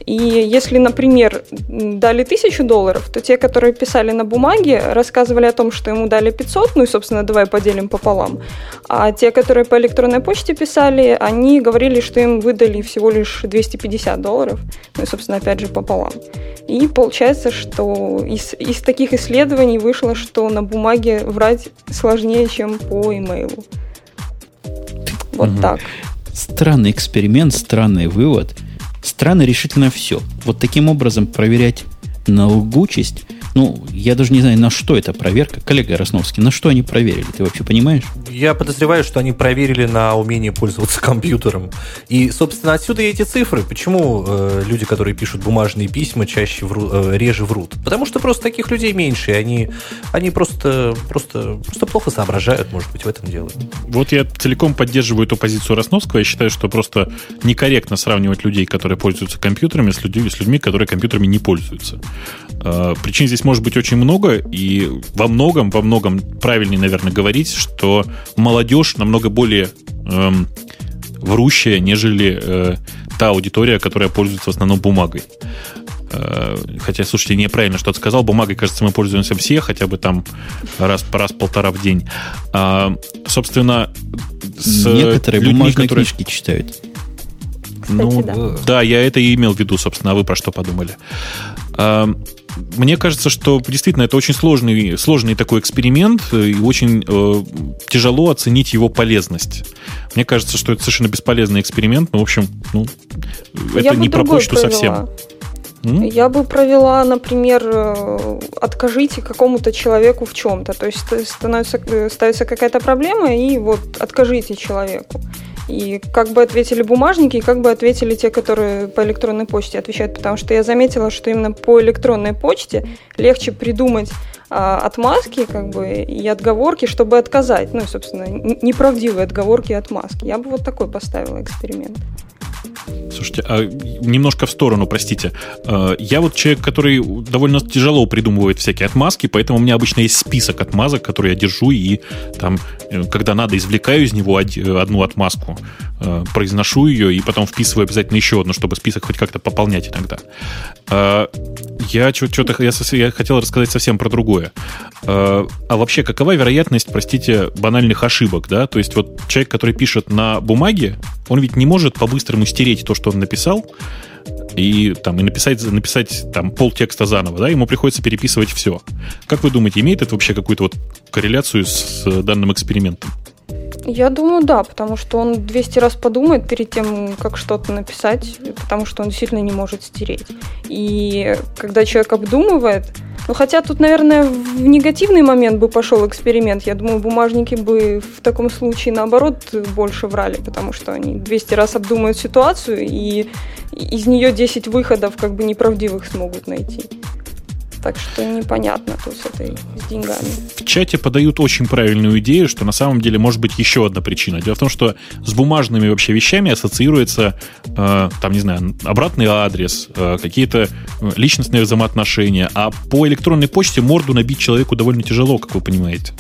И если, например, дали тысячу долларов, то те, которые писали на бумаге, рассказывали о том, что ему дали 500, ну и, собственно, давай поделим пополам. А те, которые по электронной почте писали, они говорили, что им выдали всего лишь 250 долларов, ну и, собственно, опять же, пополам. И получается, что из, из таких исследований вышло, что на бумаге врать сложнее, чем по имейлу. Вот угу. так. Странный эксперимент, странный вывод – Странно решительно все. Вот таким образом проверять на лгучесть ну, я даже не знаю, на что эта проверка. Коллега Росновский, на что они проверили? Ты вообще понимаешь? Я подозреваю, что они проверили на умение пользоваться компьютером. И, собственно, отсюда и эти цифры. Почему э, люди, которые пишут бумажные письма, чаще вру, э, реже врут? Потому что просто таких людей меньше, и они, они просто, просто, просто плохо соображают, может быть, в этом дело. Вот я целиком поддерживаю эту позицию Росновского. Я считаю, что просто некорректно сравнивать людей, которые пользуются компьютерами, с людьми, с людьми которые компьютерами не пользуются. Э, причин здесь может быть очень много, и во многом, во многом правильнее, наверное, говорить, что молодежь намного более эм, врущая, нежели э, та аудитория, которая пользуется в основном бумагой. Э, хотя, слушайте, неправильно что-то сказал. Бумагой, кажется, мы пользуемся все, хотя бы там раз, раз-полтора в день. А, собственно, с Некоторые людьми, бумажные которые... книжки читают. ну, да. да, я это и имел в виду, собственно, а вы про что подумали? А, мне кажется, что действительно это очень сложный, сложный такой эксперимент, э, и очень э, тяжело оценить его полезность. Мне кажется, что это совершенно бесполезный эксперимент, но, в общем, ну, это не про почту провела. совсем. Я бы провела, например, э, откажите какому-то человеку в чем-то. То есть становится, э, ставится какая-то проблема, и вот откажите человеку. И как бы ответили бумажники, и как бы ответили те, которые по электронной почте отвечают. Потому что я заметила, что именно по электронной почте легче придумать а, отмазки как бы, и отговорки, чтобы отказать. Ну, собственно, неправдивые отговорки и отмазки. Я бы вот такой поставила эксперимент. Слушайте, а немножко в сторону, простите. А, я вот человек, который довольно тяжело придумывает всякие отмазки, поэтому у меня обычно есть список отмазок, которые я держу, и там, э, когда надо, извлекаю из него одну отмазку, э, произношу ее, и потом вписываю обязательно еще одну, чтобы список хоть как-то пополнять иногда. А, я что-то я, я хотел рассказать совсем про другое. А вообще, какова вероятность, простите, банальных ошибок, да? То есть вот человек, который пишет на бумаге, он ведь не может по-быстрому стереть то, что он написал, и там и написать, написать там полтекста заново, да, ему приходится переписывать все. Как вы думаете, имеет это вообще какую-то вот корреляцию с данным экспериментом? Я думаю, да, потому что он 200 раз подумает перед тем, как что-то написать, потому что он действительно не может стереть. И когда человек обдумывает, ну хотя тут, наверное, в негативный момент бы пошел эксперимент, я думаю, бумажники бы в таком случае наоборот больше врали, потому что они 200 раз обдумают ситуацию и из нее 10 выходов как бы неправдивых смогут найти. Так что непонятно тут с этой с деньгами. В чате подают очень правильную идею, что на самом деле может быть еще одна причина. Дело в том, что с бумажными вообще вещами ассоциируется, э, там, не знаю, обратный адрес, э, какие-то э, личностные взаимоотношения. А по электронной почте морду набить человеку довольно тяжело, как вы понимаете.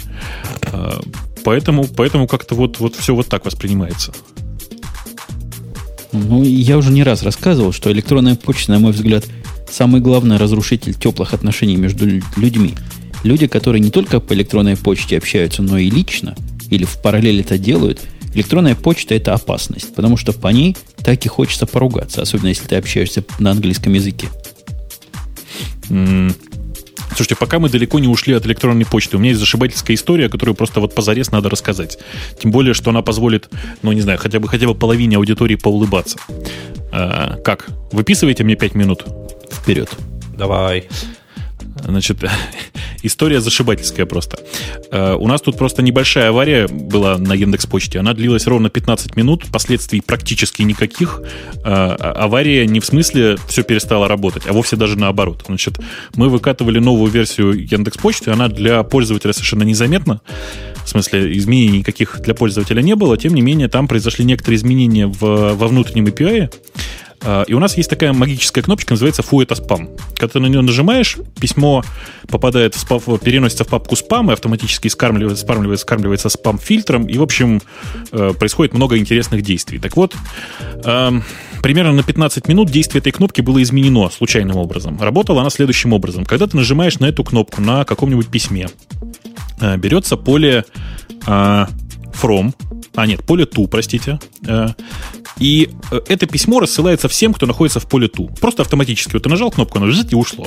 Э, поэтому, поэтому как-то вот, вот все вот так воспринимается. Ну, я уже не раз рассказывал, что электронная почта, на мой взгляд, самый главный разрушитель теплых отношений между людьми. Люди, которые не только по электронной почте общаются, но и лично, или в параллель это делают, электронная почта – это опасность, потому что по ней так и хочется поругаться, особенно если ты общаешься на английском языке. Слушайте, пока мы далеко не ушли от электронной почты, у меня есть зашибательская история, которую просто вот позарез надо рассказать. Тем более, что она позволит, ну, не знаю, хотя бы, хотя бы половине аудитории поулыбаться. А, как? Выписываете мне 5 минут? Вперед. Давай. Значит, история зашибательская просто. Э, у нас тут просто небольшая авария была на Яндекс Почте. Она длилась ровно 15 минут, последствий практически никаких. Э, авария не в смысле все перестало работать, а вовсе даже наоборот. Значит, мы выкатывали новую версию Яндекс Почты, она для пользователя совершенно незаметна. В смысле, изменений никаких для пользователя не было. Тем не менее, там произошли некоторые изменения в, во внутреннем API. А, и у нас есть такая магическая кнопочка, называется «Фу, это спам». Когда ты на нее нажимаешь, письмо попадает в спам, переносится в папку спам и автоматически скармливается, скармливается, скармливается спам-фильтром, и, в общем, э, происходит много интересных действий. Так вот, эм, примерно на 15 минут действие этой кнопки было изменено случайным образом. Работала она следующим образом. Когда ты нажимаешь на эту кнопку на каком-нибудь письме, э, берется поле э, from, а нет, поле to, простите, и э, это письмо рассылается всем, кто находится в поле ту. Просто автоматически. Вот ты нажал кнопку, оно жжет и ушло.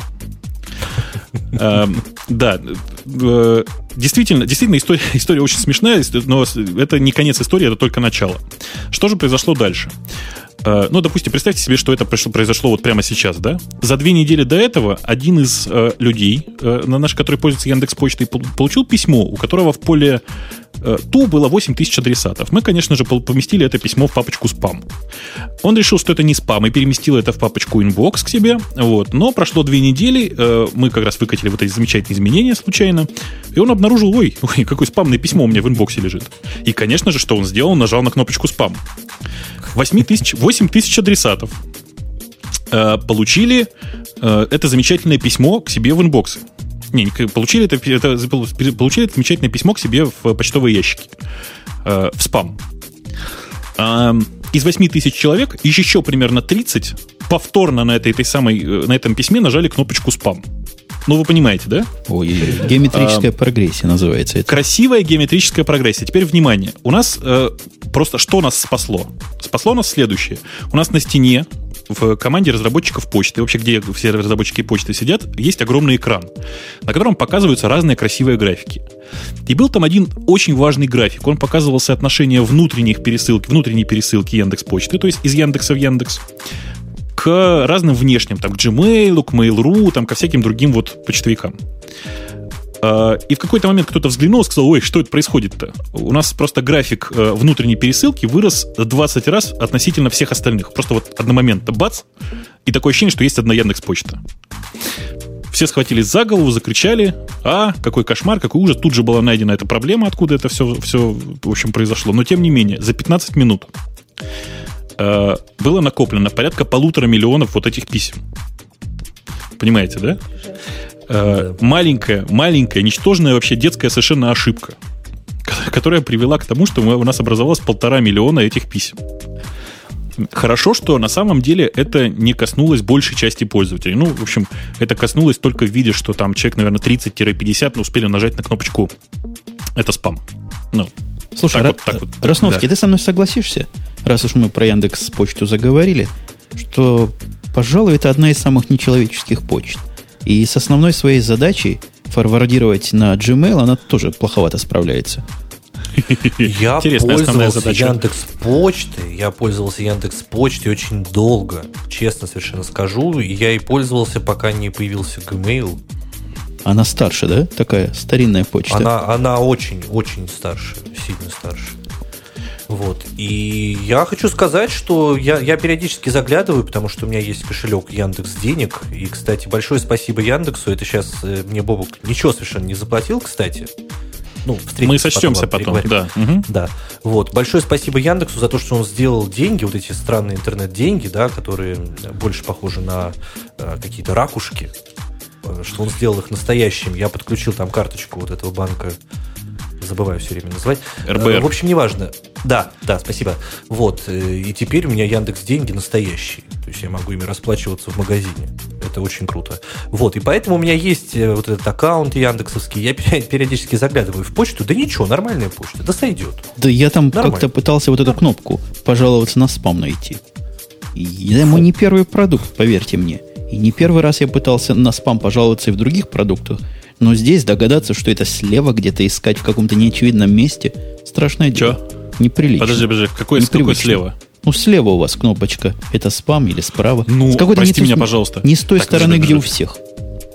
Эм, да, э, действительно, действительно история, история очень смешная, но это не конец истории, это только начало. Что же произошло дальше? Э, ну, допустим, представьте себе, что это произошло вот прямо сейчас, да? За две недели до этого один из людей, на наш, который пользуется Яндекс Почтой, получил письмо, у которого в поле Э, ту было 8 тысяч адресатов. Мы, конечно же, поместили это письмо в папочку спам. Он решил, что это не спам, и переместил это в папочку inbox к себе. Вот. Но прошло две недели, э, мы как раз выкатили вот эти замечательные изменения случайно, и он обнаружил, ой, ой какое спамное письмо у меня в инбоксе лежит. И, конечно же, что он сделал? Он нажал на кнопочку спам. 8 тысяч, 8 тысяч адресатов э, получили это замечательное письмо к себе в инбоксы. Не, получили это, это, получили это замечательное письмо к себе в почтовые ящики. Э, в спам. Э, из 8 тысяч человек еще примерно 30 повторно на, этой, этой самой, э, на этом письме нажали кнопочку спам. Ну, вы понимаете, да? Ой, геометрическая а, прогрессия называется это. Красивая геометрическая прогрессия. Теперь внимание. У нас э, просто что нас спасло? Спасло нас следующее. У нас на стене в команде разработчиков почты, вообще где все разработчики почты сидят, есть огромный экран, на котором показываются разные красивые графики. И был там один очень важный график. Он показывал соотношение внутренних пересылки, внутренней пересылки Яндекс Почты, то есть из Яндекса в Яндекс, к разным внешним, там, к Gmail, к Mail.ru, там, ко всяким другим вот почтовикам. А, и в какой-то момент кто-то взглянул и сказал, ой, что это происходит-то? У нас просто график э, внутренней пересылки вырос 20 раз относительно всех остальных. Просто вот одномоментно бац, и такое ощущение, что есть одна Яндекс Почта. Все схватились за голову, закричали, а, какой кошмар, какой ужас. Тут же была найдена эта проблема, откуда это все, все в общем, произошло. Но, тем не менее, за 15 минут э, было накоплено порядка полутора миллионов вот этих писем. Понимаете, да? Э, маленькая, маленькая, ничтожная вообще детская совершенно ошибка, которая привела к тому, что у нас образовалось полтора миллиона этих писем. Хорошо, что на самом деле это не коснулось большей части пользователей. Ну, в общем, это коснулось только в виде, что там человек, наверное, 30-50, но успели нажать на кнопочку «Это спам». Ну, Слушай, так Ра- вот, так вот. Росновский, да. ты со мной согласишься, раз уж мы про Яндекс почту заговорили, что, пожалуй, это одна из самых нечеловеческих почт. И с основной своей задачей форвардировать на Gmail она тоже плоховато справляется. Я пользовался Яндекс Почтой, я пользовался Яндекс Почтой очень долго, честно совершенно скажу. Я и пользовался, пока не появился Gmail. Она старше, да? Такая старинная почта. Она, она очень, очень старше, сильно старше. Вот. И я хочу сказать, что я, я периодически заглядываю, потому что у меня есть кошелек Яндекс Денег. И, кстати, большое спасибо Яндексу. Это сейчас э, мне Бобок ничего совершенно не заплатил, кстати. Ну, Мы сочтемся потом, потом да. Угу. Да. Вот. Большое спасибо Яндексу за то, что он сделал деньги, вот эти странные интернет-деньги, да, которые больше похожи на э, какие-то ракушки, э, что он сделал их настоящими. Я подключил там карточку вот этого банка забываю все время называть. РБР. Э, в общем, неважно. Да, да, спасибо. Вот. Э, и теперь у меня Яндекс деньги настоящие. То есть я могу ими расплачиваться в магазине. Это очень круто. Вот. И поэтому у меня есть э, вот этот аккаунт яндексовский. Я периодически заглядываю в почту. Да ничего, нормальная почта. Да сойдет. Да я там как-то пытался вот эту кнопку пожаловаться на спам найти. Это мой не первый продукт, поверьте мне. И не первый раз я пытался на спам пожаловаться и в других продуктах. Но здесь догадаться, что это слева где-то искать в каком-то неочевидном месте, страшное дело. Че? Неприлично. Подожди, подожди, какой, какой слева? Ну, слева у вас кнопочка. Это спам или справа? Ну, с прости не меня, пожалуйста. Не с той так стороны, где у всех.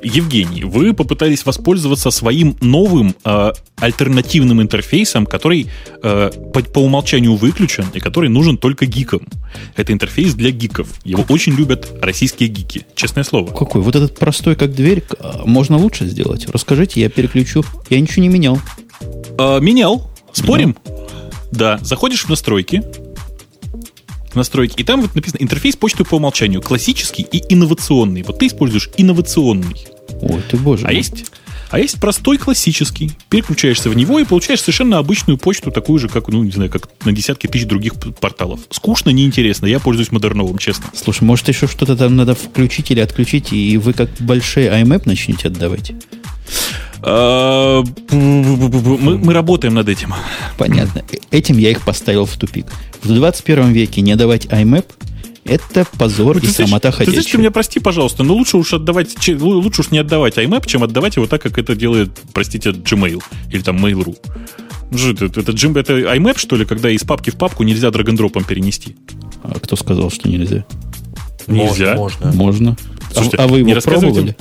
Евгений, вы попытались воспользоваться своим новым э, альтернативным интерфейсом, который э, по, по умолчанию выключен и который нужен только гикам. Это интерфейс для гиков. Его очень любят российские гики, честное слово. Какой? Вот этот простой как дверь а, можно лучше сделать? Расскажите, я переключу. Я ничего не менял. Э, менял. Спорим? Да. Заходишь в настройки, настройки. И там вот написано интерфейс почты по умолчанию. Классический и инновационный. Вот ты используешь инновационный. Ой, ты боже. А есть, а есть простой классический. Переключаешься в него и получаешь совершенно обычную почту, такую же, как, ну, не знаю, как на десятки тысяч других порталов. Скучно, неинтересно. Я пользуюсь модерновым, честно. Слушай, может, еще что-то там надо включить или отключить, и вы как большой IMAP начнете отдавать? А, мы, мы работаем над этим. Понятно. Этим я их поставил в тупик. В 21 веке не давать IMAP это позор ты и знаешь, самота Ты знаешь, ты меня прости, пожалуйста, но лучше уж отдавать, лучше уж не отдавать IMAP, чем отдавать его так, как это делает, простите, Gmail или там Mail.ru. Ну это, это, это, это IMAP, что ли, когда из папки в папку нельзя драгондропом перенести? А кто сказал, что нельзя? Нельзя. Можно. Можно. Слушайте, а, а вы его пробовали?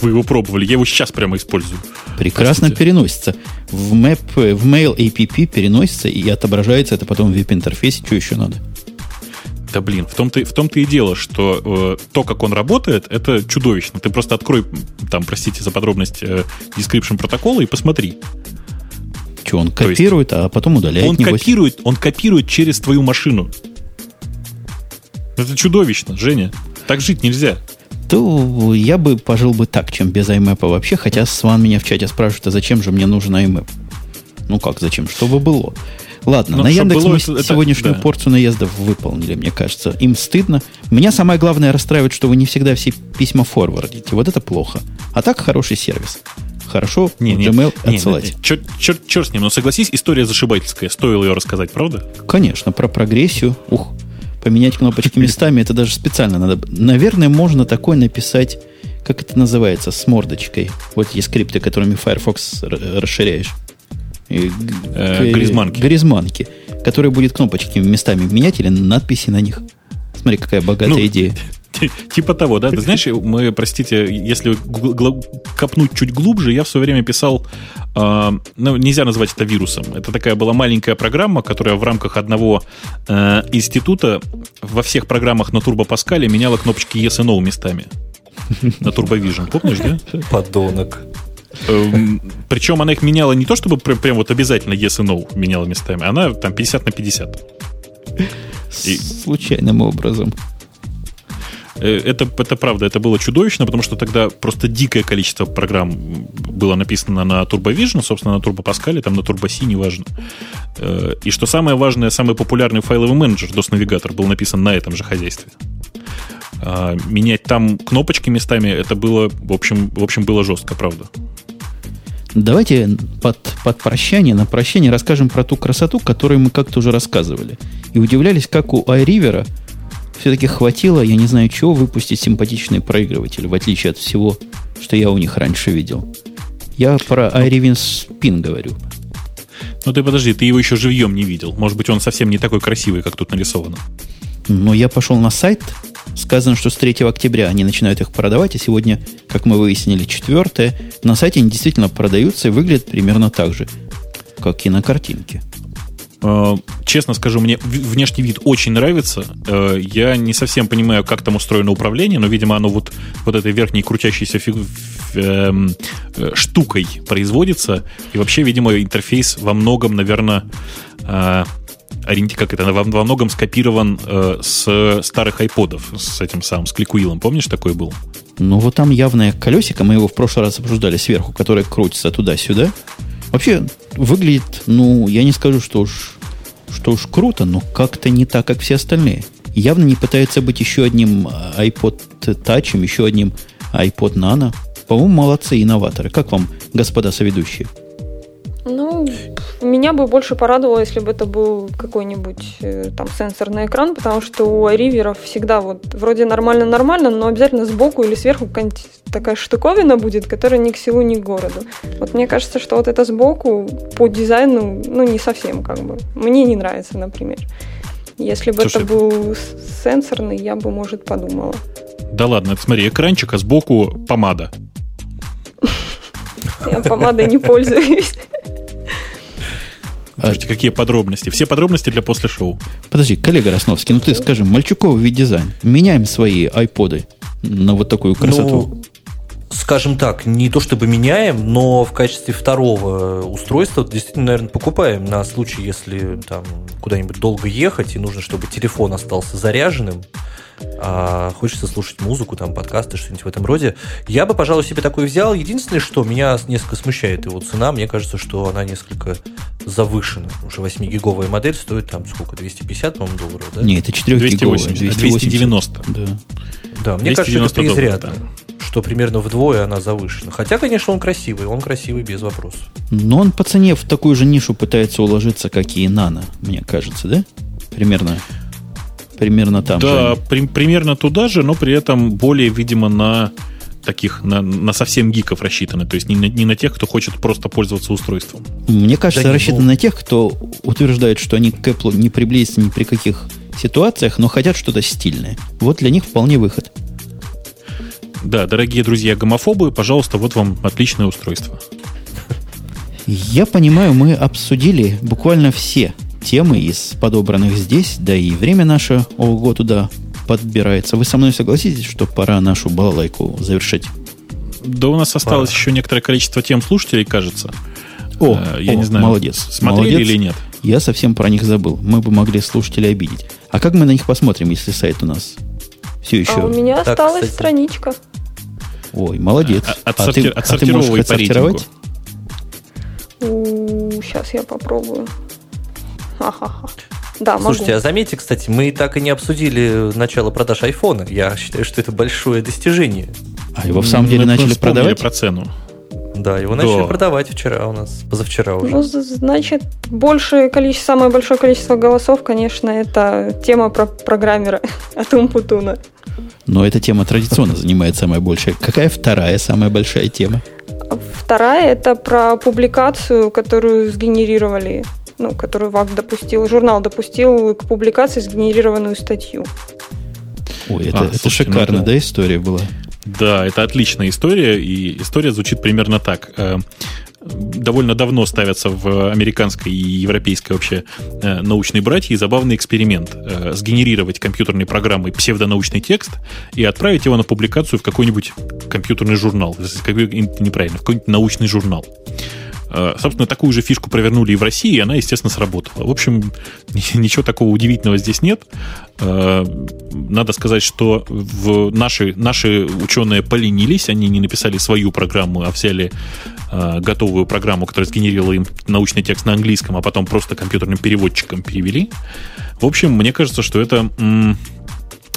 Вы его пробовали, я его сейчас прямо использую. Прекрасно Простите. переносится. В, map, в Mail APP переносится и отображается это потом в веб-интерфейсе. Что еще надо? Да блин, в том-то, в том-то и дело, что э, то, как он работает, это чудовищно. Ты просто открой, там, простите за подробность, э, description протокола и посмотри. Что, он копирует, есть, а потом удаляет? Он копирует, он копирует через твою машину. Это чудовищно, Женя. Так жить нельзя то я бы пожил бы так, чем без IMAP вообще, хотя Сван меня в чате спрашивает, а зачем же мне нужен IMAP? Ну как, зачем? Чтобы было. Ладно, ну, на Яндекс мы это, сегодняшнюю да. порцию наездов выполнили, мне кажется. Им стыдно. Меня самое главное расстраивает, что вы не всегда все письма форвардите. Вот это плохо. А так хороший сервис. Хорошо не, в Gmail не, отсылать. Не, не. Черт, черт, черт с ним, но согласись, история зашибательская. Стоило ее рассказать, правда? Конечно, про прогрессию. Ух, поменять кнопочки местами, это даже специально надо. Наверное, можно такое написать, как это называется, с мордочкой. Вот есть скрипты, которыми Firefox расширяешь. Э, Гризманки. Гризманки, которые будет кнопочки местами менять или надписи на них. Смотри, какая богатая ну, идея. Типа того, да? Ты знаешь, мы, простите, если копнуть чуть глубже, я в свое время писал, э, ну, нельзя назвать это вирусом. Это такая была маленькая программа, которая в рамках одного э, института во всех программах на Turbo Pascal меняла кнопочки Yes и No местами. На Turbo Vision, помнишь, да? Подонок. Эм, причем она их меняла не то, чтобы прям, прям вот обязательно yes и no меняла местами, она там 50 на 50. И... Случайным образом. Э, это, это правда, это было чудовищно, потому что тогда просто дикое количество программ было написано на Turbo Vision, собственно, на Turbo Pascal, там на Turbo C, неважно. Э, и что самое важное, самый популярный файловый менеджер DOS Navigator был написан на этом же хозяйстве. А, менять там кнопочки местами, это было, в общем, в общем было жестко, правда. Давайте под, под прощание, на прощание расскажем про ту красоту, которую мы как-то уже рассказывали. И удивлялись, как у iRiver все-таки хватило, я не знаю чего, выпустить симпатичный проигрыватель, в отличие от всего, что я у них раньше видел. Я про iRivin Spin говорю. Ну ты подожди, ты его еще живьем не видел. Может быть, он совсем не такой красивый, как тут нарисовано. Но я пошел на сайт, сказано, что с 3 октября они начинают их продавать, и сегодня, как мы выяснили, 4 на сайте они действительно продаются и выглядят примерно так же, как и на картинке. Э, честно скажу, мне внешний вид очень нравится. Э, я не совсем понимаю, как там устроено управление, но, видимо, оно вот, вот этой верхней крутящейся фиг... Эм, э, штукой производится. И вообще, видимо, интерфейс во многом, наверное, ориенти, как это, во, во многом скопирован э, с старых айподов, с этим самым, с кликуилом. Помнишь, такой был? Ну, вот там явное колесико, мы его в прошлый раз обсуждали сверху, которое крутится туда-сюда. Вообще, выглядит, ну, я не скажу, что уж, что уж круто, но как-то не так, как все остальные. Явно не пытается быть еще одним iPod Touch, еще одним iPod Nano. По-моему, молодцы инноваторы. Как вам, господа соведущие? Ну, меня бы больше порадовало, если бы это был какой-нибудь э, там сенсорный экран, потому что у риверов всегда вот вроде нормально-нормально, но обязательно сбоку или сверху какая-нибудь такая штуковина будет, которая ни к селу, ни к городу. Вот мне кажется, что вот это сбоку по дизайну, ну, не совсем как бы. Мне не нравится, например. Если бы Слушай, это был сенсорный, я бы, может, подумала. Да ладно, смотри, экранчик, а сбоку помада. Я помадой не пользуюсь. Слушайте, какие подробности. Все подробности для после шоу. Подожди, коллега Росновский, ну ты скажи, Мальчуков вид дизайн. Меняем свои айподы на вот такую красоту. Ну, скажем так, не то чтобы меняем, но в качестве второго устройства действительно, наверное, покупаем на случай, если там куда-нибудь долго ехать и нужно, чтобы телефон остался заряженным а хочется слушать музыку, там, подкасты, что-нибудь в этом роде. Я бы, пожалуй, себе такой взял. Единственное, что меня несколько смущает его цена, мне кажется, что она несколько завышена. Уже 8-гиговая модель стоит там сколько, 250, по-моему, долларов, да? Не, это 4 280, 290. Да. Да, мне кажется, это преизрядно. Что примерно вдвое она завышена. Хотя, конечно, он красивый, он красивый без вопросов. Но он по цене в такую же нишу пытается уложиться, как и Нано, мне кажется, да? Примерно примерно там да, же. При, примерно туда же, но при этом более, видимо, на таких, на, на совсем гиков рассчитаны. То есть не на, не на тех, кто хочет просто пользоваться устройством. Мне кажется, да рассчитано ну... на тех, кто утверждает, что они к Apple не приблизятся ни при каких ситуациях, но хотят что-то стильное. Вот для них вполне выход. Да, дорогие друзья гомофобы, пожалуйста, вот вам отличное устройство. Я понимаю, мы обсудили буквально все темы из подобранных здесь, да и время наше ого туда подбирается. Вы со мной согласитесь, что пора нашу балалайку завершить? Да у нас осталось пора. еще некоторое количество тем слушателей, кажется. О, э, я о, не знаю, молодец. Смотрели молодец. или нет? Я совсем про них забыл. Мы бы могли слушателей обидеть. А как мы на них посмотрим, если сайт у нас все еще... А у меня так, осталась кстати. страничка. Ой, молодец. А, а, ты, а ты можешь отсортировать? Сейчас я попробую. Ха-ха-ха. Да, Слушайте, могу. а заметьте, кстати, мы так и не обсудили начало продаж айфона. Я считаю, что это большое достижение. А его в самом деле мы начали продавать? про цену. Да, его да. начали продавать вчера у нас, позавчера уже. Ну, значит, большее количество, самое большое количество голосов, конечно, это тема про программера от Умпутуна. Но эта тема традиционно занимает самое большее. Какая вторая самая большая тема? Вторая это про публикацию, которую сгенерировали ну, которую ВАК допустил, журнал допустил к публикации сгенерированную статью. Ой, это, а, это слушайте, шикарно, ну, да, история была? Да, это отличная история, и история звучит примерно так. Э, довольно давно ставятся в американской и европейской вообще э, научной братье забавный эксперимент. Э, сгенерировать компьютерной программой псевдонаучный текст и отправить его на публикацию в какой-нибудь компьютерный журнал. Неправильно, в какой-нибудь научный журнал. Э, собственно, такую же фишку провернули и в России, и она, естественно, сработала. В общем, ничего такого удивительного здесь нет. Э, надо сказать, что в наши, наши ученые поленились, они не написали свою программу, а взяли э, готовую программу, которая сгенерировала им научный текст на английском, а потом просто компьютерным переводчиком перевели. В общем, мне кажется, что это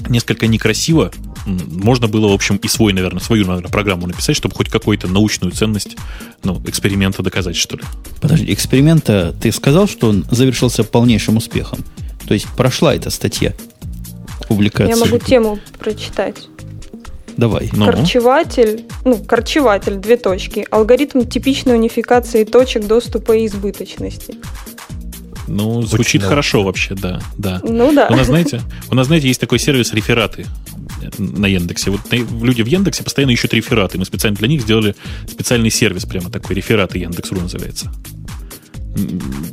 несколько некрасиво. Можно было, в общем, и свой, наверное, свою, наверное, программу написать, чтобы хоть какую-то научную ценность ну, эксперимента доказать, что ли. Подожди, эксперимента, ты сказал, что он завершился полнейшим успехом? То есть прошла эта статья публикации? Я могу тему прочитать. Давай. Ну. Корчеватель, ну, корчеватель, две точки. Алгоритм типичной унификации точек доступа и избыточности. Ну, звучит Очень хорошо вообще, да, да. Ну да. У нас, знаете, у нас, знаете, есть такой сервис рефераты на Яндексе. Вот люди в Яндексе постоянно ищут рефераты. Мы специально для них сделали специальный сервис, прямо такой рефераты Яндекс.ру называется.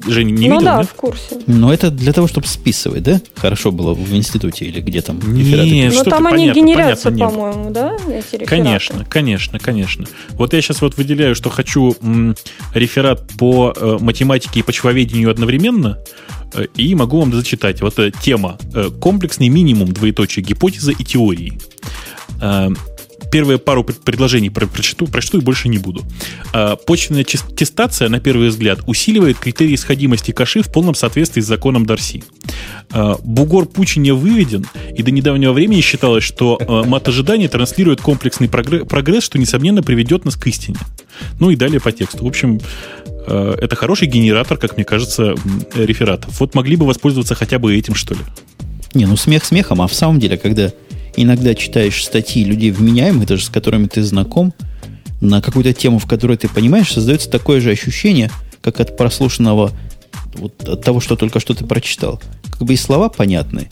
Женя, не ну видел, да, нет? в курсе. Но это для того, чтобы списывать, да? Хорошо было в институте или где там рефераты? Нет, Но там они понятно, генерятся, по-моему, да, эти рефераты? Конечно, конечно, конечно. Вот я сейчас вот выделяю, что хочу м, реферат по э, математике и почвоведению одновременно, э, и могу вам зачитать. Вот э, тема э, «Комплексный минимум, двоеточие, гипотеза и теории». Первые пару предложений прочту, прочту и больше не буду. А, почвенная тестация, на первый взгляд, усиливает критерии сходимости каши в полном соответствии с законом Дарси. А, бугор Пучиня выведен, и до недавнего времени считалось, что а, мат ожидания транслирует комплексный прогресс, что, несомненно, приведет нас к истине. Ну и далее по тексту. В общем, это хороший генератор, как мне кажется, рефератов. Вот могли бы воспользоваться хотя бы этим, что ли. Не, ну смех смехом, а в самом деле, когда иногда читаешь статьи людей вменяемых, даже с которыми ты знаком, на какую-то тему, в которой ты понимаешь, создается такое же ощущение, как от прослушанного, вот от того, что только что ты прочитал. Как бы и слова понятны,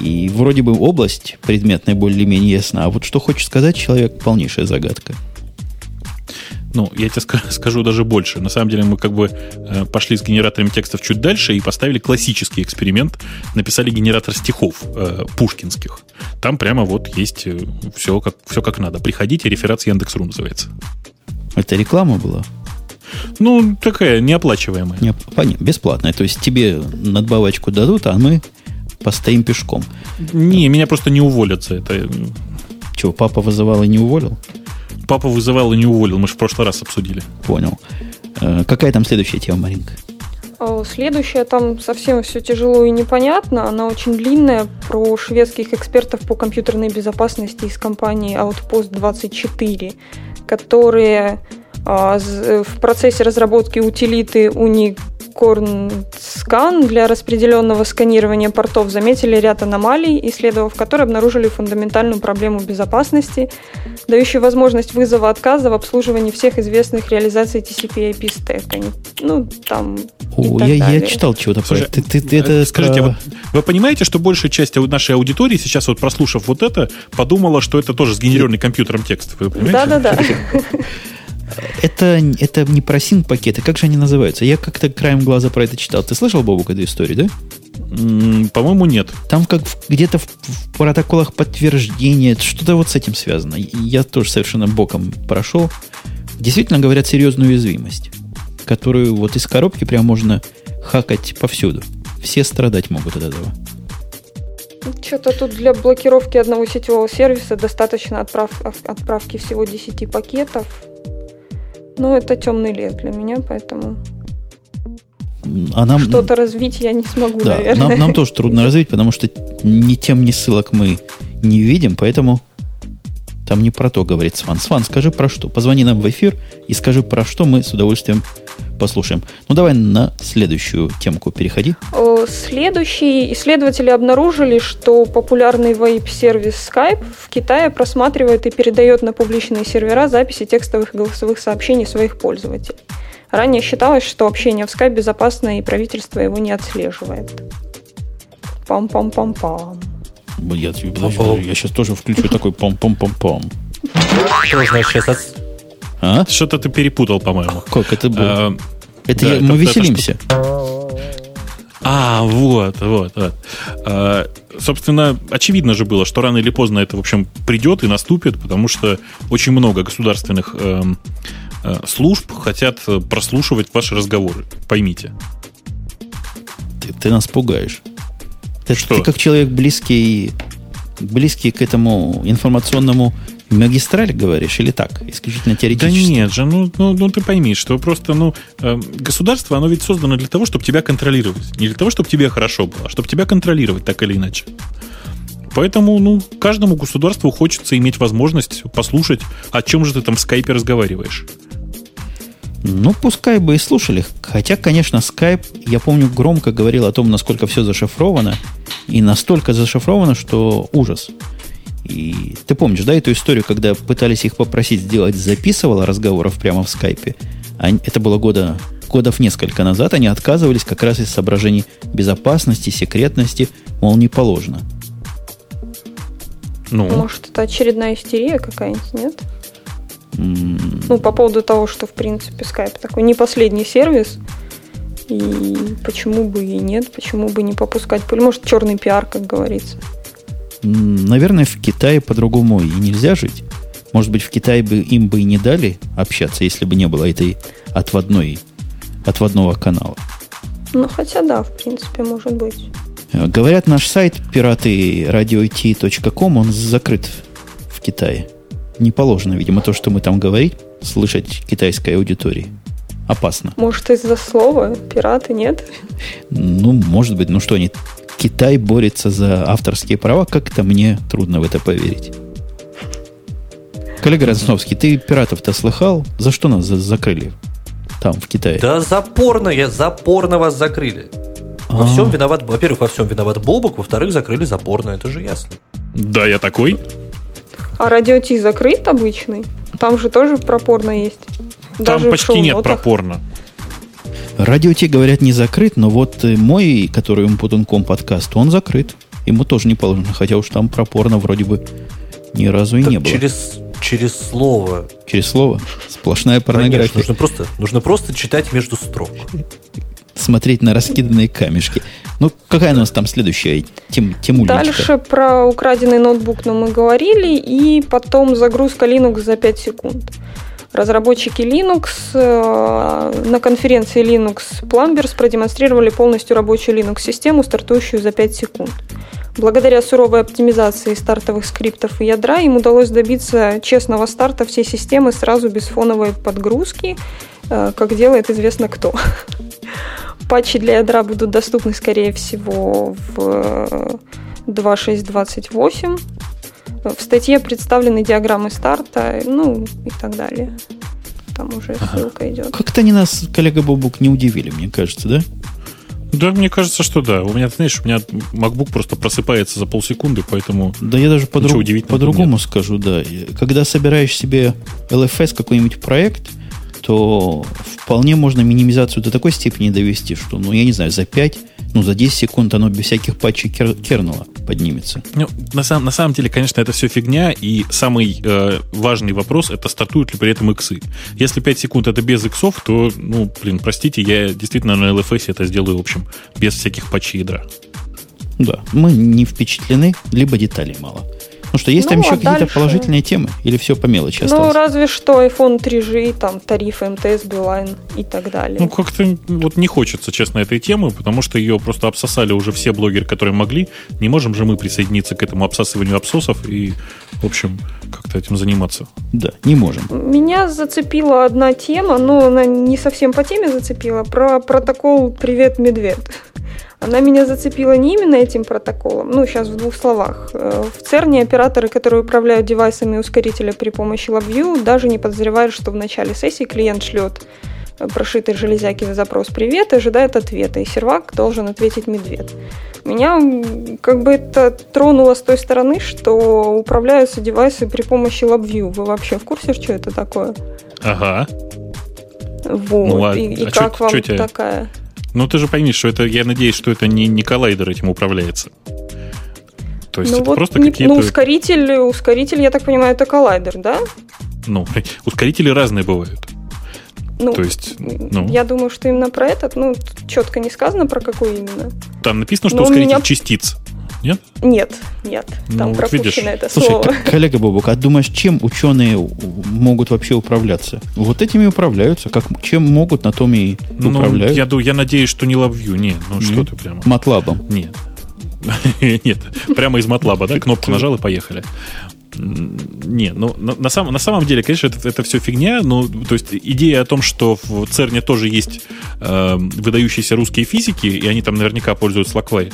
И вроде бы область предметная более-менее ясна. А вот что хочет сказать человек, полнейшая загадка. Ну, я тебе скажу даже больше. На самом деле мы как бы э, пошли с генераторами текстов чуть дальше и поставили классический эксперимент. Написали генератор стихов э, пушкинских. Там прямо вот есть э, все как, все как надо. Приходите, реферат с Яндекс.ру называется. Это реклама была? Ну, такая неоплачиваемая. Не, понятно, бесплатная. То есть тебе надбавочку дадут, а мы постоим пешком. Не, меня просто не уволят за это. Чего, папа вызывал и не уволил? Папа вызывал и не уволил, мы же в прошлый раз обсудили. Понял. Э, какая там следующая тема, Маринка? Следующая там совсем все тяжело и непонятно. Она очень длинная про шведских экспертов по компьютерной безопасности из компании Outpost 24, которые а, в процессе разработки утилиты Unicorn Scan для распределенного сканирования портов заметили ряд аномалий, исследовав которые обнаружили фундаментальную проблему безопасности, дающую возможность вызова отказа в обслуживании всех известных реализаций TCP/IP стека. Ну, там О, я, я читал чего-то про это. Ты, ты, это э, Скажите, про... вы, вы понимаете, что большая часть нашей аудитории сейчас вот прослушав вот это, подумала, что это тоже сгенерированный компьютером текст? Вы понимаете? Да-да-да. Это, это не про синк-пакеты. Как же они называются? Я как-то краем глаза про это читал. Ты слышал, Бобук, эту историю, да? По-моему, нет. Там как где-то в, в протоколах подтверждения, что-то вот с этим связано. Я тоже совершенно боком прошел. Действительно говорят серьезную уязвимость, которую вот из коробки прям можно хакать повсюду. Все страдать могут от этого. Что-то тут для блокировки одного сетевого сервиса достаточно отправ, отправки всего 10 пакетов. Ну, это темный лес для меня, поэтому а нам, что-то развить я не смогу, да, наверное. Нам, нам тоже трудно развить, потому что ни тем, ни ссылок мы не видим, поэтому там не про то говорит Сван. Сван, скажи про что. Позвони нам в эфир и скажи про что мы с удовольствием послушаем. Ну, давай на следующую темку переходи. Следующие исследователи обнаружили, что популярный вейп-сервис Skype в Китае просматривает и передает на публичные сервера записи текстовых и голосовых сообщений своих пользователей. Ранее считалось, что общение в Skype безопасно и правительство его не отслеживает. Пам-пам-пам-пам. Я, подожди, я сейчас тоже включу такой пам-пам-пам-пам. Что значит сейчас? А? Что-то ты перепутал, по-моему. Как это было? А, это да, я, мы веселимся. А, вот, вот, вот. А, собственно, очевидно же было, что рано или поздно это, в общем, придет и наступит, потому что очень много государственных э, э, служб хотят прослушивать ваши разговоры. Поймите. Ты, ты нас пугаешь. Ты, что? ты как человек близкий, близкий к этому информационному магистраль, говоришь, или так? Исключительно теоретически? Да нет же, ну, ну, ну ты пойми, что просто, ну, э, государство, оно ведь создано для того, чтобы тебя контролировать. Не для того, чтобы тебе хорошо было, а чтобы тебя контролировать так или иначе. Поэтому, ну, каждому государству хочется иметь возможность послушать, о чем же ты там в скайпе разговариваешь. Ну, пускай бы и слушали. Хотя, конечно, Skype, я помню, громко говорил о том, насколько все зашифровано. И настолько зашифровано, что ужас. И ты помнишь, да, эту историю, когда пытались их попросить сделать записывало разговоров прямо в скайпе? Они, это было года, годов несколько назад. Они отказывались как раз из соображений безопасности, секретности, мол, не положено. Ну. Может, это очередная истерия какая-нибудь, нет? Ну, по поводу того, что, в принципе, Skype такой не последний сервис, и почему бы и нет, почему бы не попускать пыль. Может, черный пиар, как говорится. Наверное, в Китае по-другому и нельзя жить. Может быть, в Китае бы им бы и не дали общаться, если бы не было этой отводной, отводного канала. Ну, хотя да, в принципе, может быть. Говорят, наш сайт пираты он закрыт в Китае. Не положено, видимо, то, что мы там говорим, слышать китайской аудитории. Опасно. Может, из-за слова пираты, нет? Ну, может быть. Ну что, они Китай борется за авторские права, как-то мне трудно в это поверить. Коллега Разновский, ты пиратов-то слыхал? За что нас закрыли там, в Китае? Да запорно, я запорно вас закрыли. Во а. всем виноват, во-первых, во всем виноват Бобок, во-вторых, закрыли запорно, это же ясно. Да, я такой. А радио Ти закрыт обычный? Там же тоже пропорно есть. Там Даже почти нет пропорно. Радио Ти, говорят, не закрыт, но вот э, мой, который Умпутунком подкаст, он закрыт. ему тоже не положено, хотя уж там пропорно вроде бы ни разу и Так не было. через, через слово. Через слово сплошная Конечно, порнография. нужно просто, нужно просто читать между строк. Смотреть на раскиданные камешки. Ну, какая у нас там следующая тем, темулечка? Дальше про украденный ноутбук но мы говорили, и потом загрузка Linux за 5 секунд. Разработчики Linux э, на конференции Linux Plumbers продемонстрировали полностью рабочую Linux-систему, стартующую за 5 секунд. Благодаря суровой оптимизации стартовых скриптов и ядра им удалось добиться честного старта всей системы сразу без фоновой подгрузки, э, как делает известно кто. Патчи для ядра будут доступны, скорее всего, в э, 2.6.28. В статье представлены диаграммы старта, ну и так далее. Там уже ссылка идет. Как-то они нас, коллега Бобук, не удивили, мне кажется, да? Да, мне кажется, что да. У меня, ты знаешь, у меня MacBook просто просыпается за полсекунды, поэтому... Да я даже по-другому нет. скажу, да. Когда собираешь себе LFS какой-нибудь проект, то вполне можно минимизацию до такой степени довести, что, ну, я не знаю, за 5, ну, за 10 секунд оно без всяких патчей кер- кернела поднимется. Ну, на, самом, на самом деле, конечно, это все фигня, и самый э, важный вопрос это стартуют ли при этом иксы. Если 5 секунд это без иксов, то, ну, блин, простите, я действительно на LFS это сделаю, в общем, без всяких патчей ядра. Да, мы не впечатлены, либо деталей мало. Ну что, есть там Ну, еще а какие-то дальше- положительные темы? Или все по мелочи Ну, осталось? разве что iPhone 3G, там, тарифы МТС, Билайн и так далее. Ну, как-то вот не хочется, честно, этой темы, потому что ее просто обсосали уже все блогеры, которые могли. Не можем же мы присоединиться к этому обсасыванию обсосов и, в общем, как-то этим заниматься. Да, не можем. Меня зацепила одна тема, но она не совсем по теме зацепила, про протокол «Привет, медведь». Она меня зацепила не именно этим протоколом, ну, сейчас в двух словах. Э, В ЦЕРНе операторы, которые управляют девайсами ускорителя при помощи LabVIEW, даже не подозревают, что в начале сессии клиент шлет э, прошитый железяки запрос «Привет» и ожидает ответа, и сервак должен ответить «Медведь». Меня как бы это тронуло с той стороны, что управляются девайсы при помощи LabVIEW. Вы вообще в курсе, что это такое? Ага. Вот. Ну, а- и и а чё- как вам чё такая? Ну, ты же пойми, что это, я надеюсь, что это не, не коллайдер этим управляется. То есть ну, это вот просто не- какие-то... ну, ускоритель, ускоритель, я так понимаю, это коллайдер, да? ну, ускорители разные бывают. Ну, То есть, ну, я думаю, что именно про этот, ну, четко не сказано, про какой именно. там написано, что но ускоритель меня- частиц. Нет? Нет, нет, там Ну, пропущено видишь. это Слушай, слово. к- коллега Бобук, а думаешь, чем ученые могут вообще управляться? Вот этими управляются. Как, чем могут, на том и Ну, управляют. я, я надеюсь, что не LabVIEW. Не, ну что Нет. ты прямо. Матлабом. Нет. Нет, прямо из матлаба, да? Кнопку нажал и поехали. Не, ну на, на самом, на самом деле, конечно, это, это все фигня. Ну, то есть идея о том, что в ЦЕРНе тоже есть э, выдающиеся русские физики, и они там наверняка пользуются Lackway,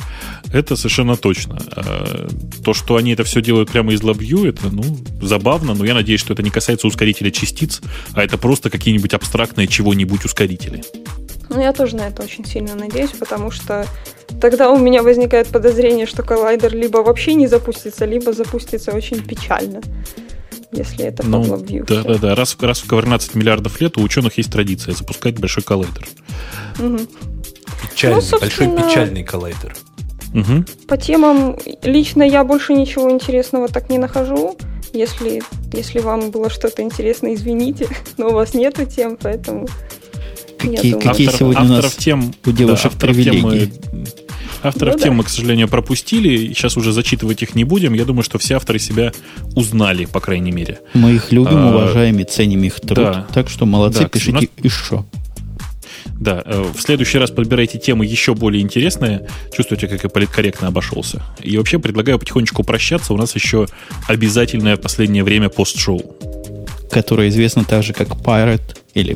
это совершенно точно. Э, то, что они это все делают прямо из LabVIEW, это, ну, забавно, но я надеюсь, что это не касается ускорителя частиц, а это просто какие-нибудь абстрактные чего-нибудь ускорители. Ну, я тоже на это очень сильно надеюсь, потому что тогда у меня возникает подозрение, что коллайдер либо вообще не запустится, либо запустится очень печально, если это Ну, LabVIEW да, да, да. Раз, раз в 12 миллиардов лет у ученых есть традиция запускать большой коллайдер. Мгм. Печальный, Ну, большой печальный коллайдер. Угу. По темам лично я больше ничего интересного так не нахожу. Если, если вам было что-то интересно, извините, но у вас нету тем, поэтому... Какие, какие Автор- сегодня у авторов нас тем, у девушек авторов тем мы- привилегии? Авторов Ну да. тем мы, к сожалению, пропустили. Сейчас уже зачитывать их не будем. Я думаю, что все авторы себя узнали, по крайней мере. Мы их любим, А, уважаем и ценим их труд. да. Так что молодцы, Да, пишите у нас- еще. Да, э, в следующий раз подбирайте темы еще более интересные. Чувствуете, как я политкорректно обошелся. И вообще предлагаю потихонечку прощаться. У нас еще обязательное в последнее время пост-шоу. которая известна также как Pirate или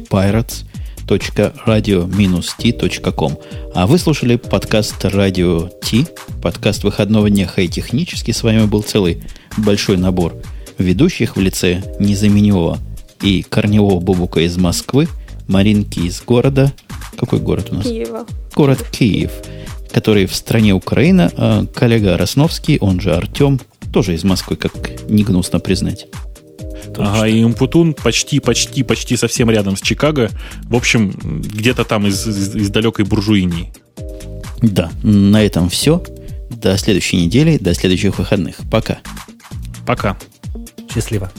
pirates.radio-t.com. А вы слушали подкаст Radio T, подкаст выходного дня Хай Технически. С вами был целый большой набор ведущих в лице незаменимого и корневого Бобука из Москвы, Маринки из города. Какой город у нас? Киева. Город Киев, который в стране Украина, а коллега Росновский, он же Артем, тоже из Москвы, как не гнусно признать. Ага, и Умпутун почти, почти, почти совсем рядом с Чикаго. В общем, где-то там из, из- из далекой буржуинии. Да, на этом все. До следующей недели, до следующих выходных. Пока. Пока. Счастливо.